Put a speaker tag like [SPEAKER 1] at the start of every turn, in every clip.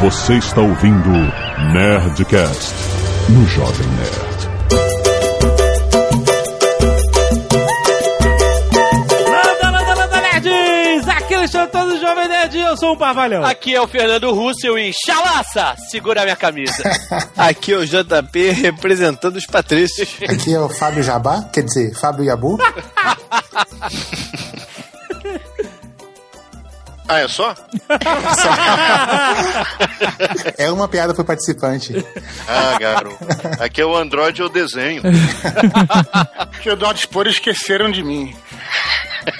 [SPEAKER 1] Você está ouvindo Nerdcast no Jovem Nerd.
[SPEAKER 2] Landa, landa, landa, nerds! Aqui é o do Jovem Nerd e eu sou um parvalhão.
[SPEAKER 3] Aqui é o Fernando Russell e chalaça, segura minha camisa.
[SPEAKER 4] Aqui é o JP representando os patrícios.
[SPEAKER 5] Aqui é o Fábio Jabá, quer dizer, Fábio Yabu.
[SPEAKER 6] Ah, é só?
[SPEAKER 5] É uma piada pro participante.
[SPEAKER 6] Ah, garoto. Aqui é o Android eu desenho.
[SPEAKER 7] que o Dodge Spor esqueceram de mim.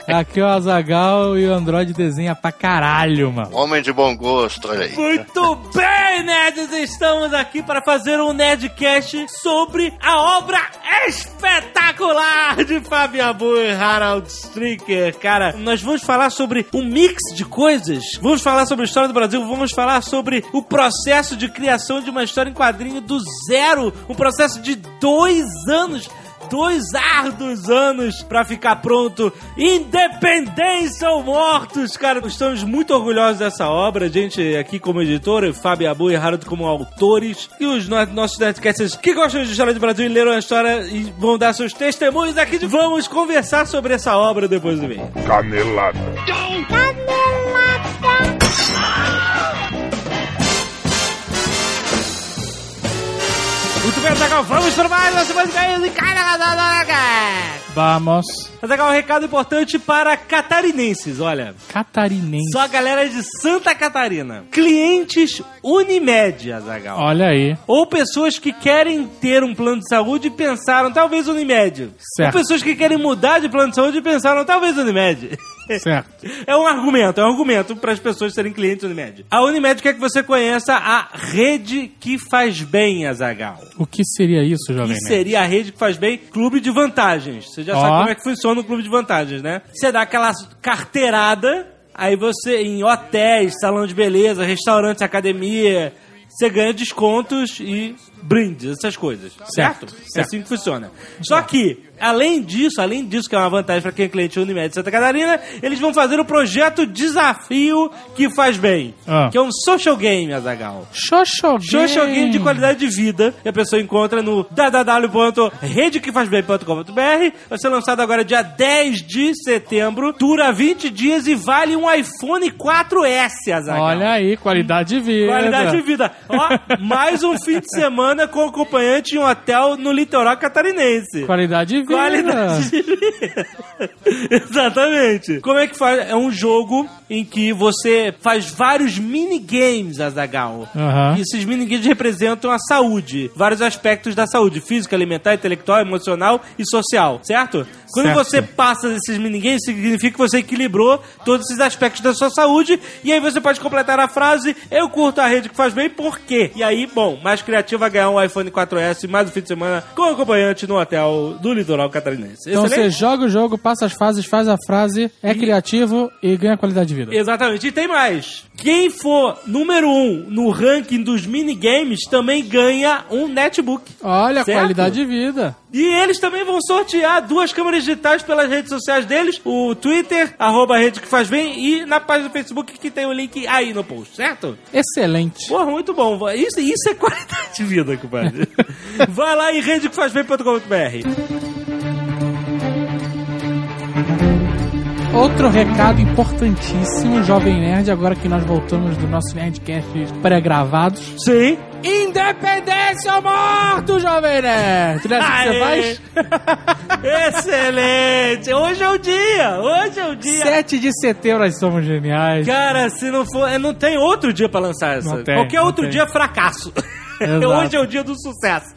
[SPEAKER 8] Aqui é o Azagal e o Android desenha pra caralho, mano.
[SPEAKER 6] Homem de bom gosto, olha aí.
[SPEAKER 2] Muito bem, nerds! Estamos aqui para fazer um Nerdcast sobre a obra espetacular de Fábio Abu e Harald Stricker. Cara, nós vamos falar sobre um mix de coisas. Vamos falar sobre a história do Brasil, vamos falar sobre o processo de criação de uma história em quadrinho do zero. Um processo de dois anos dois árduos anos pra ficar pronto. Independência ou Mortos, cara. Estamos muito orgulhosos dessa obra. A gente aqui como editor, Fábio Abu e Harold como autores. E os no nossos Nerdcasters que gostam de história do Brasil e leram a história e vão dar seus testemunhos aqui. Vamos conversar sobre essa obra depois do meio.
[SPEAKER 1] Canelada.
[SPEAKER 2] Muito bem, Zagal, vamos para mais uma semana de ganhos e cara
[SPEAKER 8] Vamos.
[SPEAKER 2] Azagal, um recado importante para catarinenses, olha.
[SPEAKER 8] Catarinense.
[SPEAKER 2] Só a galera de Santa Catarina. Clientes Unimed, Azagal.
[SPEAKER 8] Olha aí.
[SPEAKER 2] Ou pessoas que querem ter um plano de saúde e pensaram, talvez Unimed.
[SPEAKER 8] Certo.
[SPEAKER 2] Ou pessoas que querem mudar de plano de saúde e pensaram, talvez Unimed.
[SPEAKER 8] Certo.
[SPEAKER 2] É um argumento, é um argumento para as pessoas serem clientes Unimed. A Unimed quer que você conheça a rede que faz bem, Azagal.
[SPEAKER 8] O que seria isso, Jovem
[SPEAKER 2] Que
[SPEAKER 8] Nerd?
[SPEAKER 2] seria a rede que faz bem Clube de Vantagens. Você já
[SPEAKER 8] Ó.
[SPEAKER 2] sabe como é que funciona o Clube de Vantagens, né? Você dá aquela carteirada, aí você, em hotéis, salão de beleza, restaurantes, academia, você ganha descontos e brindes, essas coisas. Certo?
[SPEAKER 8] Certo,
[SPEAKER 2] É assim que funciona. Só que, além disso, além disso, que é uma vantagem para quem é cliente Unimed de Santa Catarina, eles vão fazer o projeto Desafio que faz bem.
[SPEAKER 8] Ah.
[SPEAKER 2] Que é um social game, Azagal.
[SPEAKER 8] Xoxo
[SPEAKER 2] Social Game de qualidade de vida que a pessoa encontra no www.redekefazbem.com.br vai ser lançado agora dia 10 de setembro, dura 20 dias e vale um iPhone 4S, Azaghal.
[SPEAKER 8] Olha aí, qualidade de vida.
[SPEAKER 2] Qualidade de vida. Ó, mais um fim de semana com acompanhante em um hotel no litoral catarinense.
[SPEAKER 8] Qualidade de vida.
[SPEAKER 2] Qualidade de vida. Exatamente. Como é que faz? É um jogo em que você faz vários minigames, Azagal.
[SPEAKER 8] Aham.
[SPEAKER 2] E esses minigames representam a saúde, vários aspectos da saúde, física, alimentar, intelectual, emocional e social, certo? Quando
[SPEAKER 8] Certo.
[SPEAKER 2] você passa esses minigames, significa que você equilibrou todos esses aspectos da sua saúde, e aí você pode completar a frase, eu curto a rede que faz bem, por quê? E aí, bom, mais criativo vai ganhar um iPhone 4S mais um fim de semana com acompanhante no hotel do litoral catarinense.
[SPEAKER 8] Então você
[SPEAKER 2] Excelente?
[SPEAKER 8] joga o jogo, passa as fases, faz a frase, é criativo e ganha qualidade de vida.
[SPEAKER 2] Exatamente. E tem mais. Quem for número um no ranking dos minigames também ganha um netbook.
[SPEAKER 8] Olha,
[SPEAKER 2] Certo?
[SPEAKER 8] qualidade de vida.
[SPEAKER 2] E eles também vão sortear duas câmeras digitais pelas redes sociais deles, o Twitter, arroba rede que faz bem, e na página do Facebook que tem o link aí no post, certo?
[SPEAKER 8] Excelente.
[SPEAKER 2] Porra, muito bom. Isso, isso é qualidade de vida, compadre. Vai lá em redekefazbem.com.br.
[SPEAKER 8] Outro recado importantíssimo, Jovem Nerd, agora que nós voltamos do nosso Nerdcast pré-gravados.
[SPEAKER 2] Sim.
[SPEAKER 8] Independência ou morto, Jovem Nerd! Não é assim que você faz?
[SPEAKER 2] Excelente! Hoje é o dia! Hoje é o dia!
[SPEAKER 8] 7 de setembro nós somos geniais.
[SPEAKER 2] Cara, se não for. é, Não tem outro dia pra lançar essa.
[SPEAKER 8] Tem,
[SPEAKER 2] Qualquer outro
[SPEAKER 8] tem.
[SPEAKER 2] dia é fracasso. Hoje é o dia do sucesso.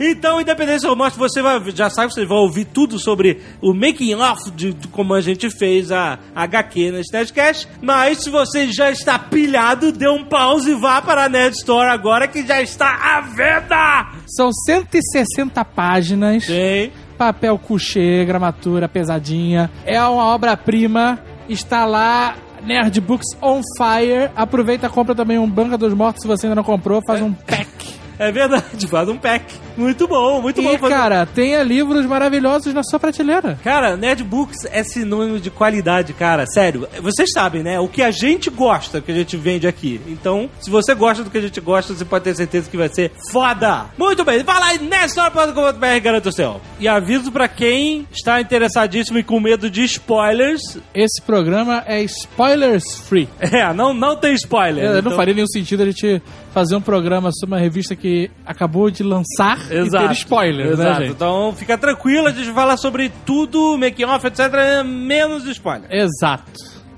[SPEAKER 2] Então, Independência ou Morte, você vai, já sabe, você vai ouvir tudo sobre o making off de, de como a gente fez a HQ nesse Nerdcast. Mas se você já está pilhado, dê um pause e vá para a Nerd Store agora que já está à venda!
[SPEAKER 8] São 160 páginas.
[SPEAKER 2] Sim.
[SPEAKER 8] papel couché, gramatura pesadinha. É uma obra-prima. Está lá. Nerd Books on Fire. Aproveita e compra também um Banca dos Mortos se você ainda não comprou. Faz um pack.
[SPEAKER 2] É verdade, faz um pack. Muito bom, muito bom.
[SPEAKER 8] E, cara, tenha livros maravilhosos na sua prateleira.
[SPEAKER 2] Cara, Netbooks é sinônimo de qualidade, cara. Sério, vocês sabem, né? O que a gente gosta, que a gente vende aqui. Então, se você gosta do que a gente gosta, você pode ter certeza que vai ser foda. Muito bem, vai lá em nestor.com.br, garanto o seu. E aviso pra quem está interessadíssimo e com medo de spoilers.
[SPEAKER 8] Esse programa é spoilers free.
[SPEAKER 2] É, não, não tem spoiler.
[SPEAKER 8] É,
[SPEAKER 2] então-
[SPEAKER 8] Não faria nenhum sentido a gente fazer um programa sobre uma revista que acabou de lançar e ter spoilers,
[SPEAKER 2] Exato.
[SPEAKER 8] né, gente?
[SPEAKER 2] Então fica tranquilo, a gente fala sobre tudo, making off, etc, menos spoiler.
[SPEAKER 8] Exato.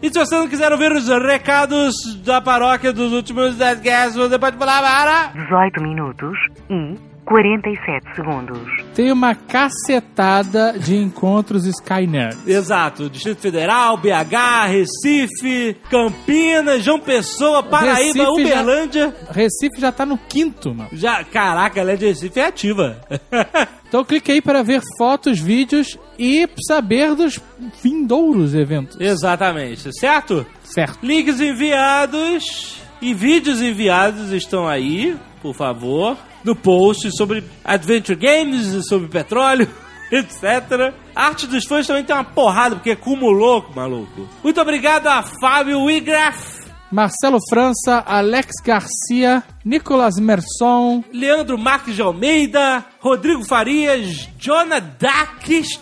[SPEAKER 2] E se você não quiser ouvir os recados da paróquia dos últimos 10 guests, você pode pular para...
[SPEAKER 9] 18 minutos e 47 segundos.
[SPEAKER 8] Tem uma cacetada de encontros Skynet.
[SPEAKER 2] Exato, Distrito Federal, BH, Recife, Campinas, João Pessoa, Paraíba,
[SPEAKER 8] Recife já-
[SPEAKER 2] Uberlândia.
[SPEAKER 8] Recife já tá no quinto, mano.
[SPEAKER 2] Já, caraca, ela é de Recife é ativa.
[SPEAKER 8] Então clique aí para ver fotos, vídeos e saber dos vindouros eventos.
[SPEAKER 2] Exatamente, certo?
[SPEAKER 8] Certo.
[SPEAKER 2] Links enviados e vídeos enviados estão aí, por favor, no post sobre Adventure Games, sobre petróleo, etc. A arte dos fãs também tem uma porrada, porque acumulou, maluco. Muito obrigado a Fábio Wigraf,
[SPEAKER 8] Marcelo França, Alex Garcia, Nicolas Merson,
[SPEAKER 2] Leandro Marques de Almeida, Rodrigo Farias, Jonah Dakis.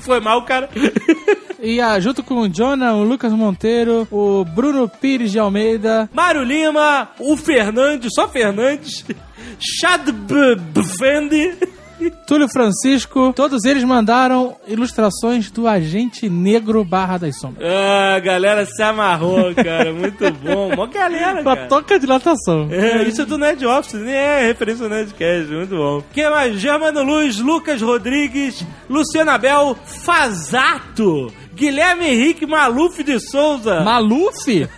[SPEAKER 2] Foi mal, cara.
[SPEAKER 8] e ah, junto com o Jonah, o Lucas Monteiro, o Bruno Pires de Almeida,
[SPEAKER 2] Mário Lima, o Fernandes, só Fernandes, Chad B- Bfendi,
[SPEAKER 8] Túlio Francisco, todos eles mandaram ilustrações do Agente Negro Barra das Sombras.
[SPEAKER 2] Ah, a galera se amarrou, cara. Muito bom. Mó galera,
[SPEAKER 8] Pra
[SPEAKER 2] cara.
[SPEAKER 8] toca de natação.
[SPEAKER 2] É, isso é do Nerd Office, nem é referência ao Nerdcast, muito bom. Quem mais? Germano Luz, Lucas Rodrigues, Luciana Abel, Fazato, Guilherme Henrique Maluf de Souza.
[SPEAKER 8] Maluf,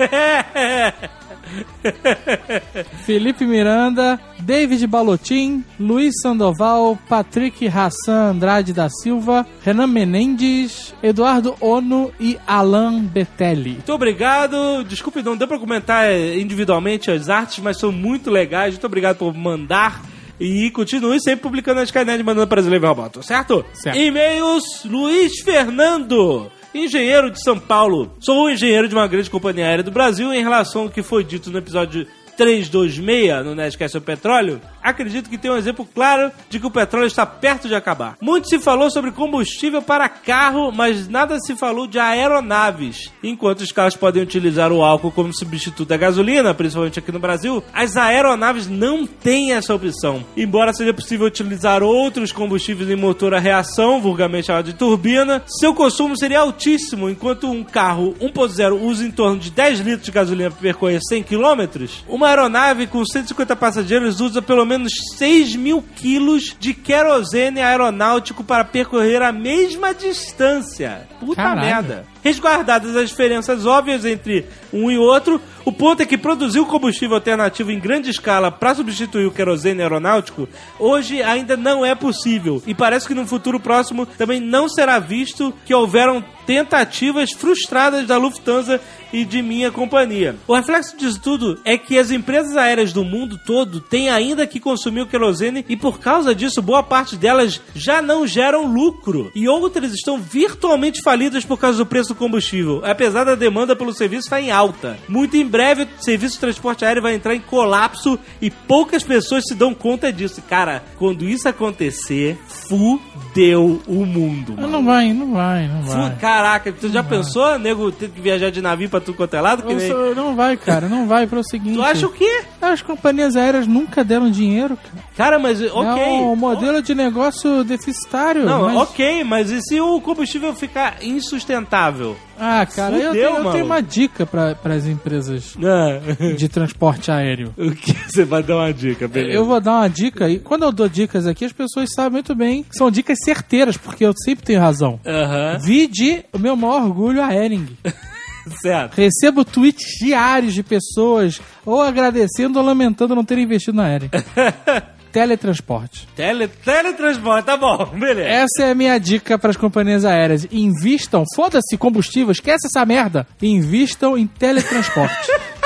[SPEAKER 8] Felipe Miranda, David Balotin, Luiz Sandoval, Patrick Hassan Andrade da Silva, Renan Menendez, Eduardo Ono e Alan Betelli.
[SPEAKER 2] Muito obrigado. Desculpe, não deu pra comentar eh, individualmente as artes, mas são muito legais. Muito obrigado por mandar. E continue sempre publicando nas Skynet mandando para Brasileiro Roboto, certo?
[SPEAKER 8] Certo.
[SPEAKER 2] E-mails, Luiz Fernando. Engenheiro de São Paulo. Sou engenheiro de uma grande companhia aérea do Brasil em relação ao que foi dito no episódio 326 no Nerdcast petróleo, acredito que tem um exemplo claro de que o petróleo está perto de acabar. Muito se falou sobre combustível para carro, mas nada se falou de aeronaves. Enquanto os carros podem utilizar o álcool como substituto da gasolina, principalmente aqui no Brasil, as aeronaves não têm essa opção. Embora seja possível utilizar outros combustíveis em motor a reação, vulgarmente chamado de turbina, seu consumo seria altíssimo, enquanto um carro 1.0 usa em torno de 10 litros de gasolina para percorrer 100 km, uma aeronave com 150 passageiros usa pelo menos 6 mil quilos de querosene aeronáutico para percorrer a mesma distância. Puta
[SPEAKER 8] Caralho.
[SPEAKER 2] merda. Resguardadas as diferenças óbvias entre um e outro, o ponto é que produzir o combustível alternativo em grande escala para substituir o querosene aeronáutico hoje ainda não é possível. E parece que no futuro próximo também não será visto que houveram tentativas frustradas da Lufthansa e de minha companhia. O reflexo disso tudo é que as empresas aéreas do mundo todo têm ainda que consumir o querosene e por causa disso boa parte delas já não geram lucro e outras estão virtualmente falidas por causa do preço do combustível, apesar da demanda pelo serviço estar em alta. Muito em breve o serviço de transporte aéreo vai entrar em colapso e poucas pessoas se dão conta disso. Cara, quando isso acontecer, fudeu o mundo. mano.
[SPEAKER 8] Não vai, não vai, não vai.
[SPEAKER 2] Caraca, tu já pensou, nego, ter que viajar de navio pra tudo quanto é lado? Que nem-
[SPEAKER 8] Não, vai, cara, não vai para o seguinte.
[SPEAKER 2] Tu acha o quê?
[SPEAKER 8] As companhias aéreas nunca deram dinheiro, cara.
[SPEAKER 2] Cara, mas ok.
[SPEAKER 8] É um modelo de negócio deficitário.
[SPEAKER 2] Não,
[SPEAKER 8] mas-
[SPEAKER 2] ok, mas e se o combustível ficar insustentável?
[SPEAKER 8] Ah, cara, eu,
[SPEAKER 2] Fudeu,
[SPEAKER 8] tenho, eu tenho uma dica para as empresas
[SPEAKER 2] Ah,
[SPEAKER 8] de transporte aéreo.
[SPEAKER 2] o que você vai dar uma dica, beleza?
[SPEAKER 8] Eu vou dar uma dica e quando eu dou dicas aqui, as pessoas sabem muito bem que são dicas certeiras, porque eu sempre tenho razão.
[SPEAKER 2] Aham,
[SPEAKER 8] Vide o meu maior orgulho, a Ering.
[SPEAKER 2] certo.
[SPEAKER 8] Recebo tweets diários de pessoas ou agradecendo ou lamentando não terem investido na Ering. Teletransporte.
[SPEAKER 2] Tele, teletransporte, tá bom, beleza.
[SPEAKER 8] Essa é a minha dica para as companhias aéreas. Invistam, foda-se combustível, esquece essa merda. Invistam em teletransporte.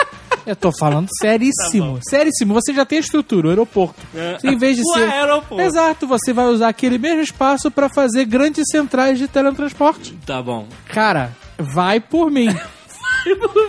[SPEAKER 8] Eu tô falando seríssimo. seríssimo. Você já tem estrutura, o aeroporto. Você, em vez de
[SPEAKER 2] O
[SPEAKER 8] ser.
[SPEAKER 2] aeroporto.
[SPEAKER 8] Exato, você vai usar aquele mesmo espaço pra fazer grandes centrais de teletransporte.
[SPEAKER 2] Tá bom.
[SPEAKER 8] Cara, vai por mim.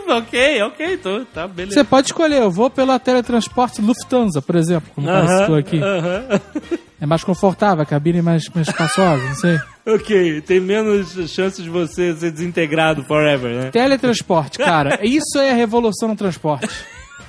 [SPEAKER 2] ok, ok, tô, tá, beleza.
[SPEAKER 8] Você pode escolher, eu vou pela teletransporte Lufthansa, por exemplo, como
[SPEAKER 2] Aham,
[SPEAKER 8] parece aqui.
[SPEAKER 2] aham.
[SPEAKER 8] É mais confortável, a cabine é mais, mais espaçosa, não sei.
[SPEAKER 2] Ok, tem menos chance de você ser desintegrado forever, né?
[SPEAKER 8] Teletransporte, cara, isso é a revolução no transporte.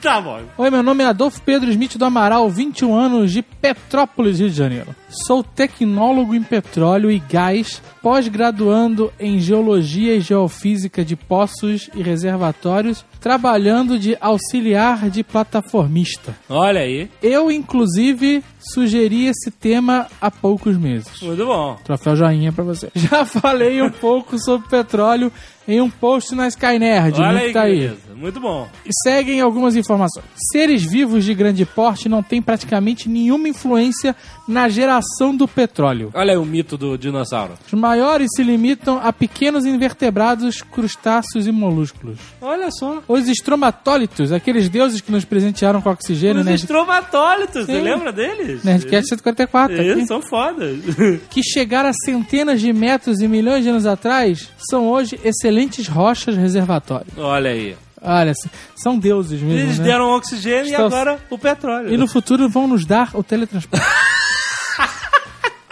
[SPEAKER 2] Tá bom.
[SPEAKER 8] Oi, meu nome é Adolfo Pedro Smith do Amaral, 21 anos, de Petrópolis, Rio de Janeiro. Sou tecnólogo em petróleo e gás, pós-graduando em Geologia e Geofísica de poços e reservatórios, trabalhando de auxiliar de plataformista.
[SPEAKER 2] Olha aí.
[SPEAKER 8] Eu, inclusive, sugeri esse tema há poucos meses.
[SPEAKER 2] Muito bom.
[SPEAKER 8] Troféu joinha pra você. Já falei um pouco sobre petróleo em um post na Skynerd.
[SPEAKER 2] Olha
[SPEAKER 8] link
[SPEAKER 2] aí,
[SPEAKER 8] tá aí.
[SPEAKER 2] Muito bom.
[SPEAKER 8] E seguem algumas informações. Seres vivos de grande porte não têm praticamente nenhuma influência na geração do petróleo.
[SPEAKER 2] Olha aí o mito do dinossauro.
[SPEAKER 8] Os maiores se limitam a pequenos invertebrados, crustáceos e molúsculos.
[SPEAKER 2] Olha só.
[SPEAKER 8] Os estromatólitos, aqueles deuses que nos presentearam com oxigênio,
[SPEAKER 2] Os
[SPEAKER 8] né?
[SPEAKER 2] estromatólitos, você lembra deles?
[SPEAKER 8] Nerdcast 144,
[SPEAKER 2] Eles
[SPEAKER 8] aqui.
[SPEAKER 2] são fodas.
[SPEAKER 8] que chegaram a centenas de metros e milhões de anos atrás, são hoje excelentes rochas reservatórios.
[SPEAKER 2] Olha aí.
[SPEAKER 8] Olha, são deuses mesmo.
[SPEAKER 2] Eles
[SPEAKER 8] né?
[SPEAKER 2] deram oxigênio e
[SPEAKER 8] Estão-
[SPEAKER 2] agora o petróleo.
[SPEAKER 8] E no futuro vão nos dar o teletransporte.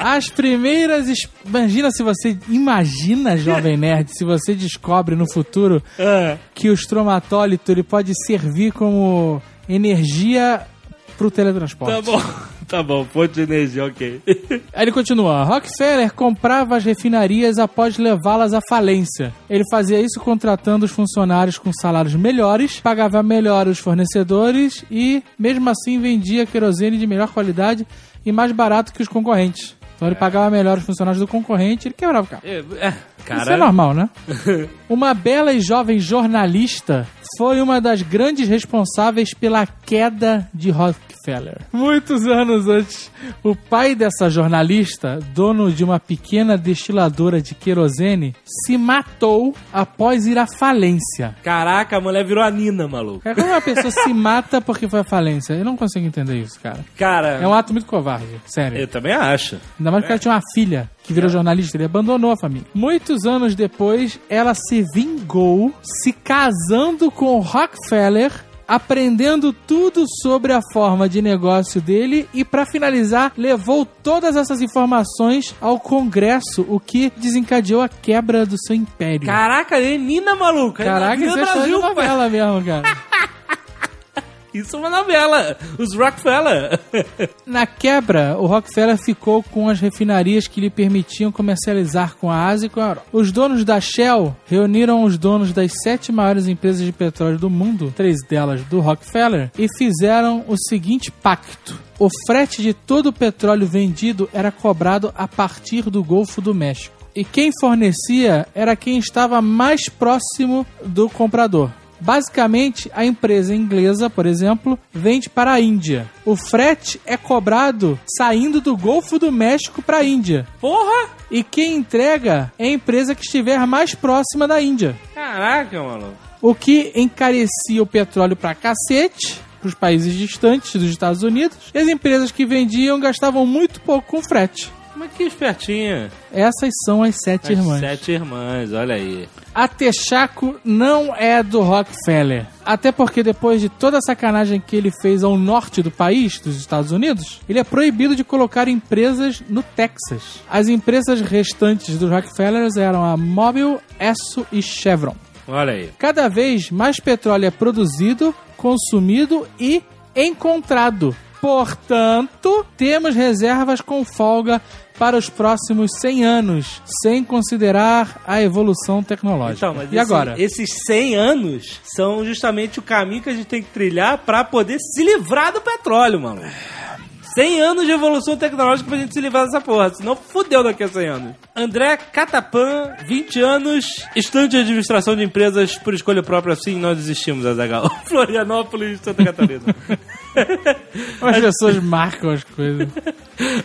[SPEAKER 8] As primeiras. es- Imagina se você. Imagina, Jovem Nerd, se você descobre no futuro
[SPEAKER 2] Ah,
[SPEAKER 8] que o estromatólito ele pode servir como energia pro teletransporte.
[SPEAKER 2] tá bom. Tá bom, fonte de energia, ok.
[SPEAKER 8] Aí ele continua: Rockefeller comprava as refinarias após levá-las à falência. Ele fazia isso contratando os funcionários com salários melhores, pagava melhor os fornecedores e, mesmo assim, vendia querosene de melhor qualidade e mais barato que os concorrentes. Então ele pagava melhor os funcionários do concorrente e ele quebrava o carro.
[SPEAKER 2] É, é, cara.
[SPEAKER 8] Isso é normal, né? uma bela e jovem jornalista foi uma das grandes responsáveis pela queda de Rockefeller. Muitos anos antes, o pai dessa jornalista, dono de uma pequena destiladora de querosene, se matou após ir à falência.
[SPEAKER 2] Caraca, a mulher virou a Nina, maluco.
[SPEAKER 8] Cara, Como uma pessoa se mata porque foi à falência? Eu não consigo entender isso, cara.
[SPEAKER 2] Cara,
[SPEAKER 8] É um ato muito covarde, sério.
[SPEAKER 2] eu também acho.
[SPEAKER 8] Ainda mais porque ela tinha uma filha que virou jornalista, ele abandonou a família. Muitos anos depois, ela se vingou se casando com Rockefeller, aprendendo tudo sobre a forma de negócio dele e, pra finalizar, levou todas essas informações ao Congresso, o que desencadeou a quebra do seu império.
[SPEAKER 2] Caraca, Nina, maluca.
[SPEAKER 8] Caraca, isso é história de
[SPEAKER 2] Brasil,
[SPEAKER 8] novela mesmo, cara.
[SPEAKER 2] Isso é uma novela. Os Rockefeller.
[SPEAKER 8] Na quebra, o Rockefeller ficou com as refinarias que lhe permitiam comercializar com a Ásia e com a Europa. Os donos da Shell reuniram os donos das sete maiores empresas de petróleo do mundo, três delas do Rockefeller, e fizeram o seguinte pacto. O frete de todo o petróleo vendido era cobrado a partir do Golfo do México. E quem fornecia era quem estava mais próximo do comprador. Basicamente, a empresa inglesa, por exemplo, vende para a Índia. O frete é cobrado saindo do Golfo do México para a Índia.
[SPEAKER 2] Porra!
[SPEAKER 8] E quem entrega é a empresa que estiver mais próxima da Índia.
[SPEAKER 2] Caraca, maluco.
[SPEAKER 8] O que encarecia o petróleo pra cacete para os países distantes dos Estados Unidos. E as empresas que vendiam gastavam muito pouco com frete.
[SPEAKER 2] Mas que espertinha.
[SPEAKER 8] Essas são as sete
[SPEAKER 2] As
[SPEAKER 8] irmãs.
[SPEAKER 2] Sete irmãs, olha aí.
[SPEAKER 8] A Texaco não é do Rockefeller. Até porque depois de toda a sacanagem que ele fez ao norte do país, dos Estados Unidos, ele é proibido de colocar empresas no Texas. As empresas restantes dos Rockefellers eram a Mobil, Esso e Chevron.
[SPEAKER 2] Olha aí.
[SPEAKER 8] Cada vez mais petróleo é produzido, consumido e encontrado. Portanto, temos reservas com folga para os próximos 100 anos, sem considerar a evolução tecnológica.
[SPEAKER 2] Então,
[SPEAKER 8] e
[SPEAKER 2] esse-
[SPEAKER 8] agora?
[SPEAKER 2] esses 100 anos são justamente o caminho que a gente tem que trilhar pra poder se livrar do petróleo, mano. 100 anos de evolução tecnológica pra gente se livrar dessa porra, senão fudeu daqui a 100 anos. André Catapan, 20 anos, estudante de administração de empresas por escolha própria, assim nós desistimos, Azagal. Florianópolis, Santa Catarina.
[SPEAKER 8] As pessoas marcam as coisas.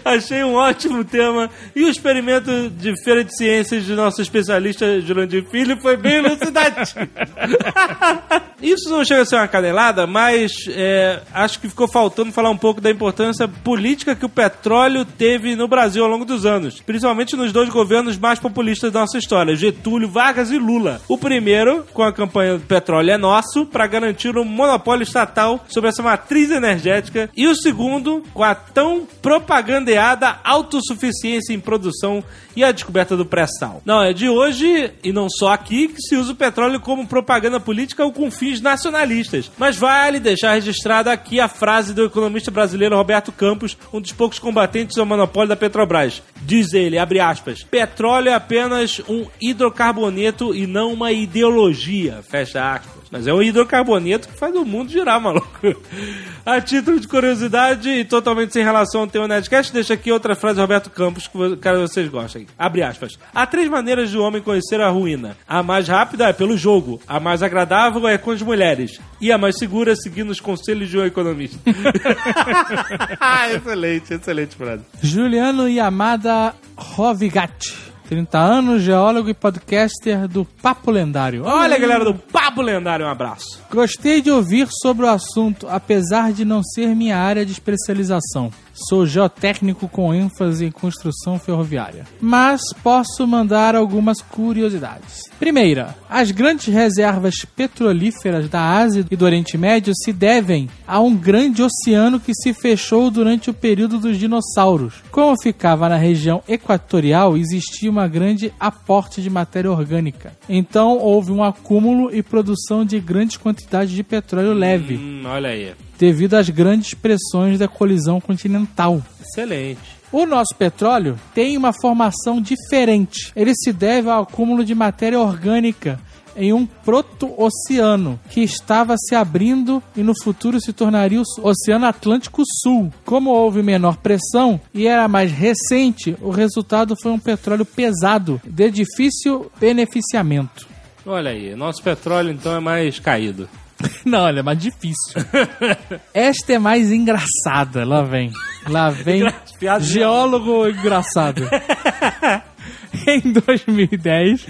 [SPEAKER 2] Achei um ótimo tema. E o experimento de feira de ciências de nosso especialista Jurandir Filho foi bem elucidativo. Isso não chega a ser uma canelada, mas é, acho que ficou faltando falar um pouco da importância política que o petróleo teve no Brasil ao longo dos anos. Principalmente nos dois governos mais populistas da nossa história, Getúlio Vargas e Lula. O primeiro, com a campanha do Petróleo é Nosso, para garantir um monopólio estatal sobre essa matriz energética. E o segundo, com a tão propagandeada autossuficiência em produção e a descoberta do pré-sal. Não, é de hoje, e não só aqui, que se usa o petróleo como propaganda política ou com fins nacionalistas. Mas vale deixar registrada aqui a frase do economista brasileiro Roberto Campos, um dos poucos combatentes ao monopólio da Petrobras. Diz ele, abre aspas, petróleo é apenas um hidrocarboneto e não uma ideologia, fecha aspas. Mas é um hidrocarboneto que faz o mundo girar, maluco. A título de curiosidade e totalmente sem relação ao tema Nerdcast, deixa aqui outra frase do Roberto Campos que cara vocês gostem. Abre aspas. Há três maneiras de o homem conhecer a ruína. A mais rápida é pelo jogo, a mais agradável é com as mulheres e a mais segura é seguindo os conselhos de um economista. excelente, excelente frase.
[SPEAKER 8] Juliano Yamada Rovigatti. 30 anos, geólogo e podcaster do Papo Lendário.
[SPEAKER 2] Olha, galera do Papo Lendário, um abraço.
[SPEAKER 8] Gostei de ouvir sobre o assunto, apesar de não ser minha área de especialização. Sou geotécnico com ênfase em construção ferroviária. Mas posso mandar algumas curiosidades. Primeira, as grandes reservas petrolíferas da Ásia e do Oriente Médio se devem a um grande oceano que se fechou durante o período dos dinossauros. Como ficava na região equatorial, existia uma grande aporte de matéria orgânica. Então houve um acúmulo e produção de grandes quantidades de petróleo leve.
[SPEAKER 2] Hum, olha aí.
[SPEAKER 8] Devido às grandes pressões da colisão continental.
[SPEAKER 2] Excelente.
[SPEAKER 8] O nosso petróleo tem uma formação diferente. Ele se deve ao acúmulo de matéria orgânica em um proto-oceano que estava se abrindo e no futuro se tornaria o Oceano Atlântico Sul. Como houve menor pressão e era mais recente, o resultado foi um petróleo pesado de difícil beneficiamento.
[SPEAKER 2] Olha aí, nosso petróleo então é mais caído.
[SPEAKER 8] Não, olha, é mais difícil. Esta é mais engraçada. Lá vem. Lá vem.
[SPEAKER 2] De-
[SPEAKER 8] Geólogo engraçado. Em 2010,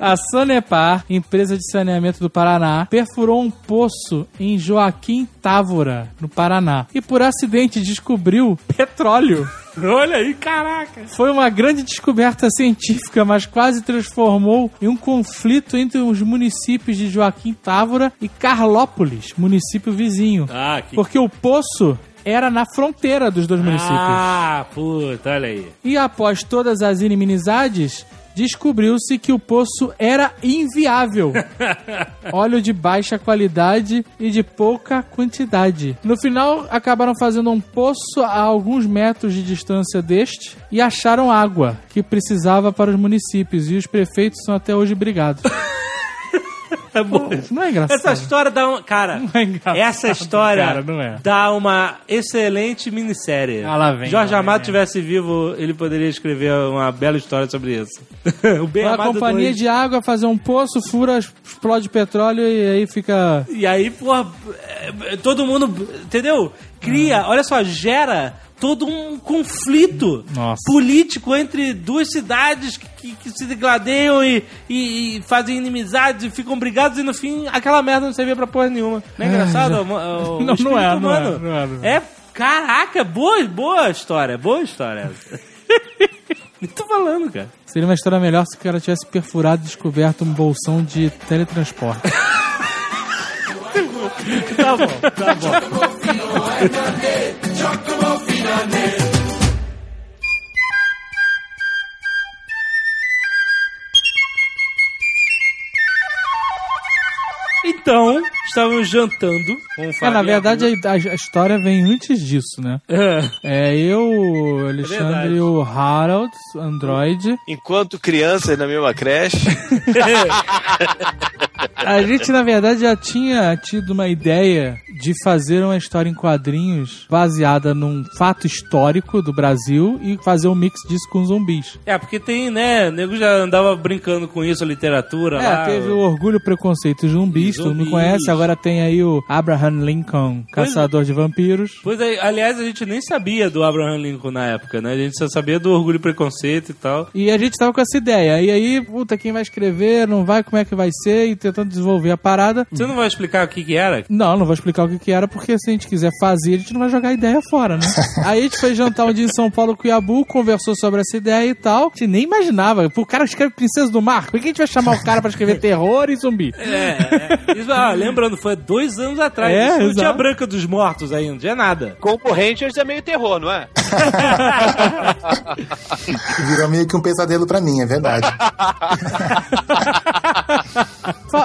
[SPEAKER 8] a Sanepar, empresa de saneamento do Paraná, perfurou um poço em Joaquim Távora, no Paraná, e por acidente descobriu petróleo.
[SPEAKER 2] Olha aí, caraca.
[SPEAKER 8] Foi uma grande descoberta científica, mas quase transformou em um conflito entre os municípios de Joaquim Távora e Carlópolis, município vizinho.
[SPEAKER 2] Ah, que...
[SPEAKER 8] Porque o poço era na fronteira dos dois municípios.
[SPEAKER 2] Ah, puta, olha aí.
[SPEAKER 8] E após todas as inimizades, descobriu-se que o poço era inviável. Óleo de baixa qualidade e de pouca quantidade. No final, acabaram fazendo um poço a alguns metros de distância deste e acharam água que precisava para os municípios. E os prefeitos são até hoje brigados.
[SPEAKER 2] É bom.
[SPEAKER 8] Isso não é engraçado.
[SPEAKER 2] Essa história dá um. Cara,
[SPEAKER 8] é engraçado,
[SPEAKER 2] essa história
[SPEAKER 8] cara, não é.
[SPEAKER 2] dá uma excelente minissérie.
[SPEAKER 8] Ah, lá vem,
[SPEAKER 2] Jorge Amado
[SPEAKER 8] vem.
[SPEAKER 2] tivesse vivo, ele poderia escrever uma bela história sobre isso. o Bem
[SPEAKER 8] A companhia
[SPEAKER 2] 2.
[SPEAKER 8] de água fazer um poço, fura, explode petróleo e aí fica.
[SPEAKER 2] E aí, porra, é, todo mundo, entendeu? Cria, olha só, gera todo um conflito
[SPEAKER 8] Nossa.
[SPEAKER 2] político entre duas cidades que, que- que se degladeiam e, e- e fazem inimizades e ficam brigados e no fim aquela merda não servia pra porra nenhuma. Não é engraçado? O- o
[SPEAKER 8] Não, é, não é, não é, não
[SPEAKER 2] É, caraca, boa, boa história, boa história tô falando, cara.
[SPEAKER 8] Seria uma história melhor se o cara tivesse perfurado e descoberto um bolsão de teletransporte.
[SPEAKER 2] Tá bom, tá bom. Então, estávamos jantando com o
[SPEAKER 8] É, na verdade, a, a- a história vem antes disso, né? É eu, o Alexandre
[SPEAKER 2] verdade.
[SPEAKER 8] e o Harold, Android.
[SPEAKER 4] Enquanto crianças na mesma creche,
[SPEAKER 8] A gente, na verdade, já tinha tido uma ideia de fazer uma história em quadrinhos baseada num fato histórico do Brasil e fazer um mix disso com zumbis.
[SPEAKER 2] É, porque tem, né, o nego já andava brincando com isso, a literatura
[SPEAKER 8] É,
[SPEAKER 2] lá.
[SPEAKER 8] teve o Orgulho, Preconceito e Zumbis, todo mundo conhece. Agora tem aí o Abraham Lincoln, Caçador de Vampiros.
[SPEAKER 2] Pois é, aliás, a gente nem sabia do Abraham Lincoln na época, né? A gente só sabia do Orgulho e Preconceito e tal.
[SPEAKER 8] E a gente tava com essa ideia. E aí, puta, quem vai escrever, não vai, como é que vai ser, e tentando desenvolver a parada.
[SPEAKER 2] Você não vai explicar o que que era?
[SPEAKER 8] Não, não vou explicar o que, que era, porque se a gente quiser fazer, a gente não vai jogar a ideia fora, né? Aí a gente foi jantar um dia em São Paulo com o Iabu, conversou sobre essa ideia e tal. A gente nem imaginava. O cara escreve Princesa do Mar. Por que a gente vai chamar o cara pra escrever terror e zumbi?
[SPEAKER 2] É, é. Isso, ah, lembrando, foi dois anos atrás.
[SPEAKER 8] É,
[SPEAKER 2] Isso não
[SPEAKER 8] exato.
[SPEAKER 2] tinha Branca dos Mortos ainda, não tinha nada.
[SPEAKER 3] O Rangers é meio terror, não é?
[SPEAKER 5] Virou meio que um pesadelo pra mim, é verdade.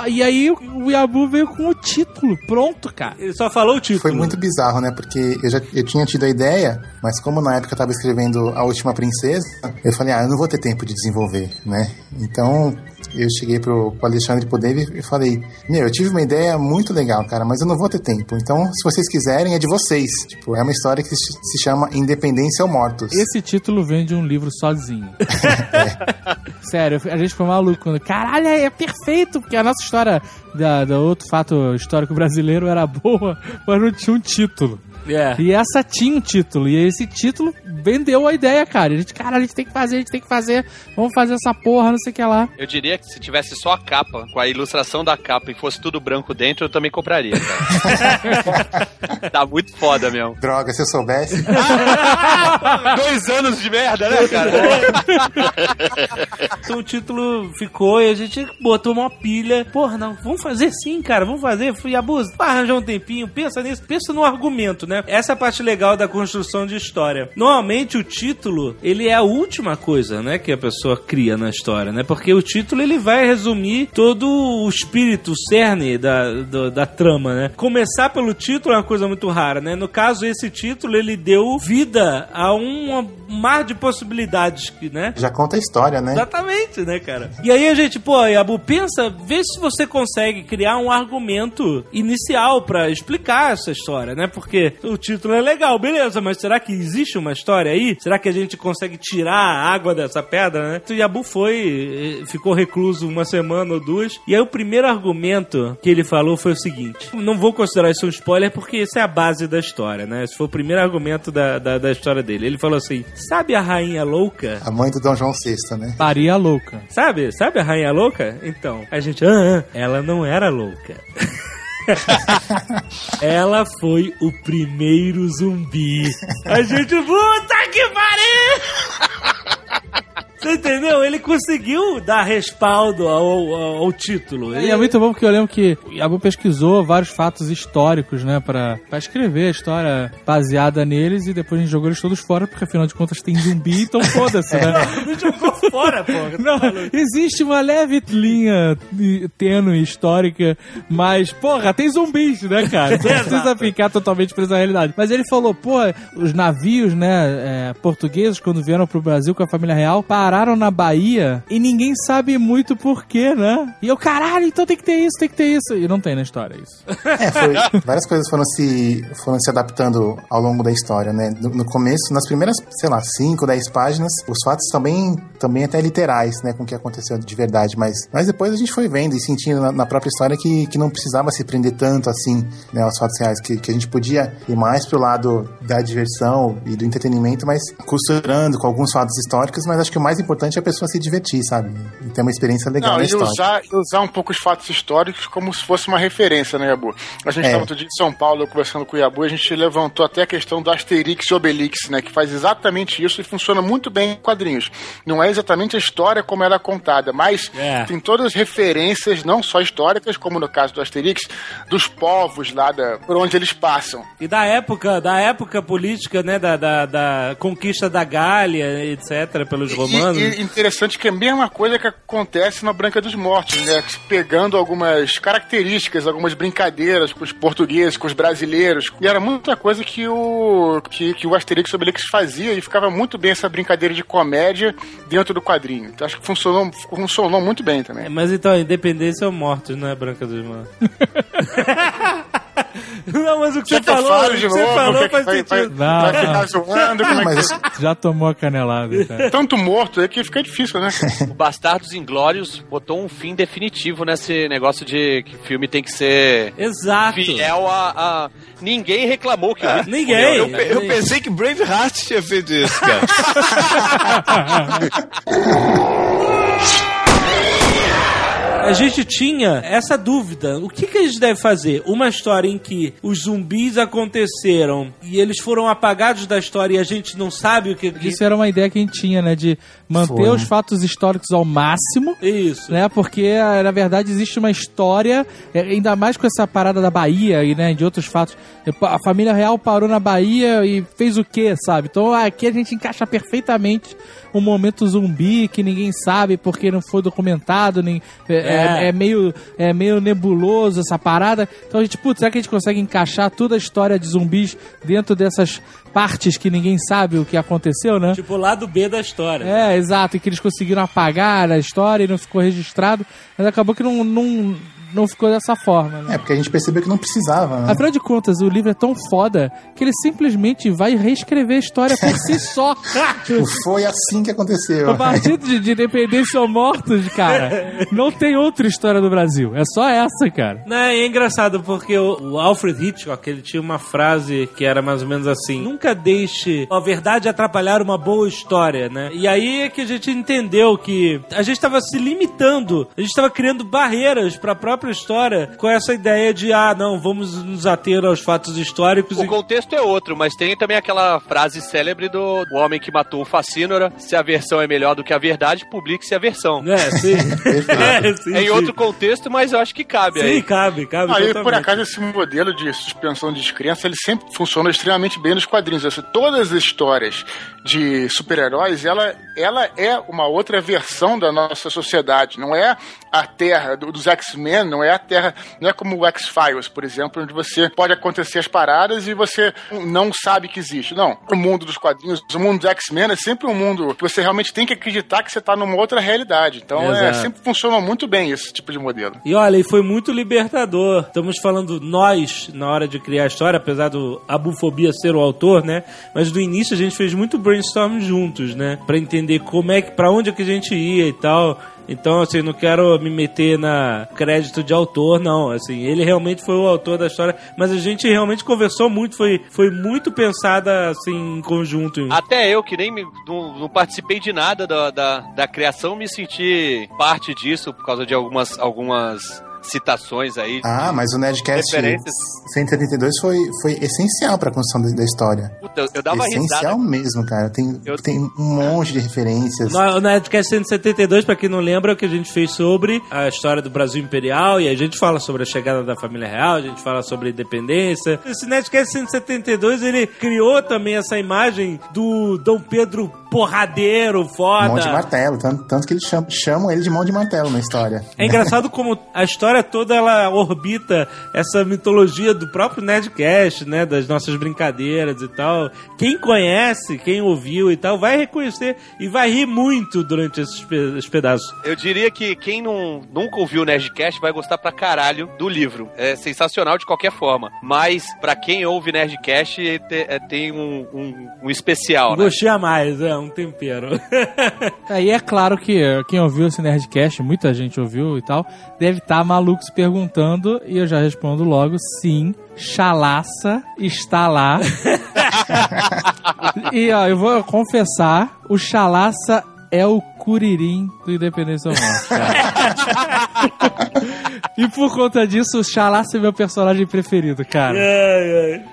[SPEAKER 8] E aí o Iabu veio com o título pronto, cara.
[SPEAKER 2] Ele só falou o título.
[SPEAKER 5] Foi muito bizarro, né? Porque eu já eu tinha tido a ideia, mas como na época eu tava escrevendo A Última Princesa, eu falei, ah, eu não vou ter tempo de desenvolver, né? Então eu cheguei pro, pro Alexandre David e falei, meu, eu tive uma ideia muito legal, cara, mas eu não vou ter tempo. Então, se vocês quiserem, é de vocês. Tipo, é uma história que se chama Independência ou Mortos.
[SPEAKER 8] Esse título vem de um livro sozinho. Sério, a gente foi maluco. quando- Caralho, é perfeito, porque a nossa história da, da outro fato histórico brasileiro era boa, mas não tinha um título.
[SPEAKER 2] É.
[SPEAKER 8] E essa tinha um título. E esse título vendeu a ideia, cara. A gente, cara, a gente tem que fazer, a gente tem que fazer. Vamos fazer essa porra, não sei o que lá.
[SPEAKER 3] Eu diria que se tivesse só a capa, com a ilustração da capa e fosse tudo branco dentro, eu também compraria, cara. tá muito foda mesmo.
[SPEAKER 5] Droga, se eu soubesse.
[SPEAKER 3] Dois anos de merda, né, cara?
[SPEAKER 2] Então o título ficou e a gente botou uma pilha. Porra, não, vamos fazer sim, cara, vamos fazer. Fui abuso, vai arranjar um tempinho, pensa nisso, pensa no argumento, né? Essa é a parte legal da construção de história. Normalmente o título, ele é a última coisa, né, que a pessoa cria na história, né? Porque o título ele vai resumir todo o espírito, o cerne da, do- da trama, né? Começar pelo título é uma coisa muito rara, né? No caso, esse título ele deu vida a um mar de possibilidades, que, né?
[SPEAKER 5] Já conta a história, né?
[SPEAKER 2] Exatamente, né, cara? E aí a gente, pô, Yabu, pensa, vê se você consegue criar um argumento inicial pra explicar essa história, né? Porque o título é legal, beleza, mas será que existe uma história aí? Será que a gente consegue tirar a água dessa pedra, né? Então o Yabu foi, eh, ficou recluso uma semana ou duas, e aí o primeiro argumento que ele falou foi o seguinte: não vou considerar isso um spoiler porque esse é a base da história, né? Esse foi o primeiro argumento da, da, da história dele. Ele falou assim: sabe a rainha louca?
[SPEAKER 5] A mãe do Dom João VI, né?
[SPEAKER 8] Maria louca.
[SPEAKER 2] Sabe? Sabe a rainha louca? Então, a gente, ah, ah, ela não era louca. ela foi o primeiro zumbi. A gente, puta que pariu! Você entendeu? Ele conseguiu dar respaldo ao, ao, ao título.
[SPEAKER 8] E é muito bom porque eu lembro que o Yabu pesquisou vários fatos históricos, né, pra, pra escrever a história baseada neles e depois a gente jogou eles todos fora, porque afinal de contas tem zumbi, então foda-se, né?
[SPEAKER 2] Não jogou fora, porra.
[SPEAKER 8] Não, existe uma leve linha tênue histórica, mas, porra, tem zumbis, né, cara? Você não precisa ficar totalmente preso na realidade. Mas ele falou, pô, os navios, né, é, portugueses, quando vieram pro Brasil com a família real, pararam na Bahia e ninguém sabe muito porquê, né? E eu, caralho, então tem que ter isso, tem que ter isso. E não tem na história isso.
[SPEAKER 5] É, foi, várias coisas foram se, foram se adaptando ao longo da história, né? No, no começo, nas primeiras, sei lá, 5, 10 páginas, os fatos também, também até literais, né? Com o que aconteceu de verdade, mas, mas depois a gente foi vendo e sentindo na, na própria história que, que não precisava se prender tanto assim, né? Aos fatos reais, que, que a gente podia ir mais pro lado da diversão e do entretenimento, mas costurando com alguns fatos históricos, mas acho que o mais importante é a pessoa se divertir, sabe? Ter uma experiência legal
[SPEAKER 7] Não,
[SPEAKER 5] na
[SPEAKER 7] e
[SPEAKER 5] história.
[SPEAKER 7] usar, e usar um pouco os fatos históricos como se fosse uma referência, né, Yabu? A gente
[SPEAKER 5] É.
[SPEAKER 7] estava outro dia em São Paulo conversando com o Yabu, a gente levantou até a questão do Asterix e Obelix, né, que faz exatamente isso e funciona muito bem em quadrinhos. Não é exatamente a história como ela é contada, mas
[SPEAKER 2] É.
[SPEAKER 7] tem todas as referências, não só históricas, como no caso do Asterix, dos povos lá da, por onde eles passam.
[SPEAKER 2] E da época, da época política, né, da, da, da conquista da Gália, etc., pelos romanos.
[SPEAKER 7] E, e interessante que é a mesma coisa que acontece na Branca dos Mortos, né? Pegando algumas características, algumas brincadeiras com os portugueses, com os brasileiros. E era muita coisa que o que, que o Asterix e Obelix fazia e ficava muito bem essa brincadeira de comédia dentro do quadrinho. Então acho que funcionou, funcionou muito bem também.
[SPEAKER 2] Mas então, independência ou mortos, né, Branca dos Mortos? Não, mas o que você
[SPEAKER 7] que eu
[SPEAKER 2] falou,
[SPEAKER 7] falo
[SPEAKER 2] o
[SPEAKER 7] de
[SPEAKER 2] que você
[SPEAKER 7] novo?
[SPEAKER 2] falou
[SPEAKER 7] que
[SPEAKER 2] faz
[SPEAKER 7] vai, vai,
[SPEAKER 2] sentido.
[SPEAKER 8] Não,
[SPEAKER 7] vai
[SPEAKER 8] não.
[SPEAKER 7] ficar zoando? Como
[SPEAKER 5] Ah,
[SPEAKER 7] é
[SPEAKER 5] mas
[SPEAKER 7] que...
[SPEAKER 8] Já tomou a canelada, cara.
[SPEAKER 7] Tanto morto aí que fica difícil, né?
[SPEAKER 3] O Bastardos Inglórios botou um fim definitivo nesse negócio de que filme tem que ser
[SPEAKER 2] Exato.
[SPEAKER 3] fiel a. a- Ninguém reclamou que Hitler
[SPEAKER 2] Ninguém.
[SPEAKER 4] Eu, pe- eu pensei que Braveheart tinha feito isso, cara.
[SPEAKER 2] A gente tinha essa dúvida. O que, que a gente deve fazer? Uma história em que os zumbis aconteceram e eles foram apagados da história e a gente não sabe o que.
[SPEAKER 8] Isso era uma ideia que a gente tinha, né? De manter
[SPEAKER 5] Foi.
[SPEAKER 8] os fatos históricos ao máximo.
[SPEAKER 2] Isso.
[SPEAKER 8] Né, porque ah, na verdade existe uma história, eh, ainda mais com essa parada da Bahia e né, de outros fatos. A família real parou na Bahia e fez o quê, sabe? Então aqui a gente encaixa perfeitamente um momento zumbi que ninguém sabe porque não foi documentado, nem é,
[SPEAKER 2] É.
[SPEAKER 8] é- é meio é meio nebuloso essa parada. Então a gente, putz, será que a gente consegue encaixar toda a história de zumbis dentro dessas partes que ninguém sabe o que aconteceu, né?
[SPEAKER 2] Tipo o lado B da história.
[SPEAKER 8] É, exato, e que eles conseguiram apagar a história e não ficou registrado, mas acabou que não, não, não ficou dessa forma, né?
[SPEAKER 5] É, porque a gente percebeu que não precisava, né?
[SPEAKER 8] Afinal de contas, o livro é tão foda que ele simplesmente vai reescrever a história por si só.
[SPEAKER 5] Tipo, Foi assim que aconteceu.
[SPEAKER 8] A partir de, de Independência ou Mortos, cara, não tem outra história do Brasil. É só essa, cara.
[SPEAKER 2] Não, é engraçado porque o, o Alfred Hitchcock ele tinha uma frase que era mais ou menos assim: nunca deixe a verdade atrapalhar uma boa história, né? E aí é que a gente entendeu que a gente estava se limitando, a gente estava criando barreiras para a própria história com essa ideia de ah, não, vamos nos ater aos fatos históricos.
[SPEAKER 3] O
[SPEAKER 2] e-
[SPEAKER 3] contexto é outro, mas tem também aquela frase célebre do o homem que matou o Facínora: se a versão é melhor do que a verdade, publique-se a versão.
[SPEAKER 2] É, sim. é, sim,
[SPEAKER 3] É em
[SPEAKER 2] sim.
[SPEAKER 3] outro contexto, mas eu acho que cabe
[SPEAKER 2] Sim,
[SPEAKER 3] aí.
[SPEAKER 2] cabe, cabe.
[SPEAKER 7] Aí, por acaso, esse modelo de suspensão de descrença, ele sempre funcionou extremamente bem nos quadrinhos. Assim, todas as histórias de super-heróis, ela, ela é uma outra versão da nossa sociedade. Não é a Terra do- dos X-Men, não é a Terra, não é como o X-Files, por exemplo, onde você pode acontecer as paradas e você não sabe que existe. Não. O mundo dos quadrinhos, o mundo dos X-Men é sempre um mundo que você realmente tem que acreditar que você está numa outra realidade. Então, é, sempre funcionou muito bem esse tipo de modelo.
[SPEAKER 2] E olha, e foi muito libertador. Estamos falando nós na hora de criar a história, apesar do a bufobia ser o autor, né? Mas do início a gente fez muito brainstorm juntos, né? Pra entender como é que, para onde é que a gente ia e tal. Então, assim, não quero me meter na crédito de autor, não. Assim, ele realmente foi o autor da história, mas a gente realmente conversou muito, foi, foi muito pensada assim em conjunto.
[SPEAKER 3] Até eu, que nem me- não, não participei de nada da, da, da criação, me senti parte disso por causa de algumas, algumas citações aí.
[SPEAKER 5] Ah, mas o Nerdcast
[SPEAKER 3] Referências.
[SPEAKER 5] 132 foi, foi essencial pra construção da, história.
[SPEAKER 3] Puta, eu, eu dava
[SPEAKER 5] essencial
[SPEAKER 3] risada.
[SPEAKER 5] mesmo, cara. Tem,
[SPEAKER 3] Eu-
[SPEAKER 5] tem um monte de referências.
[SPEAKER 2] No, o Nerdcast 172, pra quem não lembra, é o que a gente fez sobre a história do Brasil Imperial, e a gente fala sobre a chegada da família real, a gente fala sobre a independência. Esse Nerdcast 172, ele criou também essa imagem do Dom Pedro porradeiro, foda.
[SPEAKER 5] Mão de martelo, tanto, tanto que eles chamam, chamam ele de mão de martelo na história.
[SPEAKER 2] É engraçado como a história toda ela orbita essa mitologia do próprio Nerdcast, né? Das nossas brincadeiras e tal. Quem conhece, quem ouviu e tal, vai reconhecer e vai rir muito durante esses, pe- esses pedaços.
[SPEAKER 3] Eu diria que quem não, nunca ouviu o Nerdcast vai gostar pra caralho do livro. É sensacional de qualquer forma. Mas, pra quem ouve Nerdcast, é, tem um, um, um especial, né?
[SPEAKER 2] Gostei a mais, é, um tempero.
[SPEAKER 8] Aí é claro que eh, quem ouviu esse Nerdcast, muita gente ouviu e tal, deve estar maluco se perguntando, e eu já respondo logo, sim, Chalaça está lá. e ó, eu vou confessar, o Chalaça é o Curirim do Independência ou Morte, e por conta disso, o Chalaça é meu personagem preferido, cara.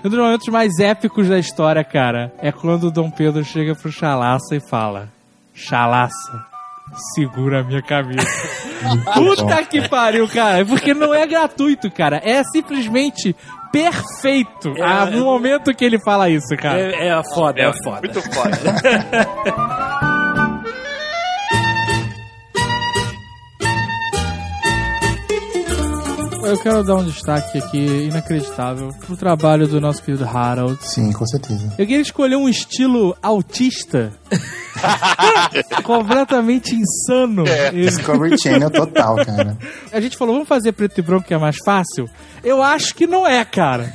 [SPEAKER 8] Um dos momentos mais épicos da história, cara, é quando o Dom Pedro chega pro Chalaça e fala: Chalaça, segura a minha camisa. Puta que pariu, cara. Porque não é gratuito, cara. É simplesmente perfeito
[SPEAKER 2] É,
[SPEAKER 8] ah, no momento que ele fala isso, cara.
[SPEAKER 2] É, é foda, é, foda.
[SPEAKER 3] Muito foda.
[SPEAKER 8] eu quero dar um destaque aqui inacreditável pro trabalho do nosso querido Harold.
[SPEAKER 5] Sim, com certeza.
[SPEAKER 8] Eu queria escolher um estilo autista. completamente insano. Esse-
[SPEAKER 5] Discovery Channel total, cara.
[SPEAKER 8] A gente falou, vamos fazer preto e branco que é mais fácil. Eu acho que não é, cara.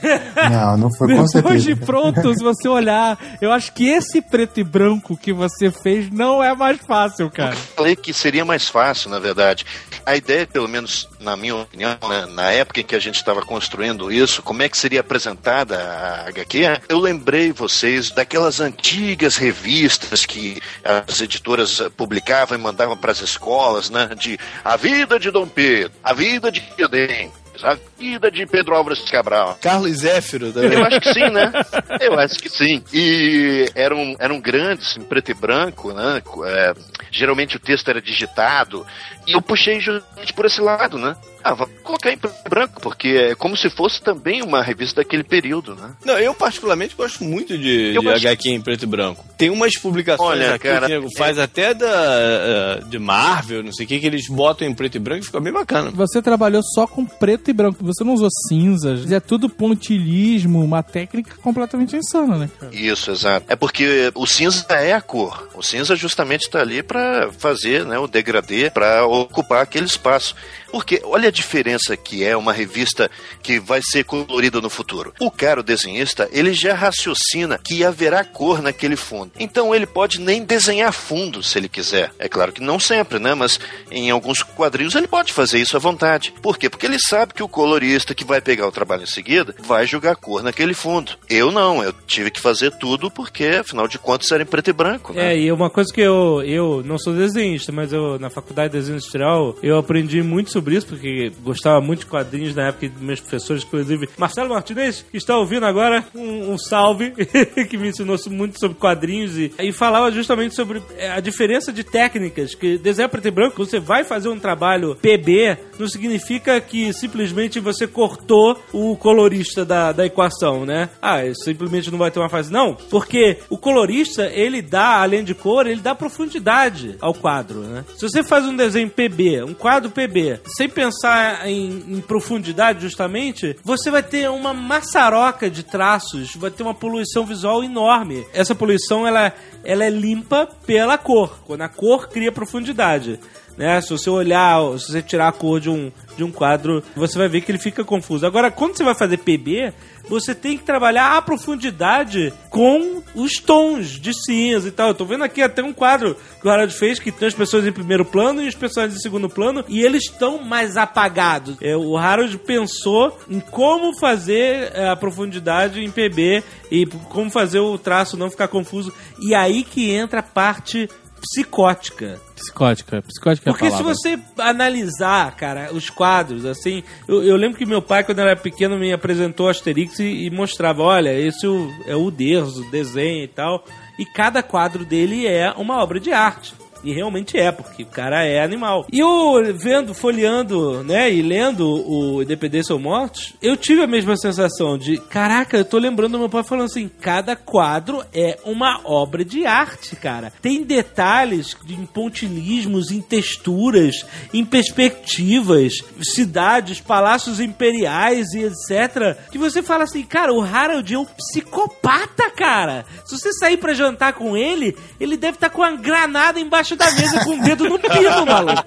[SPEAKER 5] Não, não foi com
[SPEAKER 8] Depois
[SPEAKER 5] certeza.
[SPEAKER 8] de pronto, se você olhar, eu acho que esse preto e branco que você fez não é mais fácil, cara.
[SPEAKER 6] Falei que seria mais fácil, na verdade. A ideia, pelo menos na minha opinião, né, na época em que a gente estava construindo isso, como é que seria apresentada a HQ, eu lembrei vocês daquelas antigas revistas que as editoras eh, publicavam e mandavam para as escolas, né? De A Vida de Dom Pedro, A Vida de Tiradentes, A Vida de Pedro Álvares Cabral.
[SPEAKER 4] Carlos Zéfiro também.
[SPEAKER 6] Eu acho que sim, né? Eu acho que sim. E eram, eram grandes, em preto e branco, né? É, geralmente o texto era digitado. E eu puxei justamente por esse lado, né? Ah, vou colocar em preto e branco, porque é como se fosse também uma revista daquele período, né?
[SPEAKER 4] Não, eu particularmente gosto muito de,
[SPEAKER 6] Eu
[SPEAKER 4] de
[SPEAKER 6] gosto-
[SPEAKER 4] HQ em preto e branco. Tem umas publicações
[SPEAKER 6] Olha,
[SPEAKER 4] aqui
[SPEAKER 6] cara,
[SPEAKER 4] que faz até da eh, de Marvel, não sei o que, que eles botam em preto e branco e fica bem bacana.
[SPEAKER 8] Você trabalhou só com preto e branco, você não usou cinzas. É tudo pontilhismo, uma técnica completamente insana, né, cara?
[SPEAKER 6] Isso, exato. É porque o cinza é a cor. O cinza justamente está ali para fazer né, o degradê, para ocupar aquele espaço. Porque olha a diferença que é uma revista que vai ser colorida no futuro. O cara, o desenhista, ele já raciocina que haverá cor naquele fundo. Então ele pode nem desenhar fundo se ele quiser. É claro que não sempre, né? Mas em alguns quadrinhos ele pode fazer isso à vontade. Por quê? Porque ele sabe que o colorista que vai pegar o trabalho em seguida vai jogar cor naquele fundo. Eu não, eu tive que fazer tudo porque, afinal de contas, era em preto e branco. Né?
[SPEAKER 2] É, e uma coisa que eu, eu não sou desenhista, mas eu na faculdade de desenho industrial eu aprendi muito sobre isso, porque gostava muito de quadrinhos na época dos meus professores, inclusive Marcelo Martinez, que está ouvindo agora, um, um salve, que me ensinou muito sobre quadrinhos e, e falava justamente sobre é, a diferença de técnicas, que desenhar preto e branco, você vai fazer um trabalho PB, não significa que simplesmente você cortou o colorista da, da equação, né? Ah, simplesmente não vai ter uma fase. Não, porque o colorista, ele dá, além de cor, ele dá profundidade ao quadro, né? Se você faz um desenho PB, um quadro PB, sem pensar em, em profundidade justamente, você vai ter uma maçaroca de traços, vai ter uma poluição visual enorme. Essa poluição, ela, ela é limpa pela cor, quando a cor cria profundidade. Né? Se você olhar, se você tirar a cor de um, de um quadro, você vai ver que ele fica confuso. Agora, quando você vai fazer PB, você tem que trabalhar a profundidade com os tons de cinza e tal. Eu tô vendo aqui até um quadro que o Harold fez que tem as pessoas em primeiro plano e os personagens em segundo plano e eles estão mais apagados. É, o Harold pensou em como fazer é, a profundidade em PB e como fazer o traço não ficar confuso. E aí que entra a parte psicótica.
[SPEAKER 8] Psicótica. Psicótica é
[SPEAKER 2] Porque se
[SPEAKER 8] palavra.
[SPEAKER 2] você analisar, cara, os quadros, assim, eu, eu lembro que meu pai, quando era pequeno, me apresentou Asterix e, e mostrava, olha, esse é o- é o Deus, o desenho e tal. E cada quadro dele é uma obra de arte. E realmente é, porque o cara é animal. E eu vendo, folheando, né, e lendo o Independência ou Mortos, eu tive a mesma sensação de, caraca, eu tô lembrando do meu pai falando assim, cada quadro é uma obra de arte, cara. Tem detalhes de- em pontilismos, em texturas, em perspectivas, cidades, palácios imperiais e etc. Que você fala assim, cara, o Harold é um psicopata, cara. Se você sair pra jantar com ele, ele deve estar com uma granada embaixo da mesa com o dedo no pino, maluco.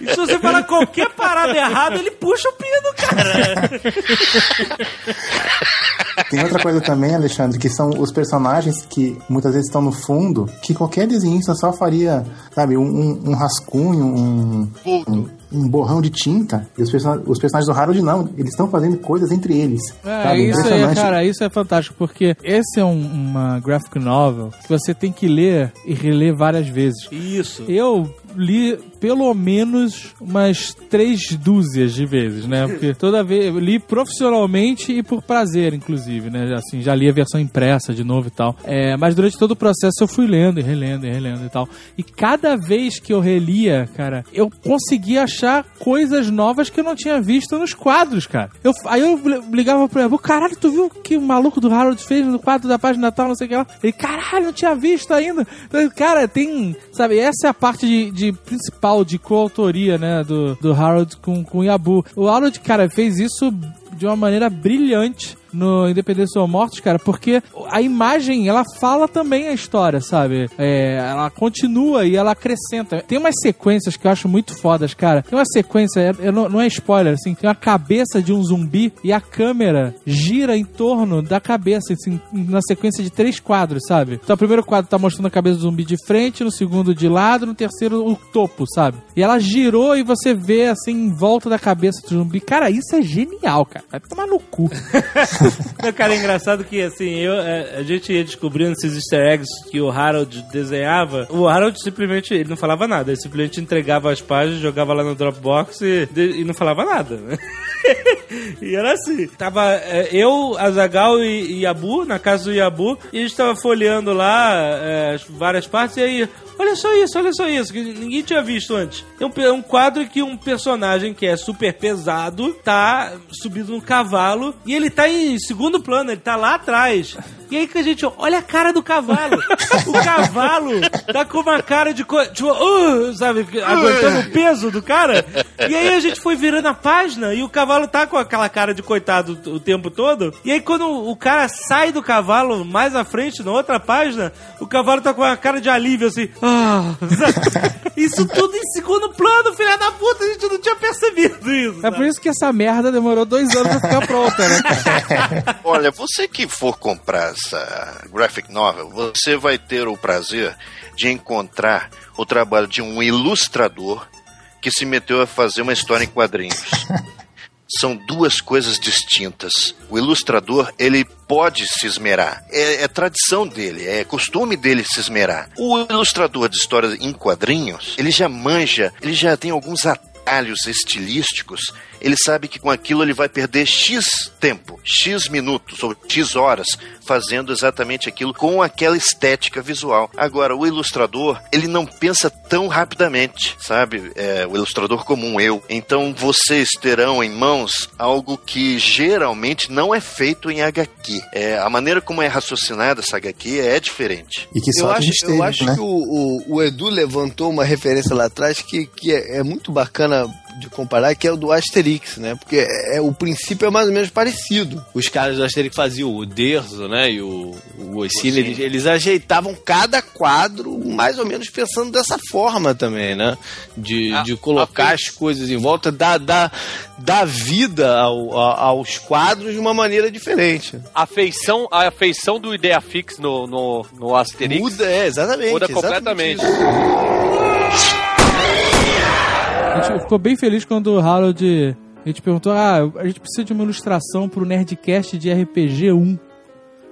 [SPEAKER 2] E se você falar qualquer parada errada, ele puxa o pino, cara.
[SPEAKER 5] Tem outra coisa também, Alexandre, que são os personagens que muitas vezes estão no fundo, que qualquer desenhista só faria, sabe, um, um- um rascunho, um, um, um borrão de tinta. E os, person os personagens do Harold não, eles estão fazendo coisas entre eles.
[SPEAKER 8] É,
[SPEAKER 5] sabe?
[SPEAKER 8] isso aí, cara, isso é fantástico, porque esse é um- uma graphic novel que você tem que ler e reler várias vezes.
[SPEAKER 2] Isso.
[SPEAKER 8] Eu li pelo menos umas três dúzias de vezes, né? Porque toda vez eu li profissionalmente e por prazer, inclusive. né? Assim, já li a versão impressa de novo e tal. É, mas durante todo o processo eu fui lendo e relendo e relendo e tal. E cada vez que eu relia, cara, eu conseguia achar coisas novas que eu não tinha visto nos quadros, cara. Eu, aí eu ligava pro Ebu, caralho, tu viu o que o maluco do Harold fez no quadro da página tal, não sei o que lá? Ele, caralho, não tinha visto ainda. Então, cara, tem, sabe, essa é a parte de, de principal de coautoria, né, do, do Harold com, com o Yabu. O Harold, cara, fez isso de uma maneira brilhante no Independência ou Mortos, cara, porque a imagem, ela fala também a história, sabe? É, ela continua e ela acrescenta. Tem umas sequências que eu acho muito fodas, cara. Tem uma sequência, é, não, não é spoiler, assim, tem uma cabeça de um zumbi e a câmera gira em torno da cabeça, assim, na sequência de três quadros, sabe? Então, o primeiro quadro tá mostrando a cabeça do zumbi de frente, no segundo de lado, no terceiro o topo, sabe? E ela girou e você vê, assim, em volta da cabeça do zumbi. Cara, isso é genial, cara. Vai tomar no cu.
[SPEAKER 2] Não, cara, é engraçado que, assim, eu, é, a gente ia descobrindo esses easter eggs que o Harold desenhava. O Harold simplesmente, ele não falava nada. Ele simplesmente entregava as páginas, jogava lá no Dropbox e, e não falava nada, né? e era assim. Tava é, eu, Azagal e, e Yabu, na casa do Yabu, e a gente tava folheando lá é, várias partes, e aí, olha só isso, olha só isso, que ninguém tinha visto antes. Tem um, pe- um quadro que um personagem que é super pesado tá subido no cavalo e ele tá em segundo plano, ele tá lá atrás. E aí que a gente olha a cara do cavalo. O cavalo tá com uma cara de. co- Tipo, uh, sabe, aguentando o peso do cara. E aí a gente foi virando a página e o cavalo tá com aquela cara de coitado o tempo todo. E aí quando o cara sai do cavalo mais à frente, na outra página, o cavalo tá com a cara de alívio assim. Ah, isso tudo em segundo plano, filha da puta, a gente não tinha percebido isso.
[SPEAKER 8] É por isso que essa merda demorou dois anos pra ficar pronta, né? cara?
[SPEAKER 6] Olha, você que for comprar essa graphic novel, você vai ter o prazer de encontrar o trabalho de um ilustrador que se meteu a fazer uma história em quadrinhos. São duas coisas distintas. O ilustrador, ele pode se esmerar. É, é tradição dele, é costume dele se esmerar. O ilustrador de histórias em quadrinhos, ele já manja, ele já tem alguns atalhos estilísticos. Ele sabe que com aquilo ele vai perder X tempo, X minutos ou X horas fazendo exatamente aquilo com aquela estética visual. Agora, o ilustrador, ele não pensa tão rapidamente, sabe? É, o ilustrador comum, eu. Então, vocês terão em mãos algo que geralmente não é feito em HQ. É, a maneira como é raciocinada essa HQ é diferente.
[SPEAKER 5] E que
[SPEAKER 10] Eu
[SPEAKER 5] só a
[SPEAKER 10] acho,
[SPEAKER 5] gente
[SPEAKER 10] eu
[SPEAKER 5] teve,
[SPEAKER 10] acho
[SPEAKER 5] né?
[SPEAKER 10] que o, o, o Edu levantou uma referência lá atrás que, que é, é muito bacana de comparar, que é o do Asterix, né? Porque é, é- o princípio é mais ou menos parecido.
[SPEAKER 4] Os caras do Asterix faziam o Derzo, né? E o, o Ossini, eles, eles ajeitavam cada quadro mais ou menos pensando dessa forma também, né? De,
[SPEAKER 3] A-
[SPEAKER 4] de colocar as coisas em volta, dar, dar, dar vida ao- a- aos quadros de uma maneira diferente.
[SPEAKER 3] A feição, a feição do Ideafix no, no, no Asterix
[SPEAKER 10] Muda, é, exatamente.
[SPEAKER 3] muda
[SPEAKER 10] exatamente
[SPEAKER 3] completamente.
[SPEAKER 10] isso.
[SPEAKER 8] A gente ficou bem feliz quando o Harold. A gente perguntou: ah, a gente precisa de uma ilustração pro Nerdcast de RPG 1,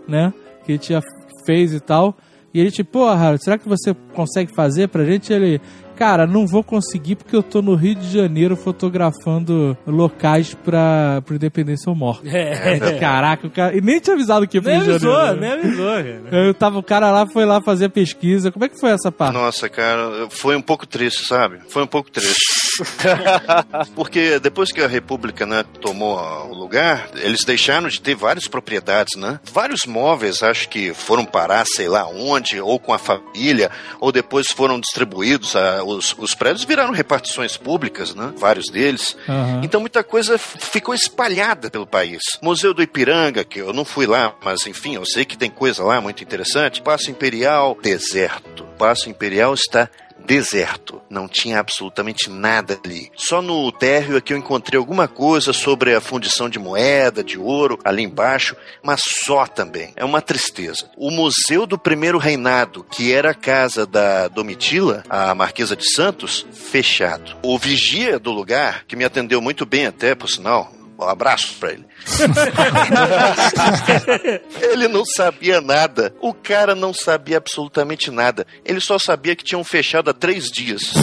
[SPEAKER 8] né? Que a gente já fez e tal. E ele, tipo, pô, Harold, será que você consegue fazer pra gente? Ele, cara, não vou conseguir porque eu tô no Rio de Janeiro fotografando locais pra, pro Independência ou Morte.
[SPEAKER 2] É.
[SPEAKER 8] Caraca, o cara. E nem tinha avisado que ia pro
[SPEAKER 2] Nem
[SPEAKER 8] Rio de
[SPEAKER 2] avisou,
[SPEAKER 8] Janeiro.
[SPEAKER 2] nem
[SPEAKER 8] né?
[SPEAKER 2] avisou, cara.
[SPEAKER 8] Eu tava, o cara lá foi lá fazer a pesquisa. Como é que foi essa parte?
[SPEAKER 6] Nossa, cara, foi um pouco triste, sabe? Foi um pouco triste. Porque depois que a República né, tomou o lugar, eles deixaram de ter várias propriedades, né? Vários móveis, acho que foram parar, sei lá onde, ou com a família, ou depois foram distribuídos. a- os, os prédios viraram repartições públicas, né? Vários deles.
[SPEAKER 8] Aham.
[SPEAKER 6] Então muita coisa ficou espalhada pelo país. Museu do Ipiranga, que eu não fui lá, mas enfim, eu sei que tem coisa lá muito interessante. Paço Imperial, deserto. Paço Imperial está deserto. Não tinha absolutamente nada ali. Só no térreo é que eu encontrei alguma coisa sobre a fundição de moeda, de ouro, ali embaixo, mas só também. É uma tristeza. O Museu do Primeiro Reinado, que era a casa da Domitila, a Marquesa de Santos, fechado. O vigia do lugar, que me atendeu muito bem até, por sinal, um abraço pra ele. ele não sabia nada. O cara não sabia absolutamente nada. Ele só sabia que tinham fechado há três dias.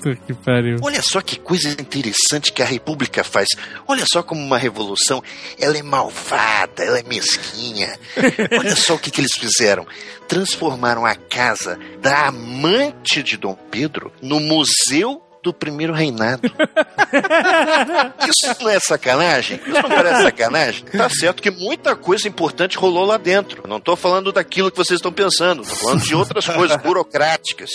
[SPEAKER 8] Puta que pariu.
[SPEAKER 6] Olha só que coisa interessante que a República faz. Olha só como uma revolução, ela é malvada, ela é mesquinha. Olha só o que, que eles fizeram. Transformaram a casa da amante de Dom Pedro no museu do primeiro reinado. Isso não é sacanagem? Isso não parece sacanagem? Tá certo que muita coisa importante rolou lá dentro. Eu não tô falando daquilo que vocês estão pensando, tô falando de outras coisas burocráticas.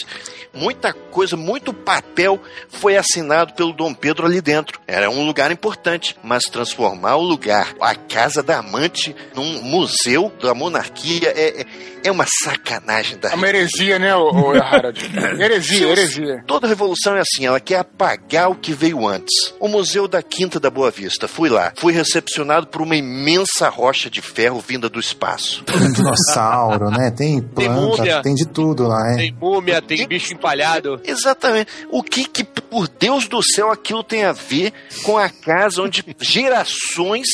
[SPEAKER 6] Muita coisa, muito papel foi assinado pelo Dom Pedro ali dentro. Era um lugar importante, mas transformar o lugar, a casa da amante, num museu da monarquia é, é, é uma sacanagem da
[SPEAKER 7] É uma heresia, né, o, o Harald? Heresia, heresia.
[SPEAKER 6] Toda revolução é assim, ela quer apagar o que veio antes. O Museu da Quinta da Boa Vista, fui lá. Fui recepcionado por uma imensa rocha de ferro vinda do espaço.
[SPEAKER 5] Tem dinossauro, né? Tem
[SPEAKER 3] Tem
[SPEAKER 5] planta,
[SPEAKER 3] múmia.
[SPEAKER 5] tem de tudo lá, é.
[SPEAKER 3] Tem múmia, tem bicho empalhado.
[SPEAKER 6] Exatamente. O que que, por Deus do céu, aquilo tem a ver com a casa onde gerações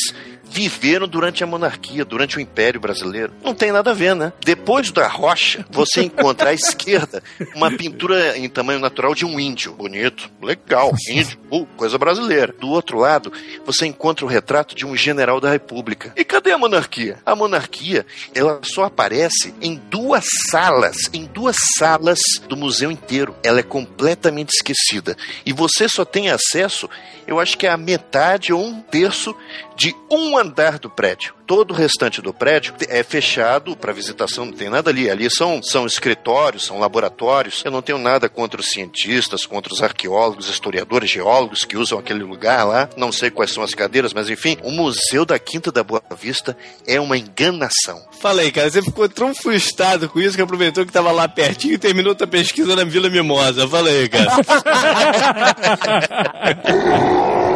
[SPEAKER 6] viveram durante a monarquia, durante o Império Brasileiro? Não tem nada a ver, né? Depois da rocha, você encontra à esquerda uma pintura em tamanho natural de um índio. Bonito, legal, índio, uh, coisa brasileira. Do outro lado, você encontra o retrato de um general da República. E cadê a monarquia? A monarquia, ela só aparece em duas salas, em duas salas do museu inteiro. Ela é completamente esquecida. E você só tem acesso, eu acho que é a metade ou um terço de um andar do prédio. Todo o restante do prédio é fechado para visitação, não tem nada ali. Ali são, são escritórios, são laboratórios. Eu não tenho nada contra os cientistas, contra os arqueólogos, historiadores, geólogos que usam aquele lugar lá. Não sei quais são as cadeiras, mas enfim, o Museu da Quinta da Boa Vista é uma enganação.
[SPEAKER 4] Falei, cara, você ficou tão frustrado com isso que aproveitou que tava lá pertinho e terminou tua pesquisa na Vila Mimosa. Falei, cara.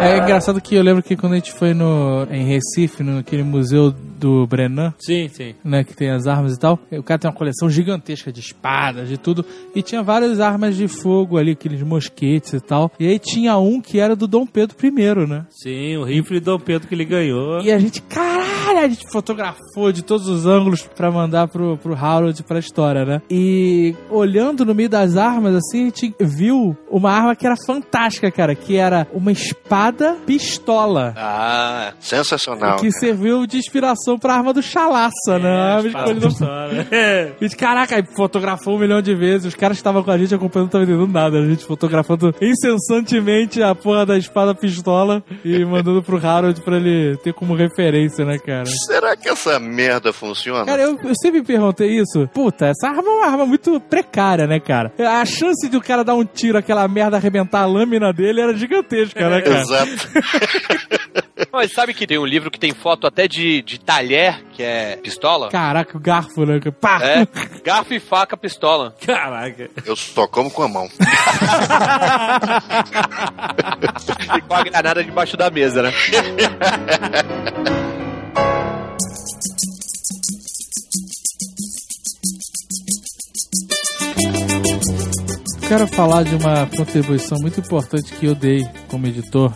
[SPEAKER 8] É engraçado que eu lembro que quando a gente foi no, em Recife, naquele museu do Brenan,
[SPEAKER 2] Sim, sim.
[SPEAKER 8] né, que tem as armas e tal, o cara tem uma coleção gigantesca de espadas, de tudo, e tinha várias armas de fogo ali, aqueles mosquetes e tal. E aí tinha um que era do Dom Pedro I, né?
[SPEAKER 2] Sim, o rifle do Dom Pedro que ele ganhou.
[SPEAKER 8] E a gente, caralho, a gente fotografou de todos os ângulos pra mandar pro, pro Harold pra história, né? E olhando no meio das armas, assim, a gente viu uma arma que era fantástica, cara, que era uma espada pistola.
[SPEAKER 4] Ah,
[SPEAKER 6] Sensacional.
[SPEAKER 8] Que serviu de inspiração pra arma do Chalaça, né? A escolhida-
[SPEAKER 2] pistola. É.
[SPEAKER 8] gente, caraca, aí fotografou um milhão de vezes. Os caras estavam com a gente acompanhando não entendendo nada. A gente fotografando incessantemente a porra da espada pistola e mandando pro Harold pra ele ter como referência, né, cara?
[SPEAKER 6] Será que essa merda funciona?
[SPEAKER 8] Cara, eu, eu sempre me perguntei isso. Puta, essa arma é uma arma muito precária, né, cara? A chance de o cara dar um tiro, aquela merda arrebentar a lâmina dele era gigantesca, né, cara?
[SPEAKER 6] Exato.
[SPEAKER 3] Mas sabe que tem um livro que tem foto até de, de talher, que é pistola?
[SPEAKER 8] Caraca, o garfo, né? Pá!
[SPEAKER 3] É, garfo e faca, pistola.
[SPEAKER 2] Caraca.
[SPEAKER 6] Eu só como com a mão.
[SPEAKER 3] E com a granada debaixo da mesa, né?
[SPEAKER 8] Quero falar de uma contribuição muito importante que eu dei como editor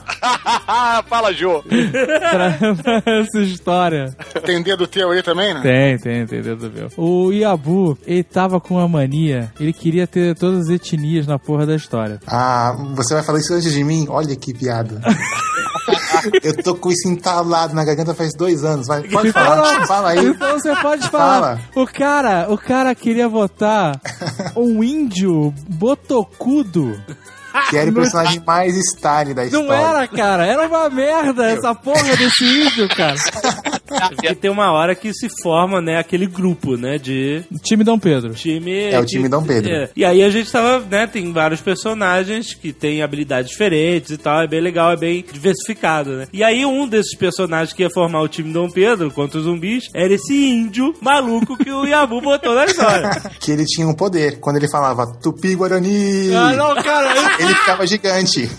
[SPEAKER 3] Fala, Jô.
[SPEAKER 8] pra, essa história.
[SPEAKER 7] Tem dedo teu aí também, né?
[SPEAKER 8] Tem, tem, tem dentro do meu. O Iabu, ele tava com uma mania, ele queria ter todas as etnias na porra da história.
[SPEAKER 5] Ah, você vai falar isso antes de mim? Olha que piada. Eu tô com isso entalado na garganta faz dois anos. Vai, pode falar, fala aí.
[SPEAKER 8] Então você pode falar.
[SPEAKER 5] Fala.
[SPEAKER 8] O cara, o cara queria botar um índio botocudo.
[SPEAKER 5] Que era o personagem mais Stalin da história.
[SPEAKER 8] Não era, cara. Era uma merda essa porra desse índio, cara.
[SPEAKER 2] E tem uma hora que se forma, né, aquele grupo, né, de
[SPEAKER 8] Time Dom Pedro.
[SPEAKER 2] time...
[SPEAKER 5] É o time Dom Pedro.
[SPEAKER 2] É. E aí a gente tava, né, tem vários personagens que têm habilidades diferentes e tal, é bem legal, é bem diversificado, né. E aí um desses personagens que ia formar o time Dom Pedro contra os zumbis era esse índio maluco que o Yabu botou na história.
[SPEAKER 5] Que ele tinha um poder. Quando ele falava Tupi Guarani,
[SPEAKER 8] Ah, não, cara. Isso,
[SPEAKER 5] ele ficava gigante.
[SPEAKER 8] isso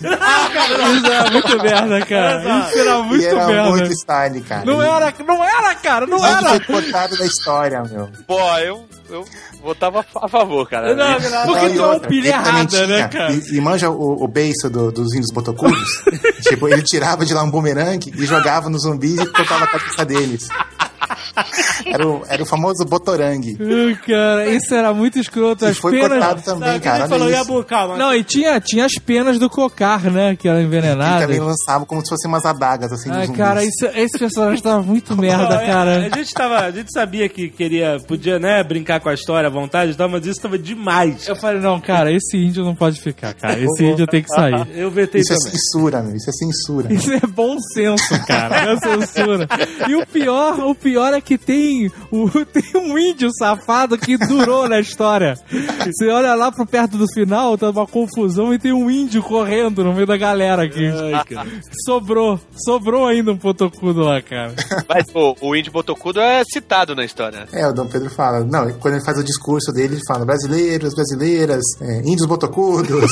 [SPEAKER 8] era muito merda, cara. Isso era muito
[SPEAKER 5] e era
[SPEAKER 8] merda.
[SPEAKER 5] muito Stalin, cara.
[SPEAKER 8] Não era, não era, cara. Não
[SPEAKER 5] Ele
[SPEAKER 8] era.
[SPEAKER 5] foi cortado da história, meu.
[SPEAKER 3] Pô, eu, eu votava a favor, cara.
[SPEAKER 8] Não, porque
[SPEAKER 5] Não,
[SPEAKER 8] tu é um pilha errada, né, cara?
[SPEAKER 5] E, e manja o, o beiço do- dos índios botocudos? tipo, ele tirava de lá um bumerangue e jogava nos zumbis e cortava a cabeça deles. Era o, era o famoso Botorangue.
[SPEAKER 8] Cara, isso era muito escroto.
[SPEAKER 5] E
[SPEAKER 8] As
[SPEAKER 5] foi
[SPEAKER 8] penas.
[SPEAKER 5] cortado também, cara.
[SPEAKER 2] Ele falou, e
[SPEAKER 5] isso.
[SPEAKER 2] Calma.
[SPEAKER 8] Não, e tinha, tinha as penas do cocar, né? Que eram
[SPEAKER 5] Ele
[SPEAKER 8] envenenadas.
[SPEAKER 5] também lançava como se fossem umas adagas, assim,
[SPEAKER 8] Ai, cara, isso, esse personagem tava muito merda,
[SPEAKER 2] Não, é,
[SPEAKER 8] cara.
[SPEAKER 2] A gente, tava, a gente sabia que queria, podia, né, brincar com a história à vontade e tal, mas isso tava demais.
[SPEAKER 8] Eu falei, não, cara, esse índio não pode ficar, cara. Esse índio tem que sair.
[SPEAKER 2] Eu vetei
[SPEAKER 5] Isso é
[SPEAKER 2] também.
[SPEAKER 5] censura, meu. Isso é censura.
[SPEAKER 8] Isso é bom senso, cara. Não é censura. E o pior, o pior é que tem, o, tem um índio safado que durou na história. Você olha lá pro perto do final, tá uma confusão e tem um índio correndo no meio da galera aqui. Sobrou. Sobrou ainda um potocudo lá, cara.
[SPEAKER 3] Mas o, o índio botocudo é citado na história.
[SPEAKER 5] É, o Dom Pedro fala. Não, quando ele faz o discurso dele, ele fala brasileiros, brasileiras, é, índios botocudos.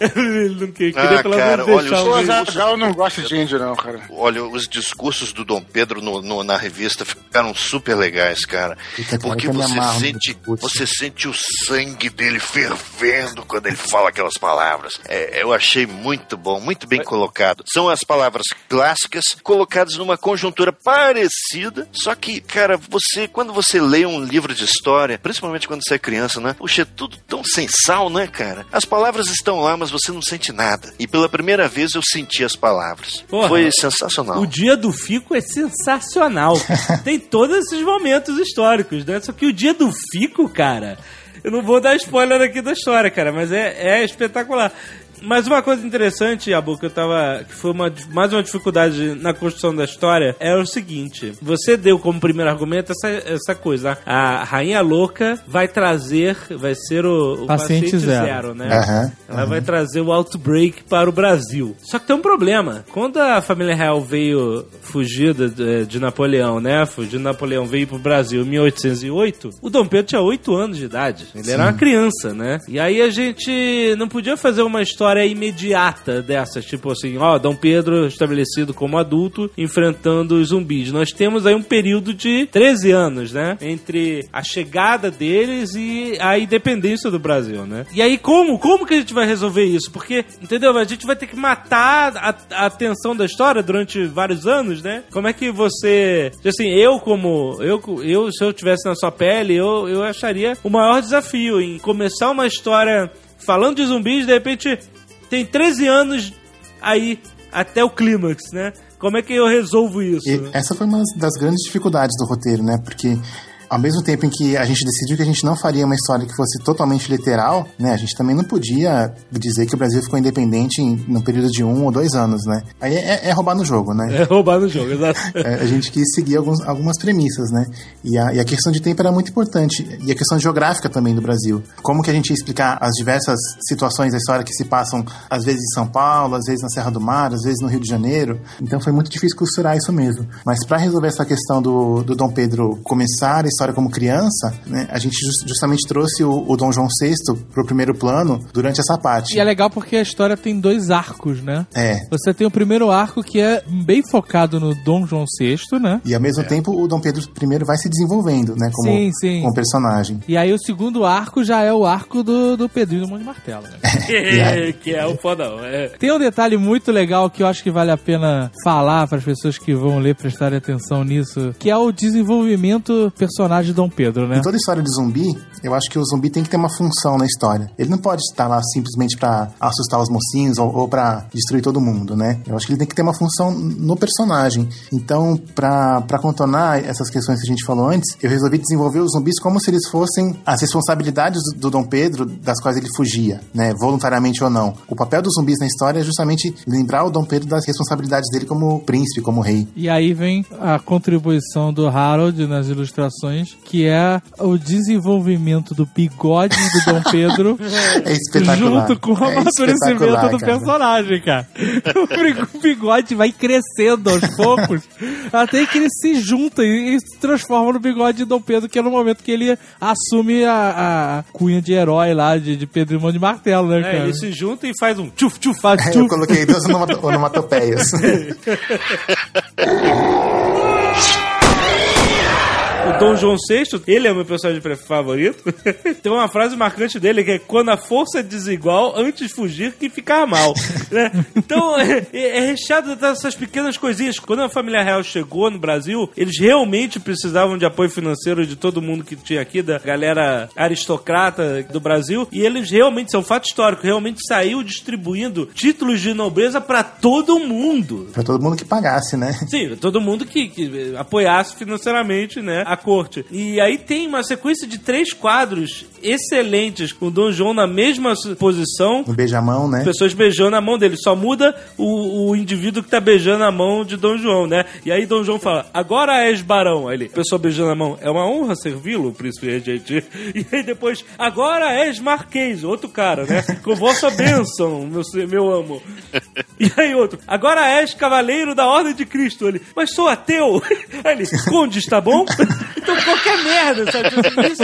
[SPEAKER 2] Ele não queria,
[SPEAKER 6] Ah,
[SPEAKER 2] queria pelo
[SPEAKER 6] cara,
[SPEAKER 2] menos
[SPEAKER 6] olha,
[SPEAKER 2] deixar
[SPEAKER 6] os-
[SPEAKER 2] o.
[SPEAKER 7] Azaghal não gosta de índio, não, cara.
[SPEAKER 6] Olha, os discursos do Dom Pedro no- no- na revista ficaram super legais, cara.
[SPEAKER 5] Cara,
[SPEAKER 6] Porque
[SPEAKER 5] me
[SPEAKER 6] você sente, você sente o sangue dele fervendo quando ele fala aquelas palavras. É, eu achei muito bom, muito bem colocado. São as palavras clássicas colocadas numa conjuntura parecida, só que, cara, você quando você lê um livro de história, principalmente quando você é criança, né? Puxa, é tudo tão sem sal, né, cara? As palavras estão lá, mas você não sente nada. E pela primeira vez eu senti as palavras.
[SPEAKER 2] Porra,
[SPEAKER 6] Foi sensacional.
[SPEAKER 2] O dia do Fico é sensacional. Tem todos esses momentos históricos, né? Só que o dia do Fico, cara, eu não vou dar spoiler aqui da história, cara, mas é, é espetacular. Mas uma coisa interessante, Abu, que eu tava. que foi uma, mais uma dificuldade na construção da história, é o seguinte: você deu como primeiro argumento essa, essa coisa. A Rainha Louca vai trazer. Vai ser o, o
[SPEAKER 8] Paciente zero.
[SPEAKER 2] né?
[SPEAKER 5] Aham,
[SPEAKER 2] Ela vai trazer o Outbreak para o Brasil. Só que tem um problema. Quando a família real veio fugida de, de Napoleão, né? Fugindo de Napoleão, veio para o Brasil em 1808, o Dom Pedro tinha 8 anos de idade. Ele era uma criança, né? E aí a gente não podia fazer uma história imediata dessas, tipo assim, ó, Dom Pedro estabelecido como adulto enfrentando os zumbis. Nós temos aí um período de 13 anos, né? Entre a chegada deles e a independência do Brasil, né? E aí como? Como que a gente vai resolver isso? Porque, entendeu? A gente vai ter que matar a, a atenção da história durante vários anos, né? Como é que você, assim, eu como eu, eu se eu tivesse na sua pele, eu, eu acharia o maior desafio em começar uma história falando de zumbis, de repente tem 13 anos aí até o clímax, né? Como é que eu resolvo isso?
[SPEAKER 5] E essa foi uma das grandes dificuldades do roteiro, né? Porque ao mesmo tempo em que a gente decidiu que a gente não faria uma história que fosse totalmente literal, né? A gente também não podia dizer que o Brasil ficou independente em, no período de um ou dois anos, né? Aí é, é roubar no jogo, né?
[SPEAKER 2] É roubar no jogo, exato.
[SPEAKER 5] É, a gente quis seguir alguns, algumas premissas, né? E a, e a questão de tempo era muito importante. E a questão geográfica também do Brasil. Como que a gente ia explicar as diversas situações da história que se passam, às vezes em São Paulo, às vezes na Serra do Mar, às vezes no Rio de Janeiro. Então foi muito difícil costurar isso mesmo. Mas para resolver essa questão do, do Dom Pedro começar a história como criança, né? A gente just- justamente trouxe o, o Dom João VI pro primeiro plano durante essa parte.
[SPEAKER 8] E é legal porque a história tem dois arcos, né?
[SPEAKER 5] É.
[SPEAKER 8] Você tem o primeiro arco que é bem focado no Dom João VI, né?
[SPEAKER 5] E ao mesmo tempo o Dom Pedro I vai se desenvolvendo, né? Como,
[SPEAKER 8] Sim, sim.
[SPEAKER 5] como personagem.
[SPEAKER 8] E aí o segundo arco já é o arco do, do Pedrinho do Mão de Martelo, né?
[SPEAKER 2] que é o fodão. É.
[SPEAKER 8] Tem um detalhe muito legal que eu acho que vale a pena falar para as pessoas que vão ler prestarem atenção nisso, que é o desenvolvimento personagem Dom Pedro, né?
[SPEAKER 5] Em toda história de zumbi, eu acho que o zumbi tem que ter uma função na história. Ele não pode estar lá simplesmente pra assustar os mocinhos ou, ou para destruir todo mundo, né? Eu acho que ele tem que ter uma função no personagem. Então, pra contornar essas questões que a gente falou antes, eu resolvi desenvolver os zumbis como se eles fossem as responsabilidades do, do Dom Pedro, das quais ele fugia, né? Voluntariamente ou não. O papel dos zumbis na história é justamente lembrar o Dom Pedro das responsabilidades dele como príncipe, como rei.
[SPEAKER 8] E aí vem a contribuição do Harold nas ilustrações, que é o desenvolvimento do bigode do Dom Pedro
[SPEAKER 5] É espetacular.
[SPEAKER 8] junto com o
[SPEAKER 5] É
[SPEAKER 8] amadurecimento
[SPEAKER 5] espetacular,
[SPEAKER 8] do personagem, cara. O bigode vai crescendo aos poucos, até que ele se junta e, e se transforma no bigode de Dom Pedro, que é no momento que ele assume a, a cunha de herói lá, de, de Pedro Irmão de Martelo, né,
[SPEAKER 2] É,
[SPEAKER 8] cara?
[SPEAKER 2] ele se junta e faz um tchuf tchuf.
[SPEAKER 8] Faz
[SPEAKER 5] É,
[SPEAKER 8] tchuf.
[SPEAKER 5] eu coloquei duas onomato- onomatopeias.
[SPEAKER 2] Dom João VI, ele é o meu personagem favorito. Tem uma frase marcante dele que é quando a força é desigual, antes fugir que ficar mal. né? Então, é, é recheado dessas pequenas coisinhas. Quando a família real chegou no Brasil, eles realmente precisavam de apoio financeiro de todo mundo que tinha aqui, da galera aristocrata do Brasil, e eles realmente, isso é um fato histórico, realmente saiu distribuindo títulos de nobreza pra todo mundo.
[SPEAKER 5] Pra todo mundo que pagasse, né?
[SPEAKER 2] Sim, todo mundo que, que apoiasse financeiramente, né, a corte. E aí tem uma sequência de três quadros excelentes com o Dom João na mesma posição,
[SPEAKER 5] No beijamão, né?
[SPEAKER 2] pessoas beijando a mão dele. Só muda o, o indivíduo que tá beijando a mão de Dom João, né? E aí Dom João fala, agora és barão. Aí ele, pessoa beijando a mão, é uma honra servi-lo, príncipe regente. E aí depois, agora és marquês, outro cara, né? Com vossa bênção, meu, meu amo. E aí outro, agora és cavaleiro da Ordem de Cristo. Ele, mas sou ateu. Aí ele, conde, está bom? Então qualquer merda, sabe? Isso,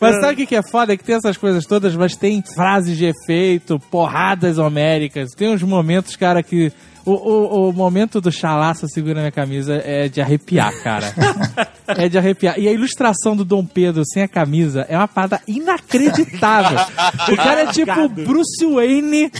[SPEAKER 8] Mas sabe o que é foda? É que tem essas coisas todas, mas tem frases de efeito, porradas homéricas. Tem uns momentos, cara, que. O, o, o momento do chalaça segura minha camisa é de arrepiar, cara. é de arrepiar. E a ilustração do Dom Pedro sem a camisa é uma parada inacreditável. O cara é tipo o Bruce Wayne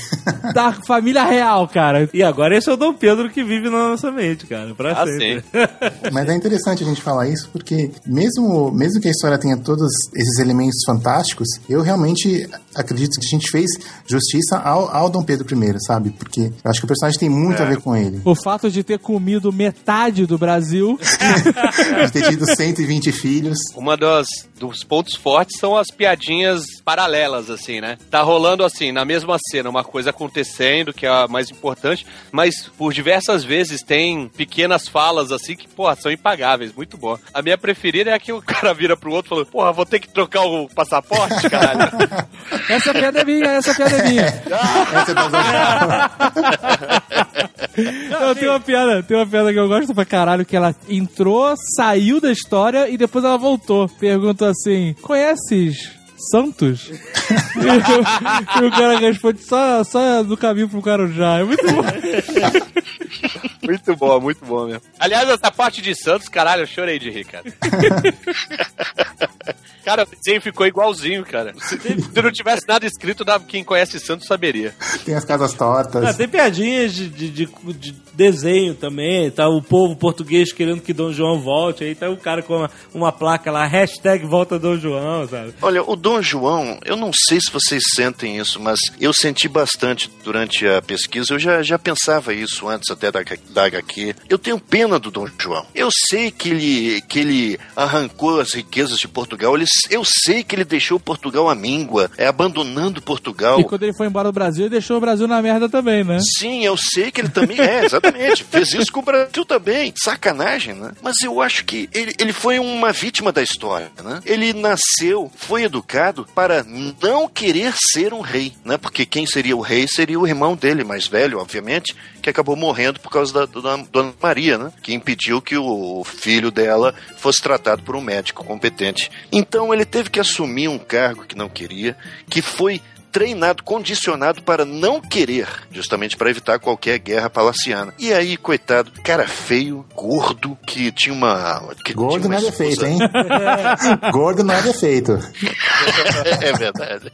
[SPEAKER 8] da família real, cara.
[SPEAKER 2] E agora esse é o Dom Pedro que vive na nossa mente, cara, pra
[SPEAKER 3] Ah,
[SPEAKER 2] sempre.
[SPEAKER 5] Mas é interessante a gente falar isso porque mesmo, mesmo que a história tenha todos esses elementos fantásticos, eu realmente acredito que a gente fez justiça ao, ao Dom Pedro I, sabe? Porque eu acho que o personagem tem muito a ver com ele.
[SPEAKER 8] O fato de ter comido metade do Brasil.
[SPEAKER 5] De ter tido 120 filhos.
[SPEAKER 3] Uma das dos pontos fortes são as piadinhas paralelas, assim, né? Tá rolando assim, na mesma cena, uma coisa acontecendo, que é a mais importante, mas por diversas vezes tem pequenas falas assim que, porra, são impagáveis, muito bom. A minha preferida é a que o cara vira pro outro e fala, porra, vou ter que trocar o passaporte, caralho.
[SPEAKER 8] Essa piada é minha, essa piada é minha.
[SPEAKER 5] Essa é das
[SPEAKER 8] Não, tem uma piada, tem uma piada que eu gosto pra caralho, que ela entrou, saiu da história e depois ela voltou. Perguntou assim: conheces Santos? e, o, e o cara responde só, só do caminho pro Carujá. É muito bom.
[SPEAKER 3] muito bom, muito bom mesmo. Aliás, essa parte de Santos, caralho, eu chorei de rir, cara. Cara, o desenho ficou igualzinho, cara. Se, se não tivesse nada escrito, dá- quem conhece Santos saberia.
[SPEAKER 5] Tem as casas tortas.
[SPEAKER 2] Ah, tem piadinhas de, de, de- de desenho também, tá o povo português querendo que Dom João volte, aí tá o cara com uma, uma placa lá, hashtag volta Dom João, sabe?
[SPEAKER 6] Olha, o Dom João, eu não sei se vocês sentem isso, mas eu senti bastante durante a pesquisa. Eu já, já pensava isso antes até da, da HQ. Eu tenho pena do Dom João. Eu sei que ele, que ele arrancou as riquezas de Portugal. Ele, eu sei que ele deixou Portugal à míngua, é abandonando Portugal.
[SPEAKER 8] E quando ele foi embora do Brasil, ele deixou o Brasil na merda também, né?
[SPEAKER 6] Sim, eu sei que ele também é, exatamente. Fez isso com o Brasil também. Sacanagem, né? Mas eu acho que ele, ele foi uma vítima da história, né? Ele nasceu, foi educado para não querer ser um rei, né? Porque quem seria o rei seria o irmão dele, mais velho, obviamente, que acabou morrendo por causa da, da Dona Maria, né? Que impediu que o filho dela fosse tratado por um médico competente. Então ele teve que assumir um cargo que não queria, que foi treinado, condicionado para não querer, justamente para evitar qualquer guerra palaciana. E aí, coitado, cara feio, gordo, que tinha uma. Que
[SPEAKER 5] Gordo
[SPEAKER 6] tinha
[SPEAKER 5] não
[SPEAKER 6] uma
[SPEAKER 5] é defeito,
[SPEAKER 6] esposa-
[SPEAKER 5] hein? Gordo não é defeito.
[SPEAKER 6] é verdade.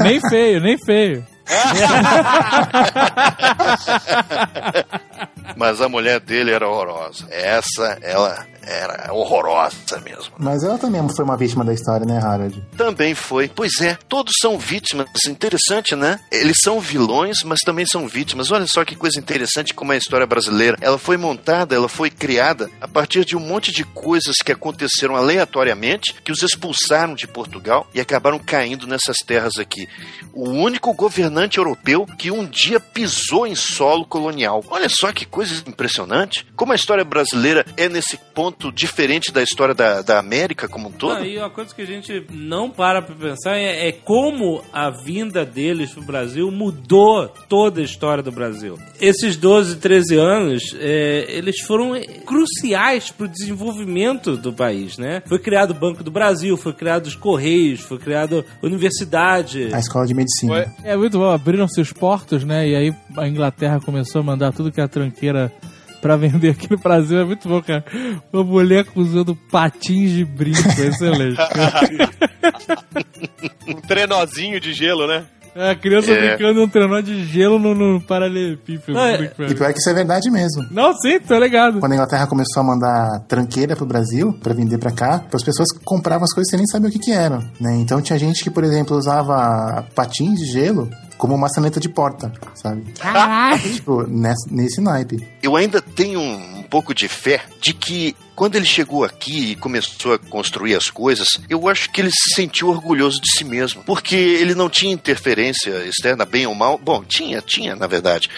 [SPEAKER 8] Nem feio, nem feio.
[SPEAKER 6] Mas a mulher dele era horrorosa. Essa, ela era horrorosa mesmo.
[SPEAKER 5] Mas ela também foi uma vítima da história, né, Harold?
[SPEAKER 6] Também foi. Pois é, todos são vítimas. Interessante, né? Eles são vilões, mas também são vítimas. Olha só que coisa interessante como é a história brasileira. Ela foi montada, ela foi criada a partir de um monte de coisas que aconteceram aleatoriamente, que os expulsaram de Portugal e acabaram caindo nessas terras aqui. O único governante europeu que um dia pisou em solo colonial. Olha só que coisa impressionante. Como a história brasileira é nesse ponto diferente da história da, da América como um todo.
[SPEAKER 2] Aí uma coisa que a gente não para pra pensar é, é como a vinda deles pro Brasil mudou toda a história do Brasil. Esses 12, 13 anos, é, eles foram cruciais pro desenvolvimento do país, né? Foi criado o Banco do Brasil, foi criado os Correios, foi criado a universidade.
[SPEAKER 5] A escola de medicina.
[SPEAKER 8] É muito bom, abriram-se os portos, né? E aí a Inglaterra começou a mandar tudo que a tranqueira pra vender aqui no Brasil é muito bom, cara. Uma mulher usando patins de brinco, excelente.
[SPEAKER 3] Um trenozinho de gelo, né?
[SPEAKER 8] É, a criança
[SPEAKER 6] É.
[SPEAKER 8] brincando num trenó de gelo no, no paralelepípedo.
[SPEAKER 2] É-
[SPEAKER 5] E pior que isso é verdade mesmo.
[SPEAKER 8] Não, sim, tô ligado.
[SPEAKER 5] Quando a Inglaterra começou a mandar tranqueira pro Brasil pra vender pra cá, as pessoas compravam as coisas sem nem saber o que que eram, né? Então tinha gente que, por exemplo, usava patins de gelo como maçaneta de porta, sabe? Tipo, nesse, nesse naipe.
[SPEAKER 6] Eu ainda tenho um, um pouco de fé de que quando ele chegou aqui e começou a construir as coisas, eu acho que ele se sentiu orgulhoso de si mesmo. Porque ele não tinha interferência externa, bem ou mal. Bom, tinha, tinha, na verdade.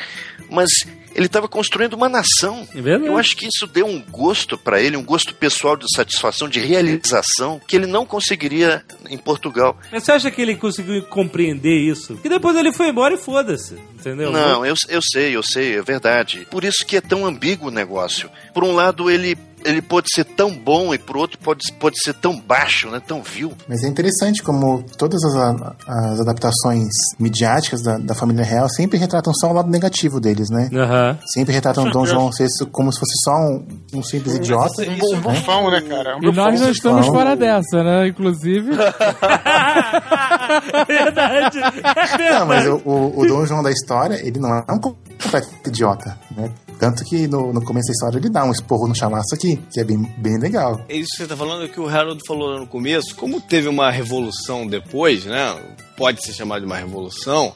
[SPEAKER 6] Mas ele estava construindo uma nação.
[SPEAKER 2] É.
[SPEAKER 6] Eu acho que isso deu um gosto para ele, um gosto pessoal de satisfação, de realização, que ele não conseguiria em Portugal.
[SPEAKER 2] Mas você acha que ele conseguiu compreender isso? E depois ele foi embora e foda-se, entendeu?
[SPEAKER 6] Não, eu, eu sei, eu sei, é verdade. Por isso que é tão ambíguo o negócio. Por um lado, ele, ele pode ser tão bom e por outro pode, pode ser tão baixo, né? Tão vil.
[SPEAKER 5] Mas é interessante como todas as, as adaptações midiáticas da, da família real sempre retratam só o lado negativo deles, né?
[SPEAKER 2] Aham.
[SPEAKER 5] Sempre retratam Dom João VI como se fosse só um, um simples idiota.
[SPEAKER 7] Um, bu- um bufão, né, cara? Um
[SPEAKER 8] E nós
[SPEAKER 7] bufão.
[SPEAKER 8] não estamos
[SPEAKER 5] Não.
[SPEAKER 8] fora dessa, né? Inclusive.
[SPEAKER 2] verdade.
[SPEAKER 5] Não, mas o, o, o Dom João da história, ele não é um completo idiota, né? Tanto que no, no começo da história ele dá um esporro no chamaço aqui, que é bem, bem legal.
[SPEAKER 4] É isso que você tá falando, é que o Harold falou no começo, como teve uma revolução depois, né? Pode ser chamado de uma revolução,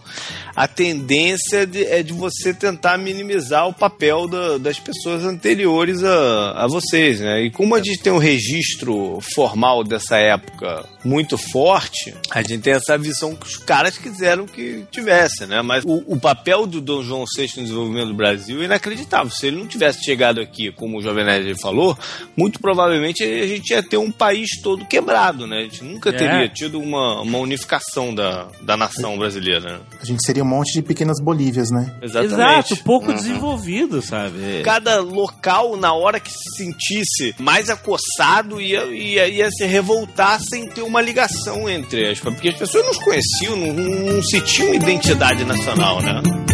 [SPEAKER 4] a tendência de- é de você tentar minimizar o papel da- das pessoas anteriores a, a vocês, né? E como a gente tem um registro formal dessa época muito forte, a gente tem essa visão que os caras quiseram que tivesse, né? Mas o, o papel do Dom João VI no desenvolvimento do Brasil é inacreditável. Se ele não tivesse chegado aqui, como o Jovem Nerd falou, muito provavelmente a gente ia ter um país todo quebrado, né? A gente nunca
[SPEAKER 2] É.
[SPEAKER 4] teria tido uma, uma unificação da, da nação brasileira. né?
[SPEAKER 5] A gente seria um monte de pequenas Bolívias, né?
[SPEAKER 4] Exatamente.
[SPEAKER 2] Exato, pouco desenvolvido, sabe?
[SPEAKER 4] Cada local, na hora que se sentisse mais acossado, ia, ia, ia se revoltar sem ter uma ligação entre as Porque as pessoas não se conheciam, não, não se tinha uma identidade nacional, né?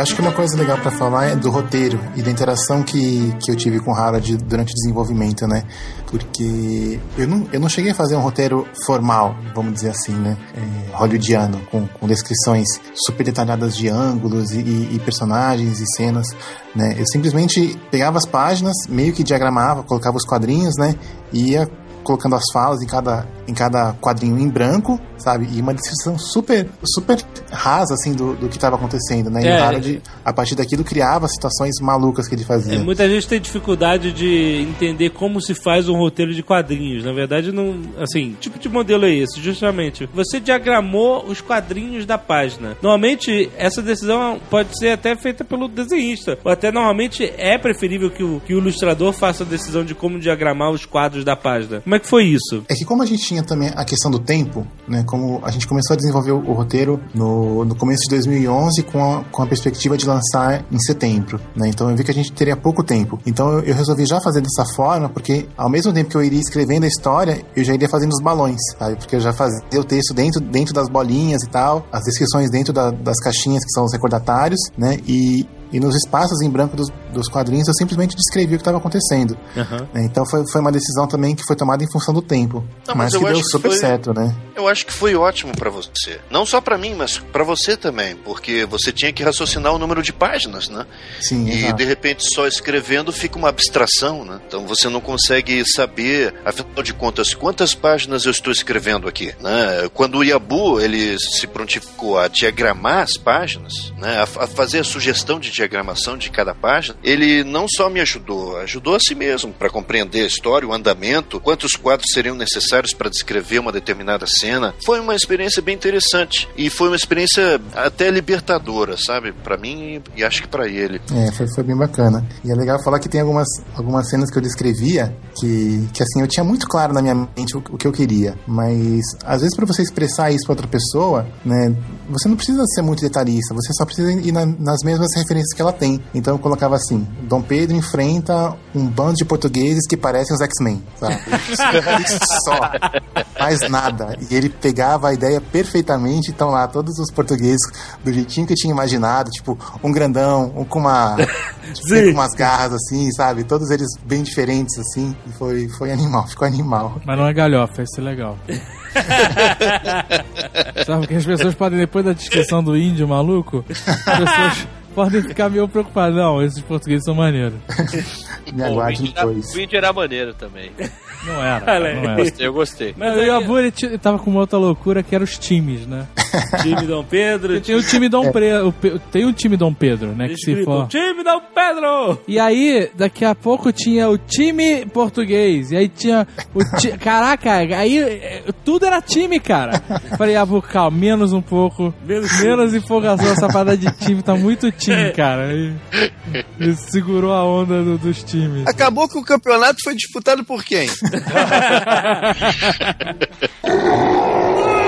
[SPEAKER 5] Acho que uma coisa legal pra falar é do roteiro e da interação que, que eu tive com o Harold durante o desenvolvimento, né? Porque eu não, eu não cheguei a fazer um roteiro formal, vamos dizer assim, né? É, hollywoodiano, com, com descrições super detalhadas de ângulos e, e- e personagens e cenas, né? Eu simplesmente pegava as páginas, meio que diagramava, colocava os quadrinhos, né? E ia colocando as falas em cada, em cada quadrinho em branco, sabe? E uma descrição super, super rasa, assim, do, do que estava acontecendo, né? E
[SPEAKER 2] É.
[SPEAKER 5] o Harold, a partir daquilo, criava situações malucas que ele fazia.
[SPEAKER 2] É, muita gente tem dificuldade de entender como se faz um roteiro de quadrinhos. Na verdade, não. Assim, tipo de modelo é esse, justamente. Você diagramou os quadrinhos da página. Normalmente, essa decisão pode ser até feita pelo desenhista. Ou até normalmente é preferível que o, que o ilustrador faça a decisão de como diagramar os quadros da página. Como é que foi isso?
[SPEAKER 5] É que como a gente tinha também a questão do tempo, né? Como a gente começou a desenvolver o, roteiro no, no começo de 2011 com a, com a perspectiva de lançar em setembro, né? Então eu vi que a gente teria pouco tempo. Então eu, eu resolvi já fazer dessa forma, porque ao mesmo tempo que eu iria escrevendo a história, eu já iria fazendo os balões, sabe? Porque eu já fazia o texto dentro, dentro das bolinhas e tal, as descrições dentro da- das caixinhas que são os recordatários, né? E e nos espaços em branco dos, dos quadrinhos eu simplesmente descrevi o que estava acontecendo. né? Então foi, foi uma decisão também que foi tomada em função do tempo.
[SPEAKER 6] Não,
[SPEAKER 5] mas
[SPEAKER 6] mas
[SPEAKER 5] que deu
[SPEAKER 6] acho que
[SPEAKER 5] super
[SPEAKER 6] foi-
[SPEAKER 5] certo, né?
[SPEAKER 6] Eu acho que foi ótimo pra você. Não só pra mim, mas pra você também, porque você tinha que raciocinar o número de páginas, né?
[SPEAKER 5] Sim,
[SPEAKER 6] E
[SPEAKER 5] exato.
[SPEAKER 6] de repente só escrevendo fica uma abstração, né? Então você não consegue saber, afinal de contas, quantas páginas eu estou escrevendo aqui, né? Quando o Yabu ele se prontificou a diagramar as páginas, né? A, a fazer a sugestão de diagramação de cada página, ele não só me ajudou, ajudou a si mesmo para compreender a história, o andamento, quantos quadros seriam necessários para descrever uma determinada cena. Foi uma experiência bem interessante e foi uma experiência até libertadora, sabe? Para mim e acho que para ele.
[SPEAKER 5] É, foi, foi bem bacana. E é legal falar que tem algumas, algumas cenas que eu descrevia que, que assim, eu tinha muito claro na minha mente o, o que eu queria. Mas, às vezes, para você expressar isso para outra pessoa, né, você não precisa ser muito detalhista, você só precisa ir na- nas mesmas referências que ela tem. Então eu colocava assim: Dom Pedro enfrenta um bando de portugueses que parecem os X-Men, sabe? Só. Mais nada. E ele pegava a ideia perfeitamente, então lá, todos os portugueses do jeitinho que eu tinha imaginado, tipo, um grandão, um com uma. tipo, com umas garras assim, sabe? Todos eles bem diferentes, assim. E foi, foi animal, ficou animal.
[SPEAKER 8] Mas não é galhofa, isso é legal. Sabe que as pessoas podem, depois da descrição do índio maluco, as pessoas podem ficar meio preocupadas. Não, esses portugueses são maneiros.
[SPEAKER 5] Me aguarde dois.
[SPEAKER 3] o Wind era maneiro também.
[SPEAKER 8] Não era, cara, não era.
[SPEAKER 3] Eu gostei.
[SPEAKER 2] Mas
[SPEAKER 8] E
[SPEAKER 2] aí,
[SPEAKER 8] o t- tava com uma outra loucura que era os times, né?
[SPEAKER 2] time Dom Pedro,
[SPEAKER 8] Tem o time Dom Pedro, tem o time Dom Pedro, né? Que se
[SPEAKER 2] escrito,
[SPEAKER 8] for.
[SPEAKER 2] time Dom Pedro!
[SPEAKER 8] E aí, daqui a pouco tinha o time português. E aí tinha o ti... Caraca, aí eh, tudo era time, cara. Falei, ah, vou, calma, menos um pouco.
[SPEAKER 2] Menos
[SPEAKER 8] Menos empolgação. Essa parada de time tá muito time, cara. Aí, ele segurou a onda do- dos times.
[SPEAKER 10] Acabou que o campeonato foi disputado por quem?
[SPEAKER 2] Música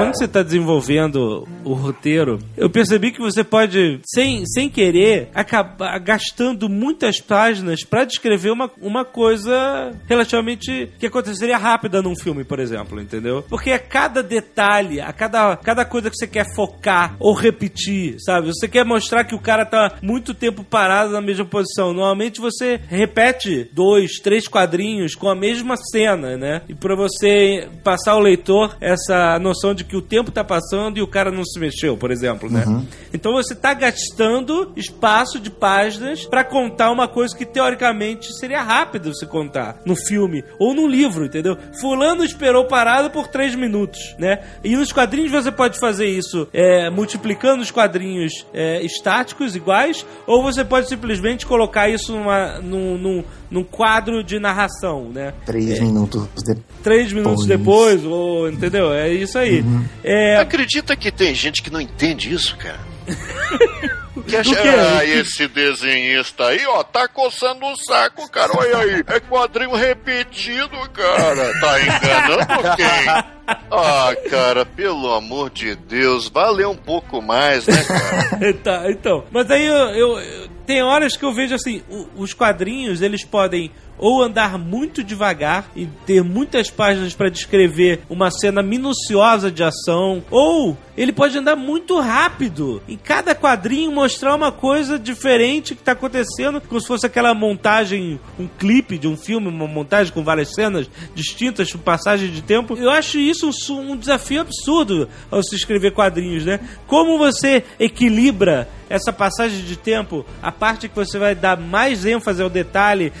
[SPEAKER 2] Quando você está desenvolvendo o roteiro, eu percebi que você pode, sem, sem querer, acabar gastando muitas páginas para descrever uma, uma coisa relativamente que aconteceria rápida num filme, por exemplo, entendeu? Porque a cada detalhe, a cada, cada coisa que você quer focar ou repetir, sabe? Você quer mostrar que o cara tá muito tempo parado na mesma posição. Normalmente você repete dois, três quadrinhos com a mesma cena, né? E para você passar ao leitor essa noção de que o tempo tá passando e o cara não se mexeu, por exemplo, né? Então você tá gastando espaço de páginas para contar uma coisa que teoricamente seria rápido você contar no filme ou no livro, entendeu? Fulano esperou parado por três minutos, né? E nos quadrinhos você pode fazer isso é, multiplicando os quadrinhos é, estáticos iguais, ou você pode simplesmente colocar isso numa, num, num, num quadro de narração, né?
[SPEAKER 5] Três minutos depois.
[SPEAKER 2] Três minutos depois, ou entendeu? É isso aí. É,
[SPEAKER 6] Acredita que tem gente que não entende isso, cara? Que acha,
[SPEAKER 2] quê?
[SPEAKER 6] ah, esse desenhista aí, ó, tá coçando o saco, cara. Olha aí, é quadrinho repetido, cara. Tá enganando quem? Ah, cara, pelo amor de Deus, valeu um pouco mais, né, cara?
[SPEAKER 2] tá, então. Mas aí eu, eu- eu- tem horas que eu vejo assim, os quadrinhos eles podem ou andar muito devagar e ter muitas páginas para descrever uma cena minuciosa de ação, ou ele pode andar muito rápido. Em cada quadrinho mostrar uma coisa diferente que tá acontecendo, como se fosse aquela montagem, um clipe de um filme, uma montagem com várias cenas distintas, com passagem de tempo. Eu acho isso um, um desafio absurdo ao se escrever quadrinhos, né? Como você equilibra essa passagem de tempo, a parte que você vai dar mais ênfase ao detalhe,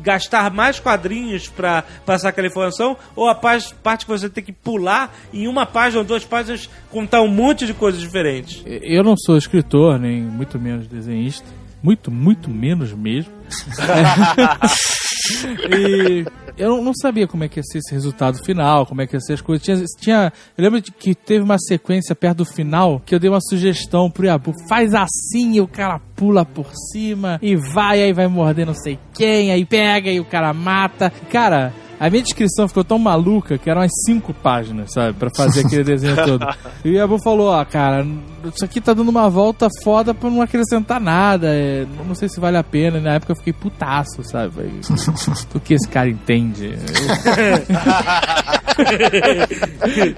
[SPEAKER 2] gastar mais quadrinhos para passar aquela informação, ou a parte que você tem que pular em uma página ou duas páginas contar um monte de coisas diferentes.
[SPEAKER 8] Eu não sou escritor, nem muito menos desenhista. Muito, muito menos mesmo. e eu não- sabia como é que ia ser esse resultado final, como é que ia ser as coisas. Tinha, tinha- eu lembro de que teve uma sequência perto do final que eu dei uma sugestão pro Yabu. Faz assim e o cara pula por cima e vai, aí vai morder não sei quem, aí pega e o cara mata. Cara, a minha descrição ficou tão maluca que eram umas cinco páginas, sabe? Pra fazer aquele desenho todo. E o Yabu falou, ó, cara, isso aqui tá dando uma volta foda pra não acrescentar nada. é, não sei se vale a pena. E na época eu fiquei putaço, sabe? Falei, O que esse cara entende?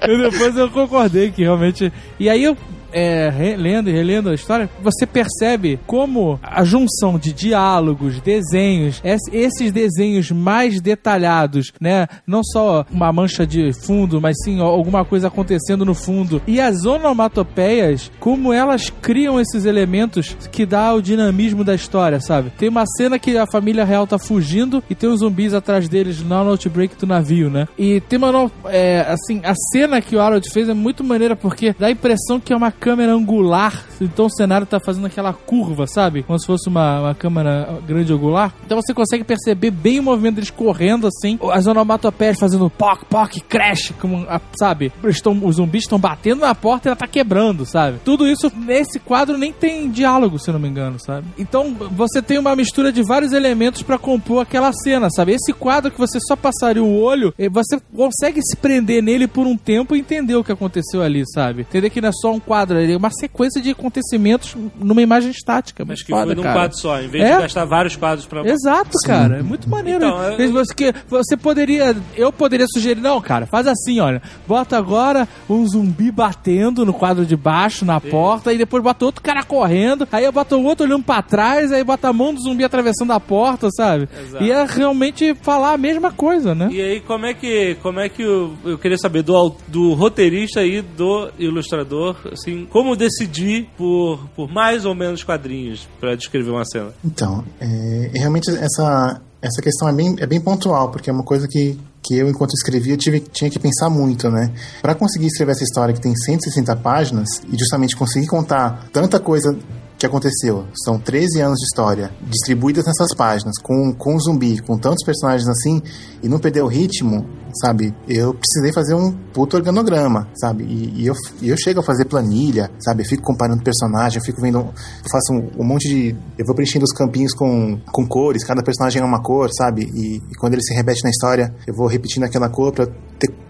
[SPEAKER 8] Eu- e depois eu concordei que realmente. E aí eu. É, re- lendo e relendo a história, você percebe como a junção de diálogos, desenhos, es- esses desenhos mais detalhados, né? Não só uma mancha de fundo, mas sim alguma coisa acontecendo no fundo. E as onomatopeias, como elas criam esses elementos que dá o dinamismo da história, sabe? Tem uma cena que a família real tá fugindo e tem os zumbis atrás deles no outbreak do navio, né? E tem uma. É, assim, a cena que o Harold fez é muito maneira porque dá a impressão que é uma câmera angular. Então o cenário tá fazendo aquela curva, sabe? Como se fosse uma, uma câmera grande angular. Então você consegue perceber bem o movimento deles correndo assim, as onomatopeias fazendo poc, poc, crash, como, sabe? Eles tão- os zumbis estão batendo na porta e ela tá quebrando, sabe? Tudo isso nesse quadro nem tem diálogo, se não me engano, sabe? Então você tem uma mistura de vários elementos pra compor aquela cena, sabe? Esse quadro que você só passaria o olho, eh, você consegue se prender nele por um tempo e entender o que aconteceu ali, sabe? Entender que não é só um quadro quadro, ele é uma sequência de acontecimentos numa imagem estática.
[SPEAKER 2] Mas que
[SPEAKER 8] foda,
[SPEAKER 2] foi num
[SPEAKER 8] cara.
[SPEAKER 2] quadro só, em vez
[SPEAKER 8] É?
[SPEAKER 2] de gastar vários quadros pra.
[SPEAKER 8] Exato, cara. É muito maneiro.
[SPEAKER 2] Então, é-
[SPEAKER 8] Você, que- você poderia. Eu poderia sugerir, não, cara, faz assim, olha. Bota agora um zumbi batendo no quadro de baixo, na porta, e depois bota outro cara correndo, aí eu boto o outro olhando pra trás, aí bota a mão do zumbi atravessando a porta, sabe?
[SPEAKER 2] Exato.
[SPEAKER 8] Ia realmente falar a mesma coisa, né?
[SPEAKER 2] E aí, como é que. Como é que o- eu queria saber do, do roteirista e do ilustrador, assim, como decidir por, por mais ou menos quadrinhos pra descrever uma cena?
[SPEAKER 5] Então, é, realmente essa, essa questão é bem, é bem pontual, porque é uma coisa que, que eu, enquanto escrevia, tive, tinha que pensar muito, né? Para conseguir escrever essa história que tem 160 páginas e justamente conseguir contar tanta coisa que aconteceu. São 13 anos de história distribuídas nessas páginas, com, com zumbi, com tantos personagens assim, e não perder o ritmo, sabe? Eu precisei fazer um puto organograma, sabe? E, e eu, e eu chego a fazer planilha, sabe? Eu fico comparando personagem, eu fico vendo. Faço um, um monte de. Eu vou preenchendo os campinhos com, com cores, cada personagem é uma cor, sabe? E, e quando ele se repete na história, eu vou repetindo aquela cor pra,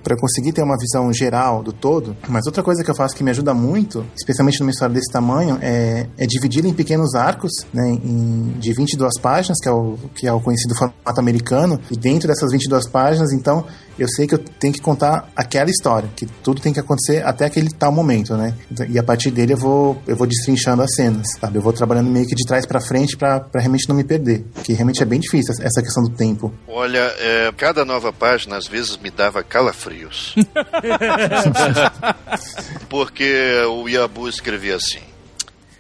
[SPEAKER 5] pra conseguir ter uma visão geral do todo. Mas outra coisa que eu faço que me ajuda muito, especialmente numa história desse tamanho, é, é dividi-la em pequenos arcos, né? Em, de 22 páginas, que é, o, que é o conhecido formato americano. E dentro dessas 22 páginas, então, eu sei que eu tenho que contar aquela história, que tudo tem que acontecer até aquele tal momento, né? Então, E a partir dele eu vou, eu vou destrinchando as cenas, sabe? Eu vou trabalhando meio que de trás pra frente pra realmente não me perder, que realmente é bem difícil essa questão do tempo.
[SPEAKER 6] Olha, é, cada nova página às vezes me dava calafrios. Porque o Yabu escrevia assim.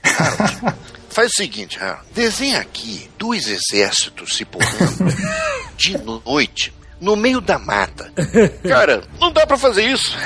[SPEAKER 6] "Harold, Faz o seguinte, Harold, desenha aqui dois exércitos se porrando de noite no meio da mata. Cara, não dá pra fazer isso.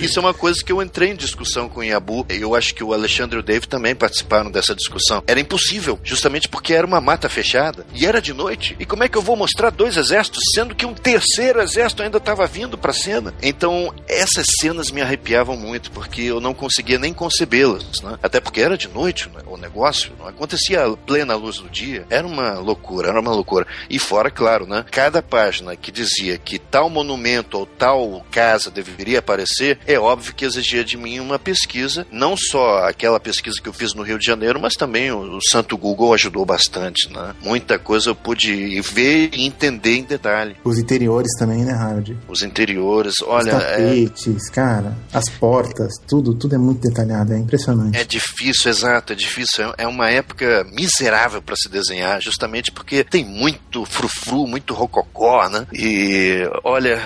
[SPEAKER 6] Isso é uma coisa que eu entrei em discussão com o Yabu. Eu acho que o Alexandre e o Dave também participaram dessa discussão. Era impossível, justamente porque era uma mata fechada e era de noite. E como é que eu vou mostrar dois exércitos, sendo que um terceiro exército ainda estava vindo pra cena? Então, essas cenas me arrepiavam muito, porque eu não conseguia nem concebê-las, né? Até porque era de noite né, o negócio, não acontecia plena luz do dia. Era uma loucura, era uma loucura. E fora, claro, né? Cada página que dizia que tal monumento ou tal casa deveria aparecer, é óbvio que exigia de mim uma pesquisa, não só aquela pesquisa que eu fiz no Rio de Janeiro, mas também o, o Santo Google ajudou bastante, né? Muita coisa eu pude ver e entender em detalhe.
[SPEAKER 5] Os interiores também, né, Harold?
[SPEAKER 6] Os interiores, olha,
[SPEAKER 5] Os
[SPEAKER 6] é,
[SPEAKER 5] tapetes, cara, as portas, tudo, tudo é muito detalhado, é impressionante.
[SPEAKER 6] É difícil, exato, é difícil. É- É uma época miserável para se desenhar, justamente porque tem muito frufru, muito rococó, né? E olha,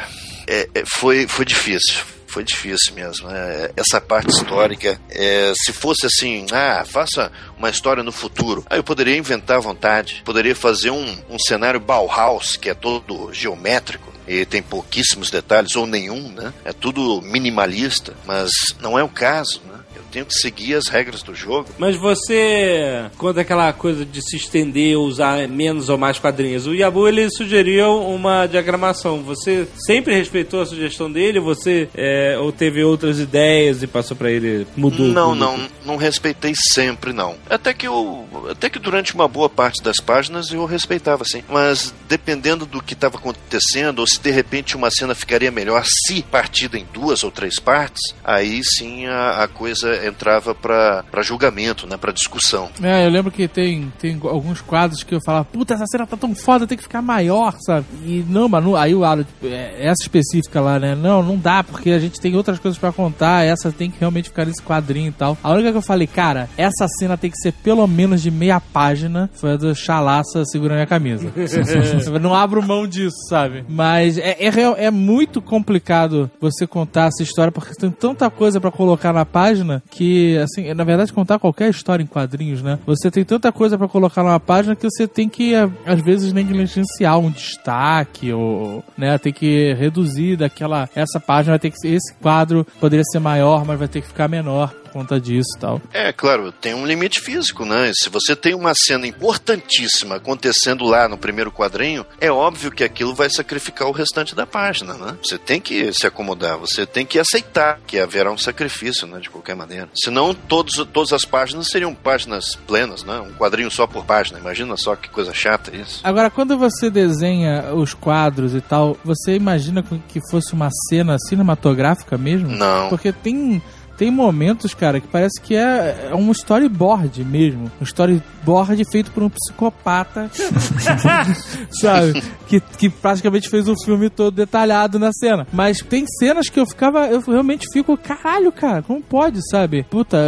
[SPEAKER 6] é- é- foi, foi difícil. Foi difícil mesmo. É, essa parte histórica, é, se fosse assim, ah, faça uma história no futuro, aí eu poderia inventar à vontade. Poderia fazer um, um cenário Bauhaus, que é todo geométrico e tem pouquíssimos detalhes ou nenhum, né? É tudo minimalista, mas não é o caso, né? Tenho que seguir as regras do jogo.
[SPEAKER 2] Mas você, quando aquela coisa de se estender, usar menos ou mais quadrinhos, o Yabu ele sugeriu uma diagramação. Você sempre respeitou a sugestão dele? Você é, ou teve outras ideias e passou pra ele mudou?
[SPEAKER 6] Não, não, não respeitei sempre, não. Até que eu, até que durante uma boa parte das páginas eu respeitava, sim. Mas dependendo do que estava acontecendo, ou se de repente uma cena ficaria melhor se partida em duas ou três partes, aí sim a, a coisa entrava para julgamento, né, para discussão.
[SPEAKER 8] É, eu lembro que tem, tem alguns quadros que eu falava, puta, essa cena tá tão foda, tem que ficar maior, sabe? E não, mano, aí o Aro, é, essa específica lá, né? Não, não dá, porque a gente tem outras coisas pra contar, essa tem que realmente ficar nesse quadrinho e tal. A única que eu falei, cara, essa cena tem que ser pelo menos de meia página, foi a do Chalaça segurando a camisa. Não abro mão disso, sabe? Mas é, é, real- é muito complicado você contar essa história, porque tem tanta coisa pra colocar na página que, assim, na verdade, contar qualquer história em quadrinhos, né? Você tem tanta coisa pra colocar numa página que você tem que, eh, às vezes, negligenciar um destaque, ou, né? Tem que reduzir daquela. Essa página vai ter que. Esse quadro poderia ser maior, mas vai ter que ficar menor. Conta disso tal.
[SPEAKER 6] É, claro, tem um limite físico, né? Se você tem uma cena importantíssima acontecendo lá no primeiro quadrinho, é óbvio que aquilo vai sacrificar o restante da página, né? Você tem que se acomodar, você tem que aceitar que haverá um sacrifício, né? De qualquer maneira. Senão, todos, todas as páginas seriam páginas plenas, né? Um quadrinho só por página. Imagina só que coisa chata isso.
[SPEAKER 8] Agora, quando você desenha os quadros e tal, você imagina que fosse uma cena cinematográfica mesmo?
[SPEAKER 6] Não.
[SPEAKER 8] Porque tem. Tem momentos, cara, que parece que é, é um storyboard mesmo. Um storyboard feito por um psicopata. sabe? Que, que praticamente fez o filme todo detalhado na cena. Mas tem cenas que eu ficava. Eu realmente fico, caralho, cara, como pode, sabe? Puta,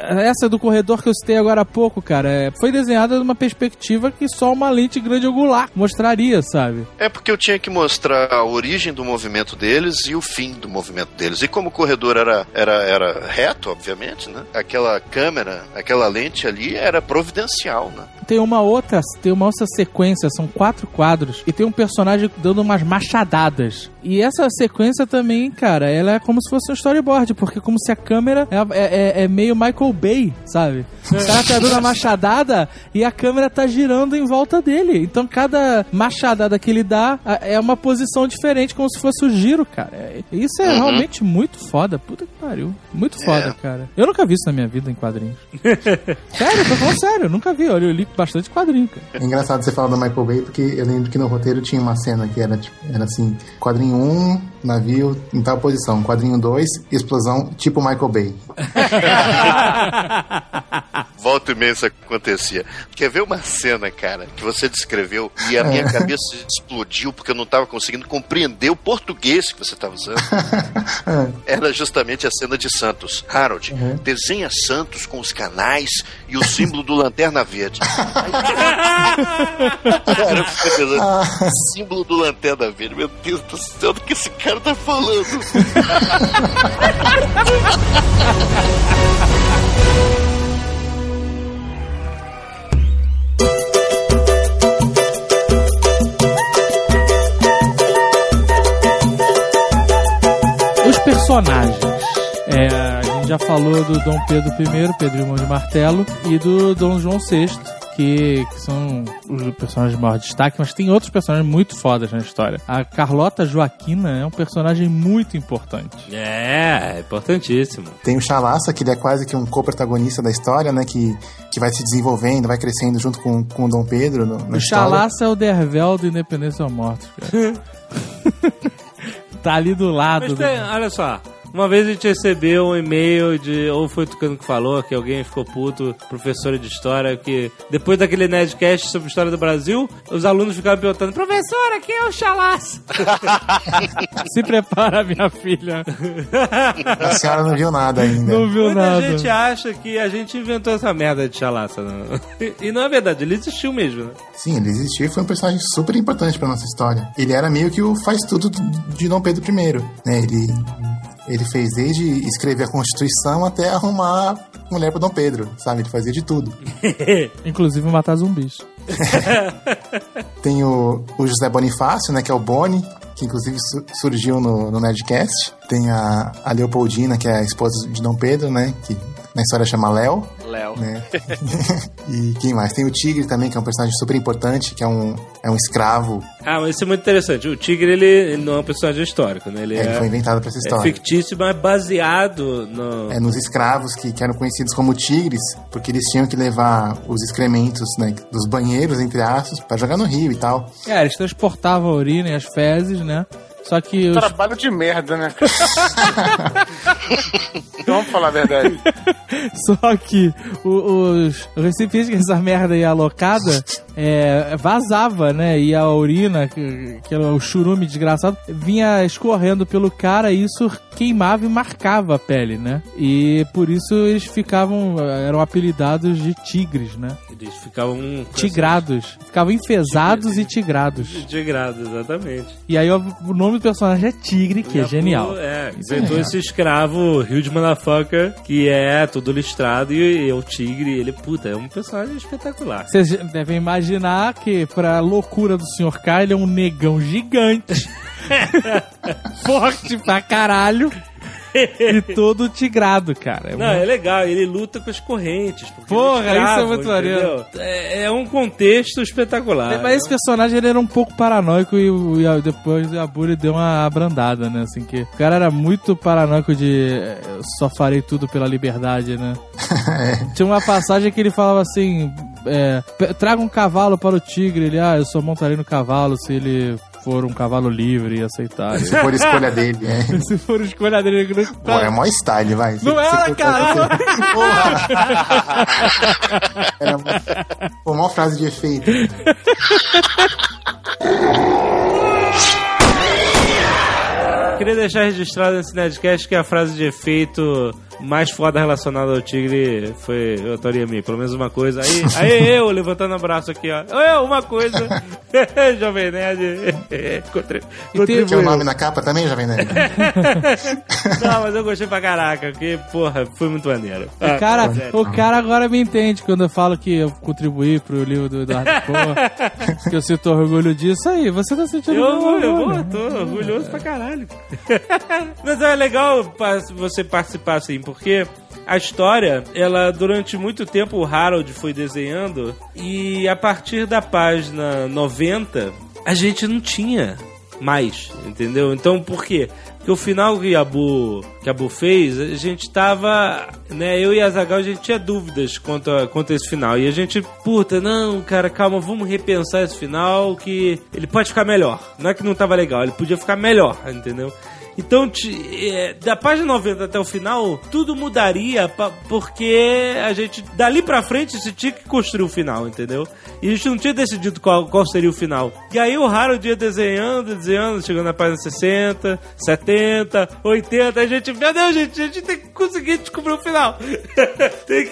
[SPEAKER 8] essa do corredor que eu citei agora há pouco, cara, é, foi desenhada numa perspectiva que só uma lente grande angular mostraria, sabe?
[SPEAKER 6] É porque eu tinha que mostrar a origem do movimento deles e o fim do movimento deles. E como o corredor era, era, era reto, obviamente, né? Aquela câmera, aquela lente ali era providencial, né?
[SPEAKER 8] Tem uma outra, tem uma outra sequência, são quatro quadros e tem um personagem dando umas machadadas. E essa sequência também, cara, ela é como se fosse um storyboard, porque como se a câmera é, é, é meio Michael Bay, sabe? O cara tá dando uma machadada e a câmera tá girando em volta dele. Então cada machadada que ele dá é uma posição diferente, como se fosse o giro, cara. Isso é uhum. realmente muito foda. Puta que pariu. Muito foda, é. cara. Eu nunca vi isso na minha vida em quadrinhos. sério, tô falando sério, nunca vi. Olha, eu li bastante quadrinho, cara.
[SPEAKER 5] É engraçado você falar do Michael Bay, porque eu lembro que no roteiro tinha uma cena que era, tipo, era assim, quadrinho 1, navio em tal posição, quadrinho 2, explosão, tipo Michael Bay.
[SPEAKER 6] Volta e meia isso acontecia. Quer ver uma cena, cara, que você descreveu e a minha cabeça explodiu porque eu não estava conseguindo compreender o português que você estava usando? Era justamente a cena de Santos. Harold, uhum. desenha Santos com os canais e o símbolo do Lanterna Verde. Cara, pensando, símbolo do Lanterna Verde. Meu Deus do céu, do que esse cara tá falando?
[SPEAKER 8] Os personagens. É, a gente já falou do Dom Pedro I, Pedro Irmão de Martelo, e do Dom João VI, que, que, são os personagens de maior destaque, mas tem outros personagens muito fodas na história. A Carlota Joaquina é um personagem muito importante.
[SPEAKER 2] É, é importantíssimo.
[SPEAKER 5] Tem o Chalaça, que ele é quase que um co-protagonista da história, né? Que, que vai se desenvolvendo, vai crescendo junto com, com o Dom Pedro. No,
[SPEAKER 8] o Chalaça é o Dervel do Independência ou Mortos, tá ali do lado.
[SPEAKER 2] Mas tem, do... olha só, uma vez a gente recebeu um e-mail de. Ou foi o Tucano que falou, que alguém ficou puto, professora de história, que depois daquele Nerdcast sobre história do Brasil, os alunos ficavam perguntando: professora, quem é o Chalaço?
[SPEAKER 8] Se prepara, minha filha.
[SPEAKER 5] A senhora não viu nada ainda.
[SPEAKER 8] Não viu
[SPEAKER 2] Muita
[SPEAKER 8] nada.
[SPEAKER 2] A gente acha que a gente inventou essa merda de Chalaça. Não. E não é verdade, ele existiu mesmo, né?
[SPEAKER 5] Sim, ele existiu e foi um personagem super importante pra nossa história. Ele era meio que o faz tudo de Dom Pedro I. Né? Ele ele fez desde escrever a Constituição até arrumar mulher para Dom Pedro, sabe? Ele fazia de tudo.
[SPEAKER 8] Inclusive matar zumbis.
[SPEAKER 5] Tem o, o, José Bonifácio, né? Que é o Boni, que inclusive su surgiu no, no Nerdcast. Tem a, a Leopoldina, que é a esposa de Dom Pedro, né? Que na história chama Léo.
[SPEAKER 3] Léo.
[SPEAKER 5] Né? e quem mais? Tem o Tigre também, que é um personagem super importante, que é um, é um escravo.
[SPEAKER 2] Ah, mas isso é muito interessante. O Tigre, ele, ele não é um personagem histórico, né? Ele,
[SPEAKER 5] é, ele foi inventado pra essa história.
[SPEAKER 2] É fictício, mas baseado no...
[SPEAKER 5] É nos escravos que, que eram conhecidos como tigres, porque eles tinham que levar os excrementos né, dos banheiros, entre aspas, para jogar no rio e tal.
[SPEAKER 8] É, eles transportavam a urina e as fezes, né? Só que. Os...
[SPEAKER 7] Trabalho de merda, né? Vamos falar a verdade.
[SPEAKER 8] Só que os, os recipientes que essa merda ia alocada é, vazava, né? E a urina, que, que era o churume desgraçado, vinha escorrendo pelo cara e isso queimava e marcava a pele, né? E por isso eles ficavam, eram apelidados de tigres, né?
[SPEAKER 2] Eles ficavam.
[SPEAKER 8] Tigrados. Ficavam enfesados e tigrados.
[SPEAKER 2] Tigrados, exatamente.
[SPEAKER 8] E aí o nome do personagem é Tigre, que é genial.
[SPEAKER 2] É, inventou é esse escravo, Rio de Motherfucker, que é todo listrado e é o Tigre. Ele, puta, é um personagem espetacular.
[SPEAKER 8] Vocês devem imaginar que, pra loucura do Sr. K, ele é um negão gigante. forte pra caralho. E todo tigrado, cara. É
[SPEAKER 2] Não, é legal, ele luta com as correntes. porque
[SPEAKER 8] Porra,
[SPEAKER 2] escravo,
[SPEAKER 8] isso é muito maneiro.
[SPEAKER 2] É, é um contexto espetacular.
[SPEAKER 8] Mas esse personagem ele era um pouco paranoico e, e a- depois o Yabu ele deu uma abrandada, né? Assim que o cara era muito paranoico de eu só farei tudo pela liberdade, né? Tinha uma passagem que ele falava assim: é, "Pe- traga um cavalo para o tigre. Ele, ah, eu só montarei no cavalo se ele for um cavalo livre e aceitar.
[SPEAKER 5] Se for escolha dele. É.
[SPEAKER 8] se for escolha dele, ele não-
[SPEAKER 5] Pô, é mó style, vai.
[SPEAKER 8] Não era, cara!
[SPEAKER 5] Era Pô, mó frase de efeito.
[SPEAKER 2] Queria deixar registrado nesse Nerdcast que a frase de efeito mais foda relacionada ao tigre foi autoria minha. Pelo menos uma coisa. Aí, aí eu levantando o braço aqui, ó. Eu, uma coisa. Jovem Nerd. Contri-
[SPEAKER 5] Tinha o
[SPEAKER 2] contribuiu.
[SPEAKER 5] nome na capa também, Jovem Nerd?
[SPEAKER 2] Não, mas eu gostei pra caraca, porque, porra, foi muito maneiro. Ah,
[SPEAKER 8] O cara,
[SPEAKER 2] sério.
[SPEAKER 8] o cara agora me entende quando eu falo que eu contribuí pro livro do Eduardo Poe, que eu sinto orgulho disso aí. Você tá sentindo
[SPEAKER 2] Eu,
[SPEAKER 8] orgulho?
[SPEAKER 2] eu tô orgulhoso pra caralho. Mas é legal você participar assim, porque a história, ela durante muito tempo o Harold foi desenhando e a partir da página 90 a gente não tinha mais, entendeu? Então por quê? Porque o final que a Bu, que a Bu fez, a gente tava, né, eu e a Zagal, a gente tinha dúvidas quanto a, quanto a esse final. E a gente, puta, não, cara, calma, vamos repensar esse final que ele pode ficar melhor. Não é que não tava legal, ele podia ficar melhor, entendeu? Então, ti- é, da página 90 até o final, tudo mudaria pa- porque a gente, dali pra frente, se tinha que construir o final, entendeu? E a gente não tinha decidido qual, qual seria o final. E aí o Harold ia desenhando, desenhando, chegando na página 60, 70, 80, a gente, meu Deus, gente, a gente tem que conseguir descobrir o final.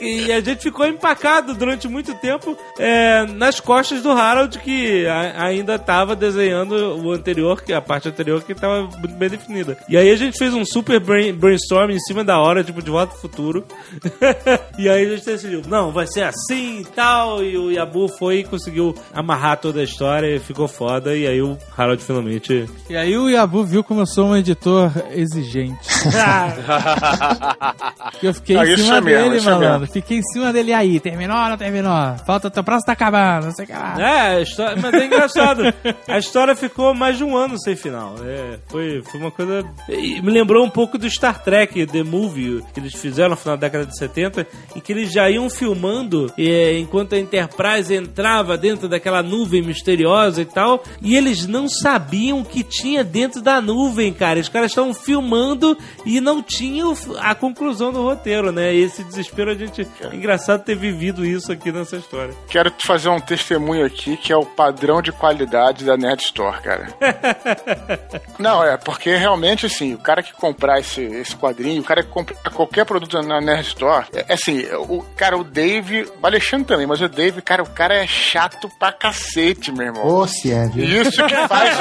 [SPEAKER 2] E a gente ficou empacado durante muito tempo é, nas costas do Harold, que a- ainda estava desenhando o anterior, que a parte anterior que estava muito bem definida. E aí a gente fez um super brain- brainstorm em cima da hora, tipo, de volta pro futuro. e aí a gente decidiu, não, vai ser assim e tal. E o Yabu foi e conseguiu amarrar toda a história e ficou foda. E aí o Harold finalmente.
[SPEAKER 8] E aí o Yabu viu como eu sou um editor exigente. Que eu fiquei
[SPEAKER 7] Ah,
[SPEAKER 8] em
[SPEAKER 7] isso
[SPEAKER 8] cima
[SPEAKER 7] é mesmo,
[SPEAKER 8] dele,
[SPEAKER 7] é
[SPEAKER 8] malandro.
[SPEAKER 7] mesmo.
[SPEAKER 8] Fiquei em cima dele aí. Terminou ou não terminou? Falta, teu prazo tá acabando, não sei o que lá.
[SPEAKER 2] É, a história, mas é engraçado. A história ficou mais de um ano sem final. É, foi, foi uma coisa. E Me lembrou um pouco do Star Trek, The Movie, que eles fizeram no final da década de 70, em que eles já iam filmando é, enquanto a Enterprise entrava dentro daquela nuvem misteriosa e tal, e eles não sabiam o que tinha dentro da nuvem, cara. Os caras estavam filmando e não tinham a conclusão do roteiro, né? E esse desespero a gente. É engraçado ter vivido isso aqui nessa história.
[SPEAKER 7] Quero te fazer um testemunho aqui que é o padrão de qualidade da Nerd Store, cara. Não, é, porque realmente, assim, o cara que comprar esse, esse quadrinho, o cara que comprar qualquer produto na Nerd Store, é, é assim, o cara, o Dave, o Alexandre também, mas o Dave, cara, o cara é chato pra cacete, meu irmão.
[SPEAKER 5] Ô, se é, viu?
[SPEAKER 7] Isso que faz.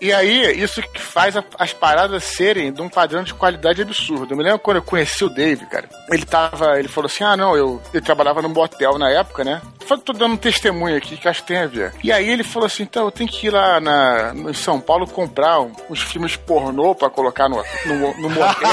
[SPEAKER 7] e aí, isso que faz a- as paradas serem de um padrão de qualidade absurdo. Eu me lembro quando eu conheci o Dave, cara. Ele tava. Ele falou assim: ah, não, eu, eu trabalhava num motel na época, né? Tô- dando um testemunho aqui que acho que tem a ver. E aí ele falou assim: então, eu tenho que ir lá na, em São Paulo comprar uns filmes pornô pra colocar no, no, no motel.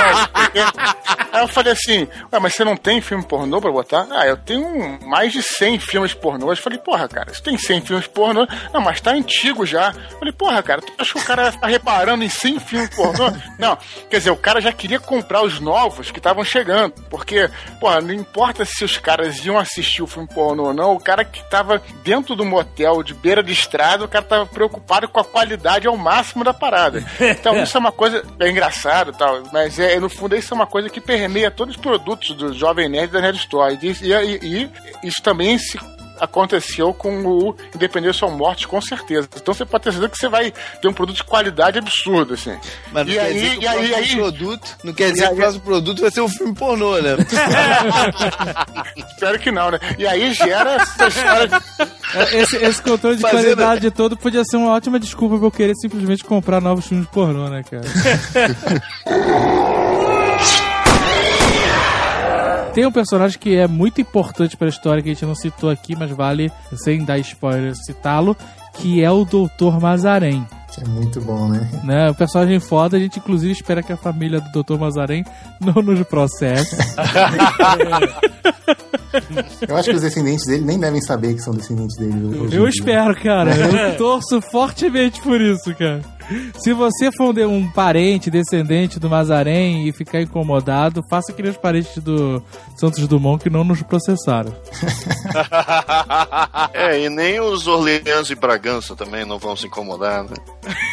[SPEAKER 7] Aí eu falei assim, ué, mas você não tem filme pornô pra botar? Ah, eu tenho mais de 100 filmes pornôs. Falei, porra, cara, você tem 100 filmes pornô? Não, mas tá antigo já. Falei, porra, cara, tu acha que o cara tá reparando em 100 filmes pornô? Não, quer dizer, o cara já queria comprar os novos que estavam chegando. Porque, porra, não importa se os caras iam assistir o filme pornô ou não, o cara que tava dentro do motel de beira de estrada, o cara tava preocupado com a qualidade ao máximo da parada. Então isso é uma coisa é engraçado tal, mas é, no fundo isso é uma coisa que permeia todos os produtos do Jovem Nerd da Nerd Store. E- e- e isso também se aconteceu com o Independência ou Morte, com certeza. Então você pode ter certeza que você vai ter um produto de qualidade absurdo, assim.
[SPEAKER 10] Mas não
[SPEAKER 7] e
[SPEAKER 10] quer
[SPEAKER 7] aí,
[SPEAKER 10] dizer que o
[SPEAKER 7] e aí, aí,
[SPEAKER 10] produto, não quer dizer que o próximo produto vai ser um filme pornô, né?
[SPEAKER 7] espero que não, né? E aí gera essa história de
[SPEAKER 8] É, Esse, esse controle de
[SPEAKER 10] Fazendo-
[SPEAKER 8] qualidade todo podia ser uma ótima desculpa pra eu querer simplesmente comprar novos filmes pornô, né, cara? Tem um personagem que é muito importante pra história que a gente não citou aqui, mas vale, sem dar spoiler, citá-lo, que é o Dr. Mazarém.
[SPEAKER 5] Isso é muito bom, né?
[SPEAKER 8] Né? O personagem foda, a gente inclusive espera que a família do Dr. Mazarém não nos processe.
[SPEAKER 5] Eu acho que os descendentes dele nem devem saber que são descendentes dele. hoje em
[SPEAKER 8] Eu
[SPEAKER 5] dia.
[SPEAKER 8] espero, cara. Eu torço fortemente por isso, cara. Se você for um parente, descendente do Mazarém e ficar incomodado, faça que nem os parentes do Santos Dumont que não nos processaram.
[SPEAKER 6] É, e nem os Orleans e Bragança também não vão se incomodar, né?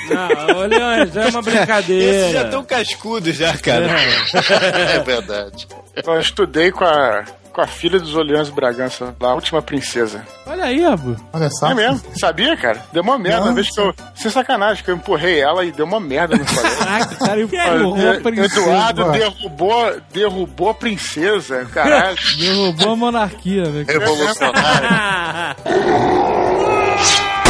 [SPEAKER 2] Não, olha, já é uma brincadeira.
[SPEAKER 4] Esses já estão cascudos já, cara.
[SPEAKER 6] É verdade.
[SPEAKER 7] Eu estudei com a, com a filha dos Orleans Bragança, lá, a última princesa.
[SPEAKER 8] Olha aí, Abu.
[SPEAKER 5] Olha só.
[SPEAKER 7] É mesmo? Sabia, cara? Deu uma merda. Uma vez que eu. Sem sacanagem, que eu empurrei ela e deu uma merda no colégio.
[SPEAKER 8] Caraca, cara, empurrou a princesa.
[SPEAKER 7] Eduardo
[SPEAKER 5] mano.
[SPEAKER 7] derrubou, derrubou a princesa, caralho.
[SPEAKER 8] Derrubou a monarquia, né? cara?
[SPEAKER 6] Revolucionário.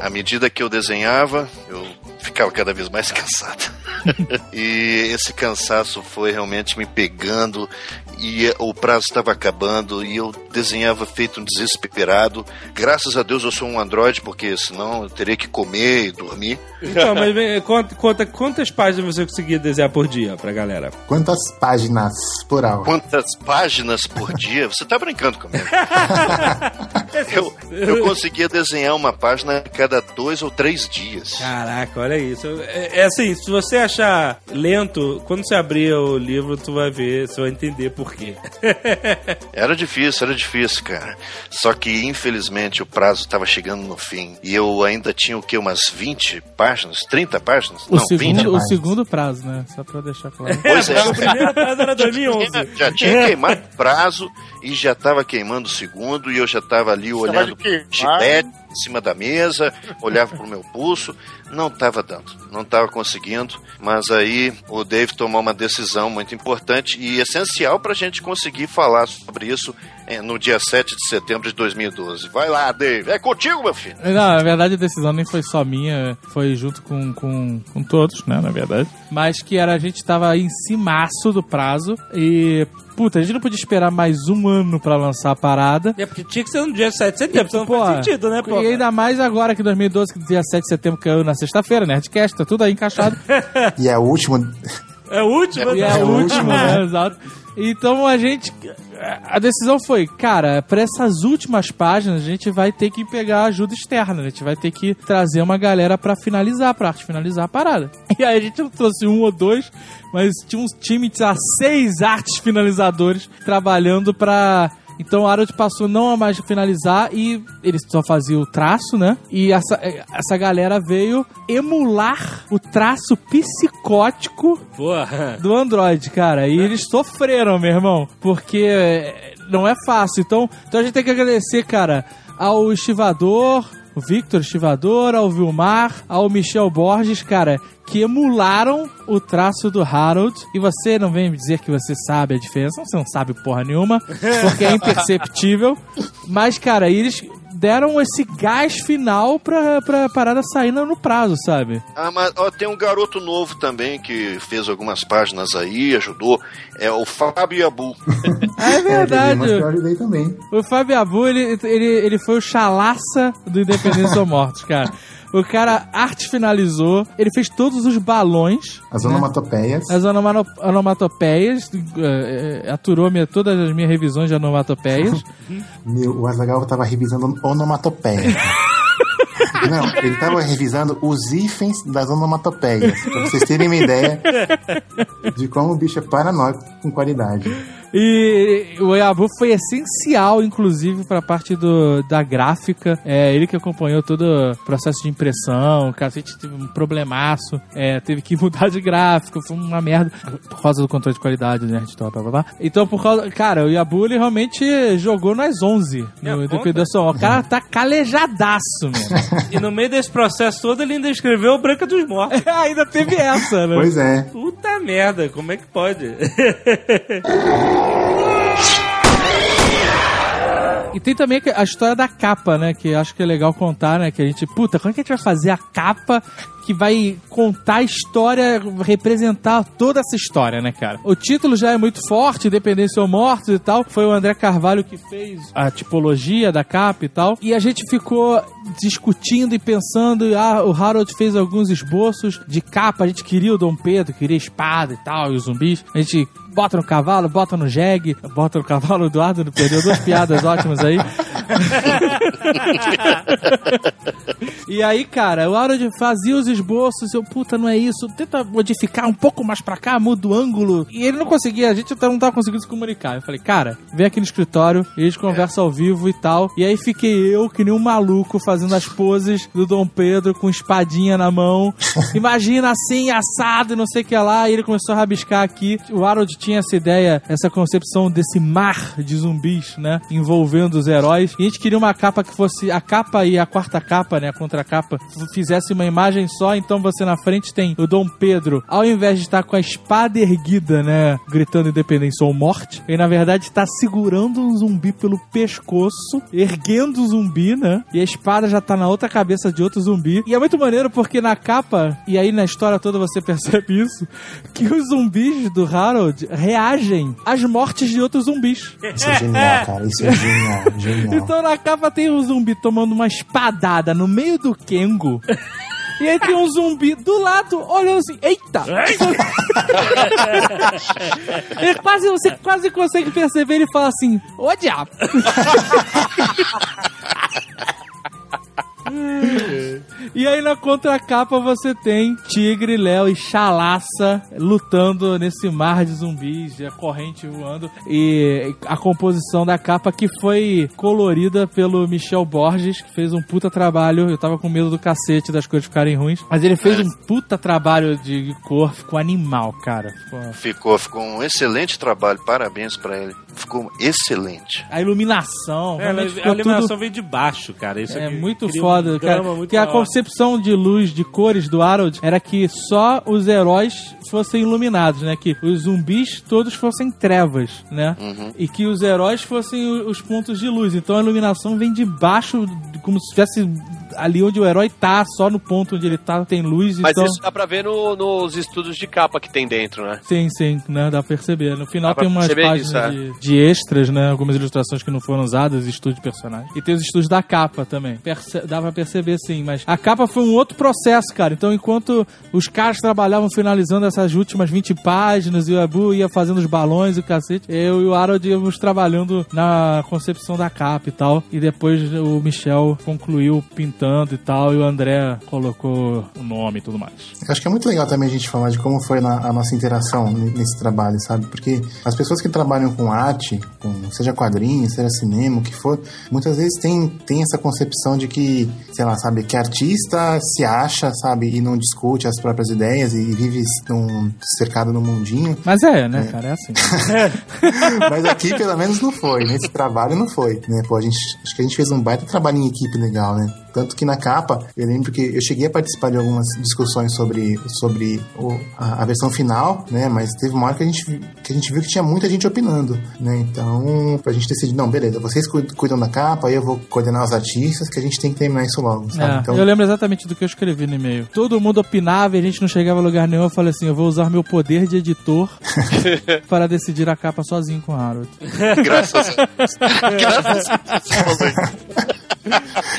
[SPEAKER 6] À medida que eu desenhava, eu ficava cada vez mais cansado. e esse cansaço foi realmente me pegando e o prazo estava acabando e eu desenhava feito um desesperado. Graças a Deus eu sou um androide, porque senão eu teria que comer e dormir.
[SPEAKER 2] Então, mas vem, conta, conta quantas páginas você conseguia desenhar por dia pra galera?
[SPEAKER 5] Quantas páginas plural?
[SPEAKER 6] Quantas páginas por dia? Você tá brincando comigo? eu, eu conseguia desenhar uma página a cada dois ou três dias.
[SPEAKER 2] Caraca, olha isso. É, é assim, se você achar lento, quando você abrir o livro, tu vai ver, você vai entender por quê.
[SPEAKER 6] Era difícil, era difícil, cara. Só que, infelizmente, o prazo estava chegando no fim. E eu ainda tinha o quê? Umas 20 páginas? 30 páginas?
[SPEAKER 8] O,
[SPEAKER 6] Não, 20.
[SPEAKER 8] segundo, o
[SPEAKER 5] páginas.
[SPEAKER 8] segundo prazo, né? Só pra deixar claro.
[SPEAKER 6] Pois é.
[SPEAKER 2] o primeiro prazo era 2011.
[SPEAKER 6] Já tinha queimado o prazo e já estava queimando o segundo. E eu já estava ali
[SPEAKER 7] Tava
[SPEAKER 6] olhando chibete em cima da mesa, olhava pro meu pulso. Não estava dando, não estava conseguindo. Mas aí o Dave tomou uma decisão muito importante e essencial para a gente conseguir falar sobre isso eh, no dia 7 de setembro de 2012. Vai lá, Dave. É contigo, meu filho.
[SPEAKER 8] Não, na verdade a decisão nem foi só minha, foi junto com, com, com todos, né, na verdade. Mas que era, a gente tava em cimaço do prazo e, puta, a gente não podia esperar mais um ano pra lançar a parada.
[SPEAKER 2] É porque tinha que ser no dia 7 de setembro, senão não faz sentido, né, pô?
[SPEAKER 8] E ainda mais agora que 2012, que dia 7 de setembro caiu na sexta-feira, Nerdcast, tá tudo aí encaixado.
[SPEAKER 5] E é o último.
[SPEAKER 2] É o último,
[SPEAKER 8] é
[SPEAKER 2] né?
[SPEAKER 8] o último, né? Exato. Então a gente. A decisão foi, cara, pra essas últimas páginas a gente vai ter que pegar ajuda externa, a gente vai ter que trazer uma galera pra finalizar, pra arte finalizar a parada. E aí a gente não trouxe um ou dois, mas tinha uns times a seis artes finalizadores trabalhando pra. Então Harold passou não a mais finalizar e ele só fazia o traço, né? E essa, essa galera veio emular o traço psicótico
[SPEAKER 2] Porra.
[SPEAKER 8] do Android, cara. E eles sofreram, meu irmão, porque é, não é fácil. Então, então a gente tem que agradecer, cara, ao estivador, o Victor Estivador, ao Vilmar, ao Michel Borges, cara, que emularam o traço do Harold. E você não vem me dizer que você sabe a diferença, você não sabe porra nenhuma, porque é imperceptível. Mas, cara, eles deram esse gás final pra, pra parada sair no prazo, sabe?
[SPEAKER 6] Ah, mas ó, tem um garoto novo também que fez algumas páginas aí, ajudou. É o Fábio Abu.
[SPEAKER 8] É verdade.
[SPEAKER 5] mas eu ajudei também.
[SPEAKER 8] O Fábio Abu, ele, ele, ele foi o chalaça do Independência ou Mortos, cara. O cara arte finalizou, ele fez todos os balões,
[SPEAKER 5] As onomatopeias.
[SPEAKER 8] as onomano- onomatopeias, eh, eh, aturou minha, todas as minhas revisões de onomatopeias.
[SPEAKER 5] Meu, o Azagal tava revisando onomatopeia. Não, ele tava revisando os hífens das onomatopeias. Pra vocês terem uma ideia de como o bicho é paranoico com qualidade.
[SPEAKER 8] E o Oyabu foi essencial, inclusive, pra parte do, da gráfica. É, ele que acompanhou todo o processo de impressão. O cacete teve um problemaço. É, teve que mudar de gráfico. Foi uma merda. Por causa do controle de qualidade, né? Blá, blá, blá. Então, por causa. Cara, o Yabu ele realmente jogou nas 11
[SPEAKER 2] É,
[SPEAKER 8] no. Independência. O cara tá calejadaço, mesmo.
[SPEAKER 2] E no meio desse processo todo, ele ainda escreveu Branca dos Mortos.
[SPEAKER 8] Ainda teve essa, né?
[SPEAKER 5] Pois é.
[SPEAKER 2] Puta merda, como é que pode?
[SPEAKER 8] E tem também a história da capa, né? Que acho que é legal contar, né? Que a gente, puta, como é que a gente vai fazer a capa que vai contar a história, representar toda essa história, né, cara? O título já é muito forte, Independência ou Mortos e tal. Foi o André Carvalho que fez a tipologia da capa e tal. E a gente ficou discutindo e pensando. Ah, o Harold fez alguns esboços de capa. A gente queria o Dom Pedro, queria espada e tal, e os zumbis. A gente bota no cavalo, bota no jegue, bota no cavalo. Eduardo perdeu duas piadas ótimas aí. e aí, cara, o Harold fazia os esboços, eu, puta, não é isso, tenta modificar um pouco mais pra cá, muda o ângulo. E ele não conseguia, a gente não tava conseguindo se comunicar. Eu falei, cara, vem aqui no escritório, eles conversam ao vivo e tal. E aí fiquei eu, que nem um maluco, fazendo as poses do Dom Pedro com espadinha na mão. Imagina assim, assado e não sei o que lá. E ele começou a rabiscar aqui. O Harold tinha essa ideia, essa concepção desse mar de zumbis, né? Envolvendo os heróis. E a gente queria uma capa que fosse a capa e a quarta capa, né? A contracapa, fizesse uma imagem só. Então você na frente tem o Dom Pedro, ao invés de estar com a espada erguida, né? Gritando independência ou morte, ele na verdade está segurando um zumbi pelo pescoço, erguendo o zumbi, né? E a espada já tá na outra cabeça de outro zumbi. E é muito maneiro porque na capa, e aí na história toda você percebe isso, que os zumbis do Harold reagem às mortes de outros zumbis.
[SPEAKER 5] Isso é genial, cara. Isso é genial, genial.
[SPEAKER 8] Então na capa tem um zumbi tomando uma espadada no meio do Kengo. E aí tem um zumbi do lado olhando assim, eita! Ele quase, você quase consegue perceber ele fala assim, ô diabo! E aí na contracapa você tem Tigre, Léo e Chalaça lutando nesse mar de zumbis, a corrente voando. E a composição da capa que foi colorida pelo Michel Borges, que fez um puta trabalho. Eu tava com medo do cacete das coisas ficarem ruins. Mas ele fez um puta trabalho de cor, ficou animal, cara. Ficou...
[SPEAKER 6] Ficou, ficou um excelente trabalho, parabéns pra ele. Ficou excelente.
[SPEAKER 8] A iluminação,
[SPEAKER 2] É, a iluminação
[SPEAKER 8] tudo...
[SPEAKER 2] vem de baixo, cara. Isso
[SPEAKER 8] É muito
[SPEAKER 2] cria um
[SPEAKER 8] foda, cara.
[SPEAKER 2] muito
[SPEAKER 8] Porque a concepção de luz, de cores do Harold era que só os heróis fossem iluminados, né? Que os zumbis todos fossem trevas, né?
[SPEAKER 6] Uhum.
[SPEAKER 8] E que os heróis fossem os pontos de luz. Então a iluminação vem de baixo, como se estivesse ali onde o herói tá, só no ponto onde ele tá, tem luz.
[SPEAKER 3] Mas
[SPEAKER 8] então...
[SPEAKER 3] isso dá pra ver no- nos estudos de capa que tem dentro, né?
[SPEAKER 8] Sim, sim, né? Dá pra perceber. No final tem umas páginas
[SPEAKER 3] isso, é.
[SPEAKER 8] de, de extras, né? Algumas ilustrações que não foram usadas, estudos de personagem. E tem os estudos da capa também. Perce dá pra perceber, sim. Mas a capa foi um outro processo, cara. Então, enquanto os caras trabalhavam finalizando essas últimas 20 páginas e o Abu ia fazendo os balões e o cacete, eu e o Harold íamos trabalhando na concepção da capa e tal. E depois o Michel concluiu pintando e tal. E o André colocou o nome e tudo mais.
[SPEAKER 5] Eu acho que é muito legal também a gente falar de como foi na- a nossa interação nesse trabalho, sabe? Porque as pessoas que trabalham com arte, com, seja quadrinhos, seja cinema, o que for, muitas vezes tem, tem essa concepção de que, sei lá, sabe, que artista se acha, sabe, e não discute as próprias ideias e vive num, cercado no mundinho.
[SPEAKER 8] Mas é, né, cara? É assim.
[SPEAKER 5] Mas aqui, pelo menos, não foi. Nesse trabalho, não foi. Né? Pô, a gente, acho que a gente fez um baita trabalho em equipe legal, né? Tanto que na capa, eu lembro que eu cheguei a participar de algumas discussões sobre, sobre o- a, a versão final, né? Mas teve uma hora que a, gente, que a gente viu que tinha muita gente opinando, né? Então, a gente decidiu, não, beleza, vocês cu- cuidam da capa, aí eu vou coordenar os artistas, que a gente tem que terminar isso logo, sabe?
[SPEAKER 8] É,
[SPEAKER 5] então,
[SPEAKER 8] Eu lembro exatamente do que eu escrevi no e-mail. Todo mundo opinava e a gente não chegava a lugar nenhum. Eu falei assim: eu vou usar meu poder de editor para decidir a capa sozinho com o Harold.
[SPEAKER 6] Graças a Deus. Graças a Deus.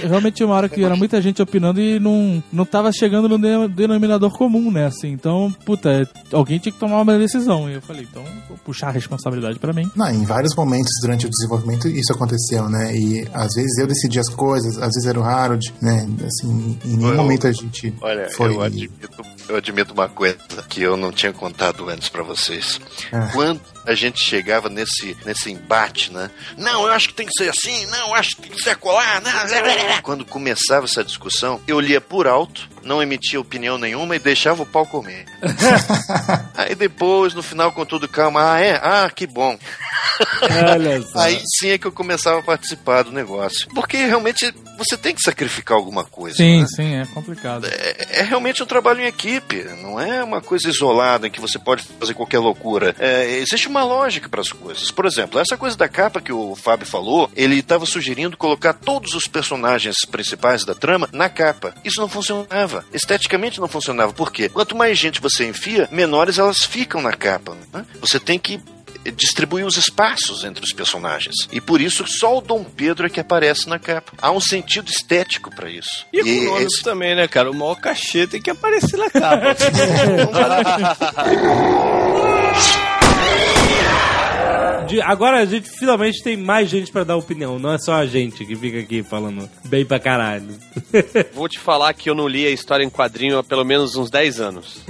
[SPEAKER 8] Realmente tinha uma hora que era muita gente opinando e não, não tava chegando no de- denominador comum, né? Assim, então, puta, alguém tinha que tomar uma decisão. E eu falei: então, vou puxar a responsabilidade pra mim.
[SPEAKER 5] Não, em vários momentos durante o desenvolvimento isso aconteceu, né? E às vezes eu decidi as coisas, às vezes era o Harold, né? Assim, em nenhum
[SPEAKER 6] Eu-
[SPEAKER 5] momento a gente
[SPEAKER 6] Olha,
[SPEAKER 5] foi.
[SPEAKER 6] eu, admito, eu admito uma coisa que eu não tinha contado antes pra vocês.
[SPEAKER 5] Ah.
[SPEAKER 6] Quando a gente chegava nesse, nesse embate, né? Não, eu acho que tem que ser assim, não, eu acho que tem que ser colar. Não. Quando começava essa discussão, eu lia por alto, não emitia opinião nenhuma e deixava o pau comer. Aí depois, no final, com tudo calma, ah, é? Ah, que bom. Aí sim é que eu começava a participar do negócio. Porque realmente você tem que sacrificar alguma coisa.
[SPEAKER 8] Sim,
[SPEAKER 6] né?
[SPEAKER 8] sim, é complicado.
[SPEAKER 6] É, é realmente um trabalho em equipe, não é uma coisa isolada em que você pode fazer qualquer loucura. É, existe uma lógica para as coisas. Por exemplo, essa coisa da capa que o Fábio falou, ele estava sugerindo colocar todos os personagens principais da trama na capa. Isso não funcionava. Esteticamente não funcionava. Por quê? Quanto mais gente você enfia, menores elas ficam na capa. né? Você tem que distribuir os espaços entre os personagens. E por isso só o Dom Pedro é que aparece na capa. Há um sentido estético para isso.
[SPEAKER 4] E econômico
[SPEAKER 6] esse-
[SPEAKER 4] também, né, cara? O maior cachê tem que aparecer na capa.
[SPEAKER 2] agora a gente finalmente tem mais gente pra dar opinião, não é só a gente que fica aqui falando bem pra caralho.
[SPEAKER 3] Vou te falar que eu não li a história em quadrinho há pelo menos uns 10 anos.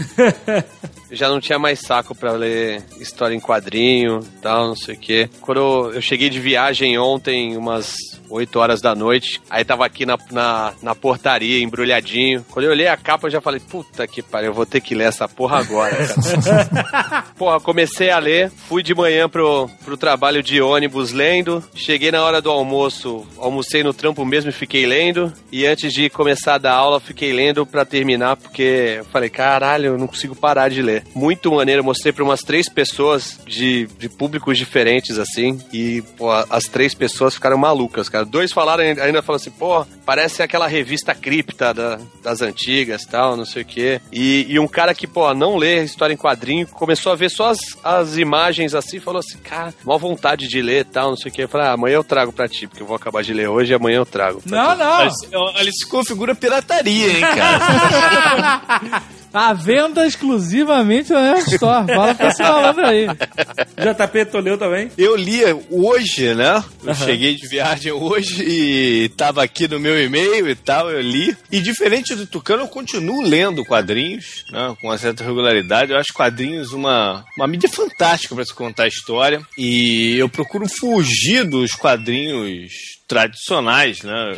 [SPEAKER 3] Já não tinha mais saco pra ler história em quadrinho tal, não sei o quê. Quando eu cheguei de viagem ontem, umas 8 horas da noite, aí tava aqui na, na, na portaria, embrulhadinho. Quando eu olhei a capa, eu já falei, puta que pariu, eu vou ter que ler essa porra agora, cara. Porra, comecei a ler, fui de manhã pro, pro trabalho de ônibus lendo, cheguei na hora do almoço, almocei no trampo mesmo e fiquei lendo, e antes de começar a dar aula, fiquei lendo pra terminar, porque eu falei, caralho, eu não consigo parar de ler. Muito maneiro, eu mostrei pra umas três pessoas de, de públicos diferentes, assim, e pô, as três pessoas ficaram malucas, cara. Dois falaram, ainda falaram assim, pô, parece aquela revista cripta da- das antigas tal, não sei o quê. E, e um cara que, pô, não lê história em quadrinho, começou a ver só as, as imagens assim e falou assim, cara, mó vontade de ler tal, não sei o quê. Eu falei, ah, amanhã eu trago pra ti, porque eu vou acabar de ler hoje e amanhã eu trago.
[SPEAKER 8] Não, não.
[SPEAKER 4] Olha, olha, isso configura pirataria, hein, cara?
[SPEAKER 8] A venda exclusivamente na Nerd Store. Fala pra esse malandro aí.
[SPEAKER 2] JP, tu leu também?
[SPEAKER 4] Eu li hoje, né? Eu cheguei de viagem hoje e tava aqui no meu e-mail e tal, eu li. E diferente do Tucano, eu continuo lendo quadrinhos, né? Com uma certa regularidade. Eu acho quadrinhos uma, uma mídia fantástica para se contar história. E eu procuro fugir dos quadrinhos tradicionais, né?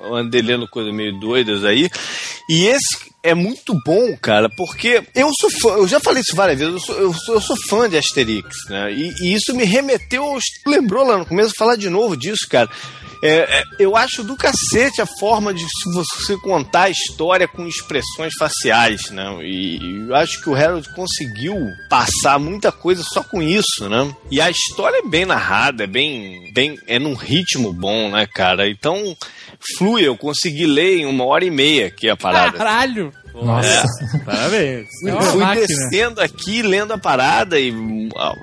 [SPEAKER 4] Eu andei lendo coisas meio doidas aí. E esse é muito bom, cara, porque eu sou fã, eu já falei isso várias vezes, eu sou, eu sou, eu sou fã de Asterix, né? E, e isso me remeteu. Lembrou lá no começo, falar de novo disso, cara. É, é, eu acho do cacete a forma de você contar a história com expressões faciais, né? E, e eu acho que o Harold conseguiu passar muita coisa só com isso, né? E a história é bem narrada, é bem, bem, é num ritmo bom, né, cara? Então flui, eu consegui ler em uma hora e meia aqui a parada.
[SPEAKER 8] Caralho.
[SPEAKER 5] Nossa.
[SPEAKER 2] Parabéns.
[SPEAKER 8] É uma
[SPEAKER 4] Fui
[SPEAKER 8] máquina.
[SPEAKER 4] descendo aqui, lendo a parada e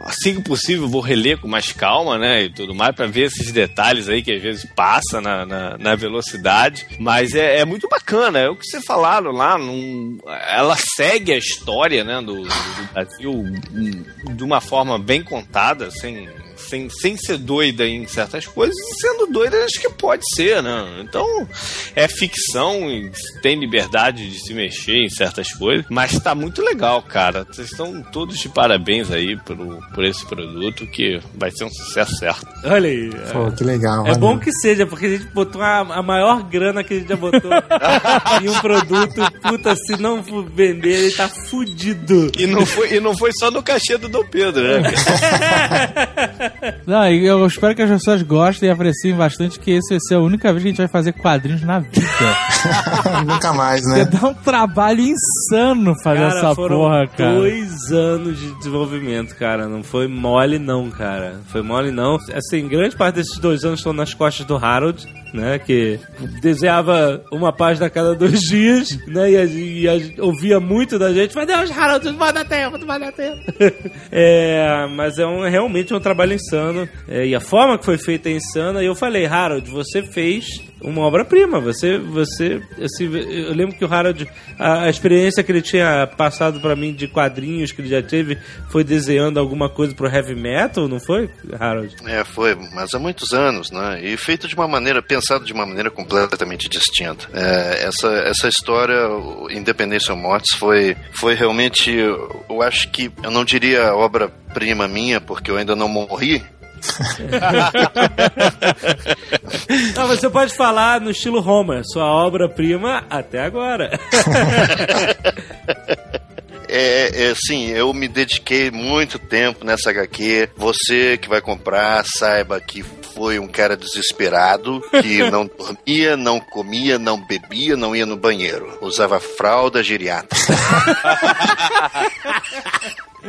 [SPEAKER 4] assim que possível vou reler com mais calma, né, e tudo mais, pra ver esses detalhes aí que às vezes passa na, na, na velocidade. Mas é, é muito bacana, é o que vocês falaram lá, num- ela segue a história, né, do, do Brasil de uma forma bem contada, sem... Sem, sem ser doida em certas coisas, e sendo doida acho que pode ser, né? Então é ficção e tem liberdade de se mexer em certas coisas, mas tá muito legal, cara. Vocês estão todos de parabéns aí por, por esse produto que vai ser um sucesso certo.
[SPEAKER 2] Olha aí.
[SPEAKER 5] Pô, que legal.
[SPEAKER 2] É
[SPEAKER 5] valeu.
[SPEAKER 2] bom que seja, porque a gente botou a, a maior grana que a gente já botou em um produto. Puta, se não vender, ele tá fudido.
[SPEAKER 4] E não foi, e não foi só no cachê do Dom Pedro, né?
[SPEAKER 8] Não, eu espero que as pessoas gostem e apreciem bastante, que esse vai ser a única vez que a gente vai fazer quadrinhos na vida.
[SPEAKER 5] Nunca mais,
[SPEAKER 8] Porque
[SPEAKER 5] né?
[SPEAKER 8] dá um trabalho insano fazer
[SPEAKER 2] Cara,
[SPEAKER 8] essa porra, cara.
[SPEAKER 2] dois anos de desenvolvimento, cara. Não foi mole, não, cara. Foi mole, não. Assim, grande parte desses dois anos estão nas costas do Harold, né? Que desenhava uma página a cada dois dias, né? E, e ouvia muito da gente. Mas Deus, Harold, não vai dar tempo, não vai dar tempo. é, mas é um, realmente um trabalho insano. É, e a forma que foi feita é insana. E eu falei, Harold, você fez uma obra-prima. Você, você, assim, eu lembro que o Harold, a, a experiência que ele tinha passado pra mim de quadrinhos que ele já teve foi desenhando alguma coisa pro heavy metal, não foi, Harold?
[SPEAKER 6] É, foi, mas há muitos anos, né? E feito de uma maneira, pensado de uma maneira completamente distinta. É, essa, essa história, Independência ou Mortes, foi, foi realmente, eu eu acho que, eu não diria obra-prima minha, porque eu ainda não morri,
[SPEAKER 2] Não, você pode falar no estilo Homer, sua obra-prima até agora.
[SPEAKER 6] é, é assim, eu me dediquei muito tempo nessa HQ. Você que vai comprar, saiba que foi um cara desesperado que não dormia, não comia, não bebia, não ia no banheiro. Usava fralda geriátrica.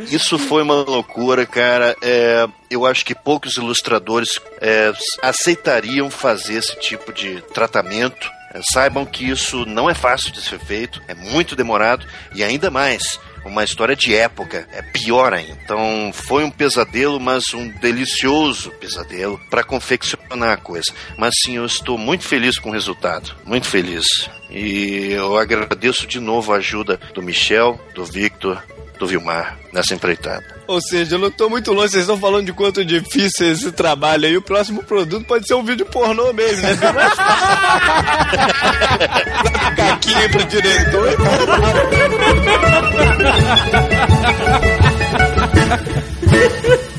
[SPEAKER 6] Isso foi uma loucura, cara. É, eu acho que poucos ilustradores é, aceitariam fazer esse tipo de tratamento. É, saibam que isso não é fácil de ser feito, é muito demorado e ainda mais uma história de época, é pior ainda. Então foi um pesadelo, mas um delicioso pesadelo para confeccionar a coisa. Mas sim, eu estou muito feliz com o resultado, muito feliz. E eu agradeço de novo a ajuda do Michel, do Victor, do Vilmar nessa empreitada.
[SPEAKER 4] Ou seja, eu não tô muito longe, vocês estão falando de quanto difícil é esse trabalho aí. O próximo produto pode ser um vídeo pornô mesmo, né? Caquinha pro diretor.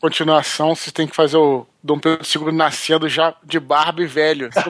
[SPEAKER 7] continuação, você tem que fazer o Dom Pedro II nascendo já de barba e velho.